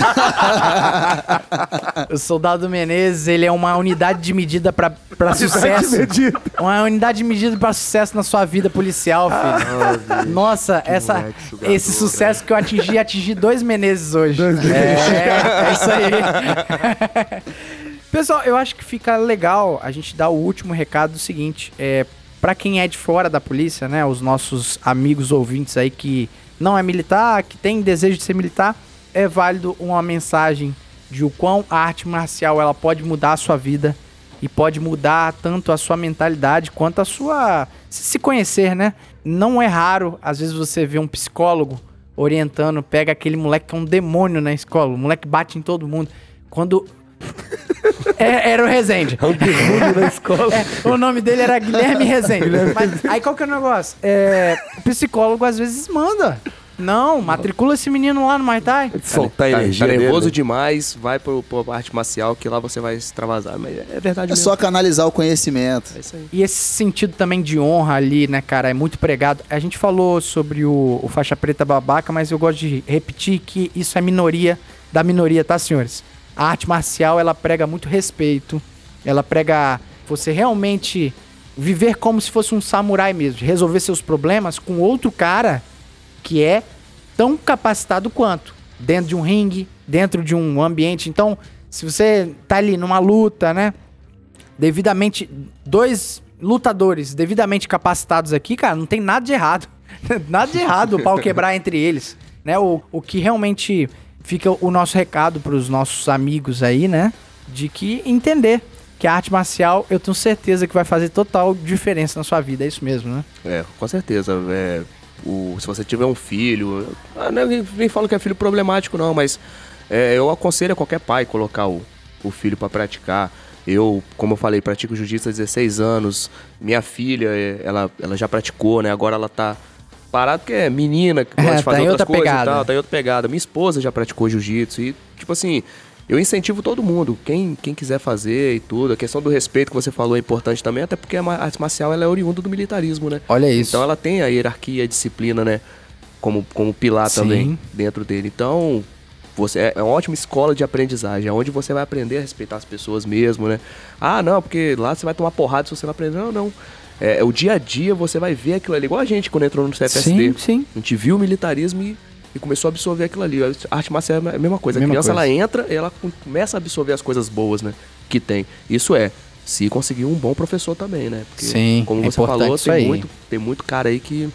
o soldado Menezes, ele é uma unidade de medida pra, pra sucesso. medida. Uma unidade de medida pra sucesso na sua vida policial, filho. Nossa, essa, esse sucesso que eu atingi, atingi dois Menezes hoje. É, é isso aí. Pessoal, eu acho que fica legal a gente dar o último recado do seguinte, é para quem é de fora da polícia, né, os nossos amigos ouvintes aí que não é militar, que tem desejo de ser militar, é válido uma mensagem de o quão a arte marcial ela pode mudar a sua vida e pode mudar tanto a sua mentalidade quanto a sua se conhecer, né? Não é raro, às vezes você vê um psicólogo orientando, pega aquele moleque que é um demônio na escola, o moleque bate em todo mundo. Quando é, era o Rezende. É um demônio na escola. É, o nome dele era Guilherme Rezende. Mas aí qual que é o negócio? É, o psicólogo às vezes manda. Não, matricula esse menino lá no Muay Thai. Soltar Tá, energia tá nervoso dele. demais, vai pro, pro arte marcial que lá você vai extravasar. Mas é verdade É mesmo. só canalizar o conhecimento. É isso aí. E esse sentido também de honra ali, né, cara, é muito pregado. A gente falou sobre o, o faixa preta babaca, mas eu gosto de repetir que isso é minoria da minoria, tá, senhores? A arte marcial, ela prega muito respeito. Ela prega você realmente viver como se fosse um samurai mesmo, de resolver seus problemas com outro cara que é tão capacitado quanto dentro de um ringue, dentro de um ambiente. Então, se você tá ali numa luta, né, devidamente dois lutadores devidamente capacitados aqui, cara, não tem nada de errado. nada de errado o pau quebrar entre eles, né? O, o que realmente fica o nosso recado para os nossos amigos aí, né? De que entender que a arte marcial, eu tenho certeza que vai fazer total diferença na sua vida, é isso mesmo, né? É, com certeza. É, o, se você tiver um filho. ah, não, nem, nem falo que é filho problemático, não, mas é, eu aconselho a qualquer pai colocar o, o filho pra praticar. Eu, como eu falei, pratico jiu-jitsu há 16 anos. Minha filha, é, ela, ela já praticou, né? Agora ela tá parada porque é menina, que gosta É, de tá fazer em outras outra coisas pegada. e tal, tá em outra pegada. Minha esposa já praticou jiu-jitsu e, tipo assim, eu incentivo todo mundo, quem, quem quiser fazer e tudo. A questão do respeito que você falou é importante também, até porque a arte marcial ela é oriunda do militarismo, né? Olha isso. Então ela tem a hierarquia, a disciplina, né? Como, como pilar Sim. também dentro dele. Então, você é é uma ótima escola de aprendizagem, é onde você vai aprender a respeitar as pessoas mesmo, né? Ah, não, porque lá você vai tomar porrada se você não aprender. Não, não. É, é o dia a dia você vai ver aquilo ali. Igual a gente quando entrou no CFSD. Sim, sim. A gente viu o militarismo e, e começou a absorver aquilo ali. A arte marcial é a mesma coisa. Mesma a criança coisa. ela entra e ela com- começa a absorver as coisas boas, né? Que tem. Isso é. Se conseguir um bom professor também, né? Porque, Sim, como é você falou, tem muito, tem muito cara aí que,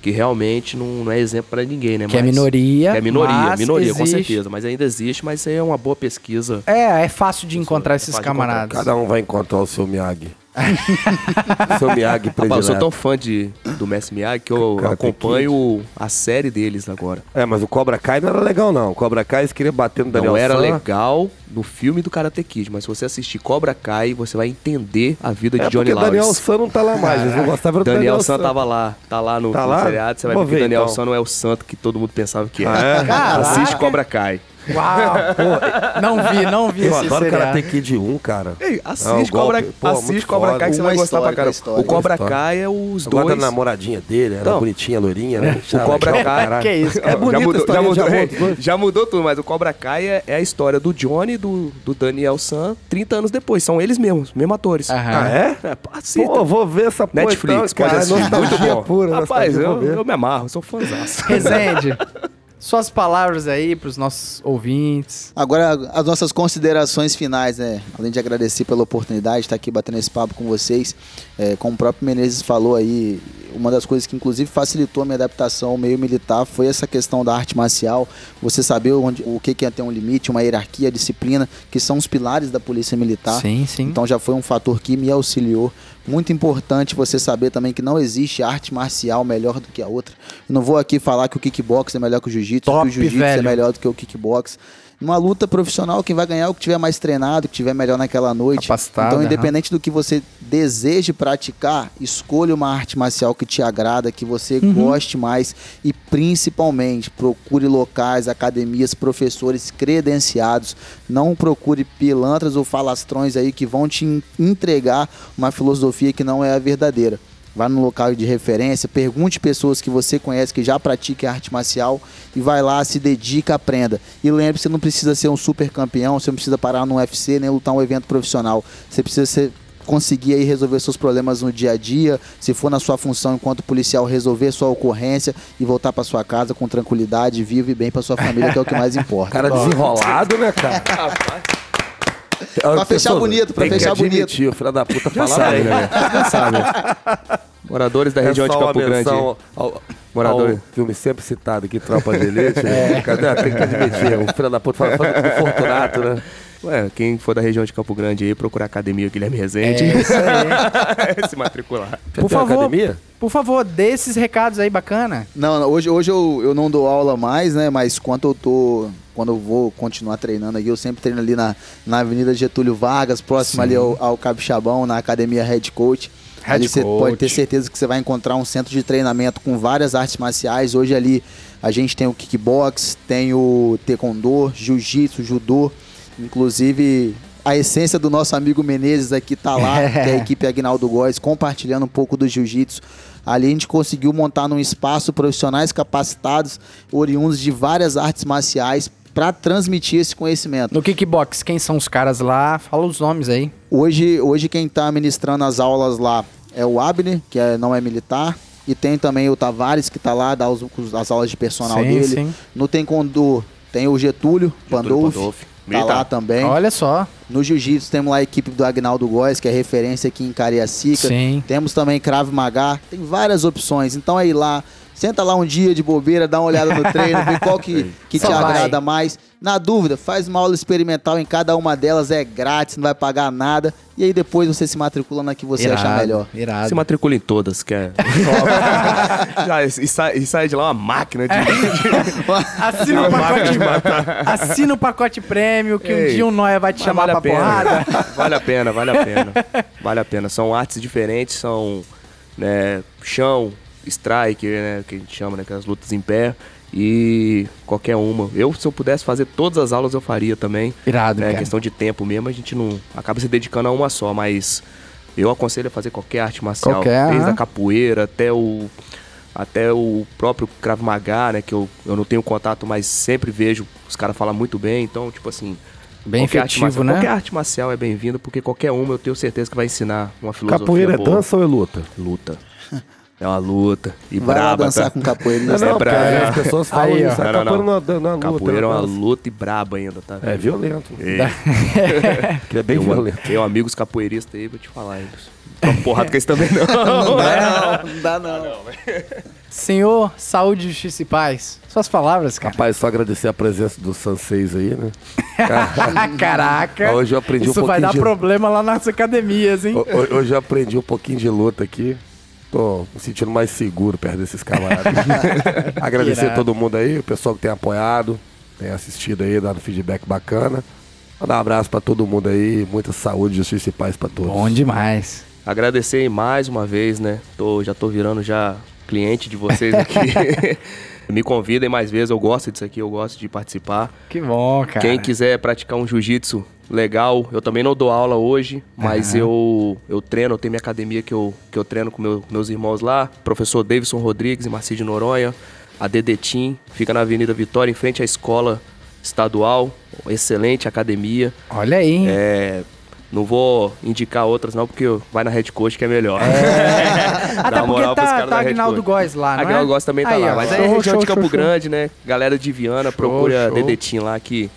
que realmente não, não é exemplo pra ninguém, né? Que é Mas- minoria, Que é minoria, mas minoria, com existe. certeza. Mas ainda existe, mas isso aí é uma boa pesquisa. É, é fácil de encontrar é esses de encontrar. camaradas. Cada um vai encontrar o seu Miyagi. seu Miyagi Rapaz, eu sou tão fã de, do Messi Miyagi que eu Karate acompanho a série deles agora. É, mas o Cobra Kai não era legal, não. O Cobra Kai eles queriam bater no Daniel não era San. legal no filme do Karate Kid, mas se você assistir Cobra Kai, você vai entender a vida de É Johnny porque Daniel Lawrence. San não tá lá mais. Eles não gostavam do Daniel, Daniel San tava lá, tá lá no, Tá no lá? seriado, você vai Vou ver que Daniel então. San não é o santo que todo mundo pensava que era. Ah, é? Assiste Cobra Kai. Uau! Pô, não vi, não vi Eu esse adoro seriado. Karate Kid 1, cara. Ei, Não, assiste o Cobra, pô, muito assiste Cobra Kai que você vai gostar pra histórica. O Cobra. Kai é os Eu gosto da dois. namoradinha dele, era Então. bonitinha, loirinha, né? O Cobra Kai. caralho. Que isso, É cara. bonita já a mudou, já, mudou, dos dois. já mudou tudo, mas o Cobra Kai é, é a história do Johnny e do, do Daniel San 30 anos depois. São eles mesmos, mesmos atores. Aham. Ah, é? É. Pô, eu vou ver essa porra Netflix, então, pode cara. assistir. Muito bom. Pura, Rapaz, eu, eu me amarro, sou fãzaço. Rezende, suas palavras aí pros nossos ouvintes. Agora, as nossas considerações finais, né? Além de agradecer pela oportunidade de estar aqui batendo esse papo com vocês, é, como o próprio Menezes falou aí, uma das coisas que inclusive facilitou a minha adaptação ao meio militar foi essa questão da arte marcial, você saber onde, o que que é ter um limite, uma hierarquia, disciplina, que são os pilares da polícia militar. Sim, sim. Então já foi um fator que me auxiliou. Muito importante você saber também que não existe arte marcial melhor do que a outra. Eu não vou aqui falar que o kickbox é melhor que o jiu-jitsu, que o jiu-jitsu é melhor do que o kickbox. Numa luta profissional, quem vai ganhar é o que tiver mais treinado, que tiver melhor naquela noite. Capacitado, então, aham. independente do que você deseje praticar, escolha uma arte marcial que te agrada, que você Uhum. goste mais e principalmente procure locais, academias, professores credenciados. Não procure pilantras ou falastrões aí que vão te en- entregar uma filosofia que não é a verdadeira. Vá no local de referência, pergunte pessoas que você conhece que já praticam arte marcial e vai lá, se dedica, aprenda. E lembre-se, você não precisa ser um super campeão, você não precisa parar no UFC nem lutar um evento profissional. Você precisa ser conseguir aí resolver seus problemas no dia a dia, se for na sua função enquanto policial resolver sua ocorrência e voltar para sua casa com tranquilidade, vivo e bem para sua família, que é o que mais importa. Cara desenrolado, né, cara? Pra fechar bonito, pra fechar que bonito. admitir, o filho da puta fala sabe, né? Já sabe. Moradores da região é de uma Campo Grande. menção Ao, Moradores. ao filme sempre citado aqui, Tropa de Elite. né? Cadê? Tem que admitir, o filho da puta fala, fala do Fortunato, né? Ué, quem for da região de Campo Grande aí, procurar a Academia Guilherme Rezende. É isso aí. Se matricular. Por favor. academia? Por favor, dê esses recados aí bacana. Não, não, hoje, hoje eu, eu não dou aula mais, né? Mas quando eu tô. Quando eu vou continuar treinando aqui, eu sempre treino ali na, na Avenida Getúlio Vargas, próximo ali ao, ao Capixabão, na Academia Head Coach. Head ali você pode ter certeza que você vai encontrar um centro de treinamento com várias artes marciais. Hoje ali a gente tem o kickbox, tem o taekwondo, jiu-jitsu, judô. Inclusive, a essência do nosso amigo Menezes aqui tá lá, que é a equipe Agnaldo Góes, compartilhando um pouco do jiu-jitsu. Ali a gente conseguiu montar num espaço profissionais capacitados, oriundos de várias artes marciais, para transmitir esse conhecimento. No Kickbox, quem são os caras lá? Fala os nomes aí. Hoje, hoje quem está ministrando as aulas lá é o Abner, que é- não é militar, e tem também o Tavares, que está lá, dá os- as aulas de personal Sim, dele. sim. No Taekwondo tem o Getúlio, Pandolfi, Pandolfi, tá lá também. Olha só. No Jiu-Jitsu temos lá a equipe do Agnaldo Góes, que é referência aqui em Cariacica. Sim. Temos também Krav Maga, tem várias opções. Então é ir lá, senta lá um dia de bobeira, dá uma olhada no treino, vê qual que, que te vai. agrada mais. Na dúvida, faz uma aula experimental em cada uma delas, é grátis, não vai pagar nada. E aí depois você se matricula na que você achar Irado, melhor. Irado. Se matricula em todas, que é. Já, e, sai, e sai de lá uma máquina de. Assina o pacote, assina o pacote prêmio, que um Ei, dia um Noia vai te chamar vale pra a pena. porrada. Vale a pena, vale a pena. Vale a pena. São artes diferentes, são né, chão, strike, né, que a gente chama, né, aquelas lutas em pé. E qualquer uma. Eu, se eu pudesse fazer todas as aulas, eu faria também. Irado, né, cara. questão de tempo mesmo, a gente não acaba se dedicando a uma só, mas eu aconselho a fazer qualquer arte marcial, Qualquer, desde aham. a capoeira até o até o próprio Krav Maga, né, que eu, eu não tenho contato, mas sempre vejo os caras falam muito bem, então, tipo assim, Bem qualquer arte efetivo, marcial- né? Qualquer arte marcial é bem-vinda, porque qualquer uma eu tenho certeza que vai ensinar uma filosofia Capoeira é boa. dança ou é luta? Luta. É uma luta. E Vai lá braba, dançar tá? com capoeira. Não, Isso é não, brabo. cara, as pessoas falam Aí, isso. Não, não, capoeira não. não, não, não é luta. Capoeira é uma é dança. luta e braba ainda, tá? É violento. É. Que é bem Tenho, violento. tenho amigos capoeiristas aí, vou te falar. Eles. Uma porrada com esse também não. Não dá não, não dá não. Senhor, saúde, justiça e paz. Suas palavras, cara. Rapaz, só agradecer a presença do Sanseis aí, né? Caraca. Hoje eu aprendi um Isso vai pouquinho dar de- problema lá nas academias, hein? Ho- ho- Hoje eu aprendi um pouquinho de luta aqui. Tô me sentindo mais seguro perto desses camaradas. Agradecer a todo mundo aí, o pessoal que tem apoiado, tem assistido aí, dado feedback bacana. Mandar um abraço pra todo mundo aí, muita saúde, justiça e paz pra todos. Bom demais. Agradecer mais uma vez, né? Tô, já tô virando já cliente de vocês aqui. Me convidem mais vezes, eu gosto disso aqui, eu gosto de participar. Que bom, cara. Quem quiser praticar um jiu-jitsu legal, eu também não dou aula hoje, mas eu, eu treino, eu tenho minha academia que eu, que eu treino com meu- meus irmãos lá, professor Davidson Rodrigues e Marci de Noronha, a Team, fica na Avenida Vitória, em frente à escola estadual, excelente academia. Olha aí? É, não vou indicar outras não, porque vai na Red Coach que é melhor. Até Dá porque tá, tá Agnaldo. Góes lá, não é? Agnaldo Góes também tá Aí, lá, ó, mas é show, região show, de Campo show. Grande, né? Galera de Viana, procura show. Dedetinho lá que,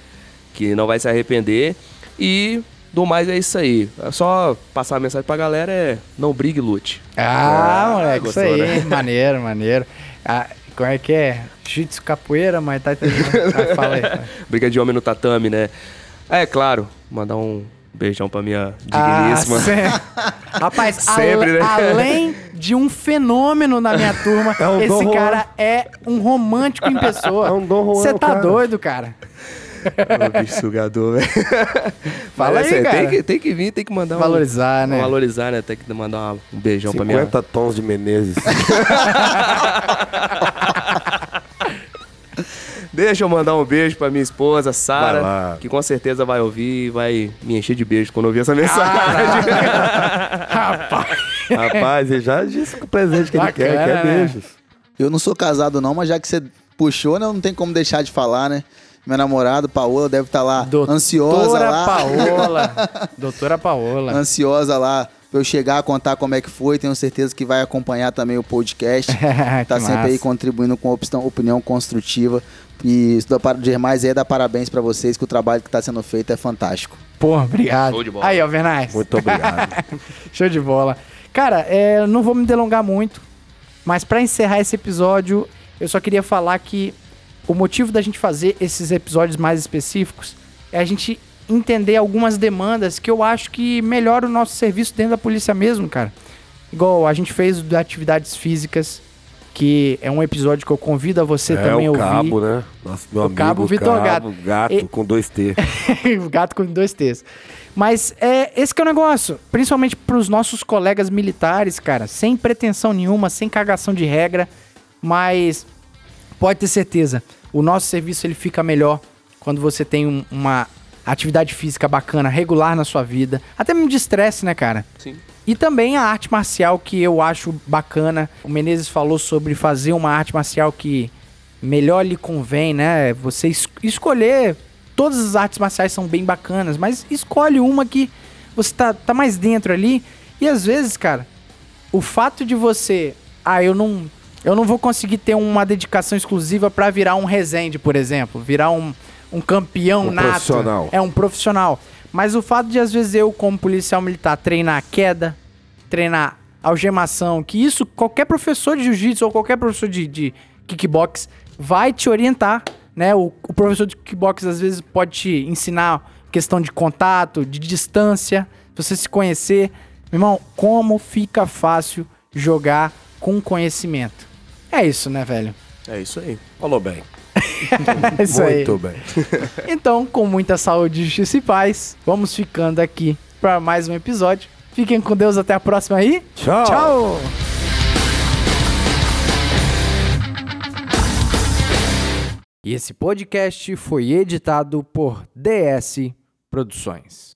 que não vai se arrepender. E do mais é isso aí. É só passar a mensagem pra galera é não brigue, lute. Ah, Ah, moleque, isso gostou, aí. né? Maneiro, maneiro. Ah, como é que é? Jiu-jitsu capoeira, mas tá fala aí. fala. Briga de homem no tatame, né? É claro, mandar um beijão pra minha Ah, digníssima. se- Rapaz, Sempre, né? além de um fenômeno na minha turma, É um esse Juan. cara é um romântico em pessoa. É um Juan, Você tá cara. doido, cara? Ô, bicho sugador, velho. Fala Mas aí, sério, cara. Tem que, tem que vir, tem que mandar um- Valorizar, né? Valorizar, né? Tem que mandar uma- um beijão pra minha... 50 tons de Menezes. Deixa eu mandar um beijo pra minha esposa, Sara, que com certeza vai ouvir e vai me encher de beijo quando ouvir essa mensagem. Rapaz. Rapaz, ele já disse que o presente que ele quer, quer né? beijos. Eu não sou casado não, mas já que você puxou, né, não tem como deixar de falar, né? Meu namorado, Paola, deve estar lá ansiosa Doutora lá. Paola. Doutora Paola. ansiosa lá pra eu chegar a contar como é que foi. Tenho certeza que vai acompanhar também o podcast. tá sempre massa. aí contribuindo com opção- opinião construtiva. E para demais aí, dá parabéns pra vocês, que o trabalho que tá sendo feito é fantástico. Porra, obrigado. Show de bola. Aí, ó, Vernais. Muito obrigado. Show de bola. Cara, é, eu não vou me delongar muito, mas pra encerrar esse episódio, eu só queria falar que o motivo da gente fazer esses episódios mais específicos é a gente entender algumas demandas que eu acho que melhora o nosso serviço dentro da polícia mesmo, cara. Igual a gente fez o de atividades físicas, que é um episódio que eu convido a você é também a o ouvir. cabo, né? Nosso meu O amigo Cabo Vitor Cabo, gato E- com dois T. o gato com dois T's. Mas é esse que é o negócio. Principalmente pros nossos colegas militares, cara. Sem pretensão nenhuma, sem cagação de regra. Mas pode ter certeza, o nosso serviço ele fica melhor quando você tem um- uma atividade física bacana, regular na sua vida. Até mesmo de estresse, né, cara? Sim. E também a arte marcial que eu acho bacana. O Menezes falou sobre fazer uma arte marcial que melhor lhe convém, né? Você es- escolher. Todas as artes marciais são bem bacanas, mas escolhe uma que você tá, tá mais dentro ali. E às vezes, cara, o fato de você. Ah, eu não. Eu não vou conseguir ter uma dedicação exclusiva pra virar um Resende, por exemplo. Virar um, um campeão Um nato. profissional. É um profissional. Mas o fato de, às vezes, eu, como policial militar, treinar queda, treinar algemação, que isso qualquer professor de jiu-jitsu ou qualquer professor de, de kickbox vai te orientar, né? O, o professor de kickbox, às vezes, pode te ensinar questão de contato, de distância, você se conhecer. Meu irmão, como fica fácil jogar com conhecimento. É isso, né, velho? É isso aí. Falou bem. É isso aí. Muito bem. Então, com muita saúde, justiça e paz, vamos ficando aqui para mais um episódio. Fiquem com Deus, até a próxima aí. Tchau. Tchau. E esse podcast foi editado por DS Produções.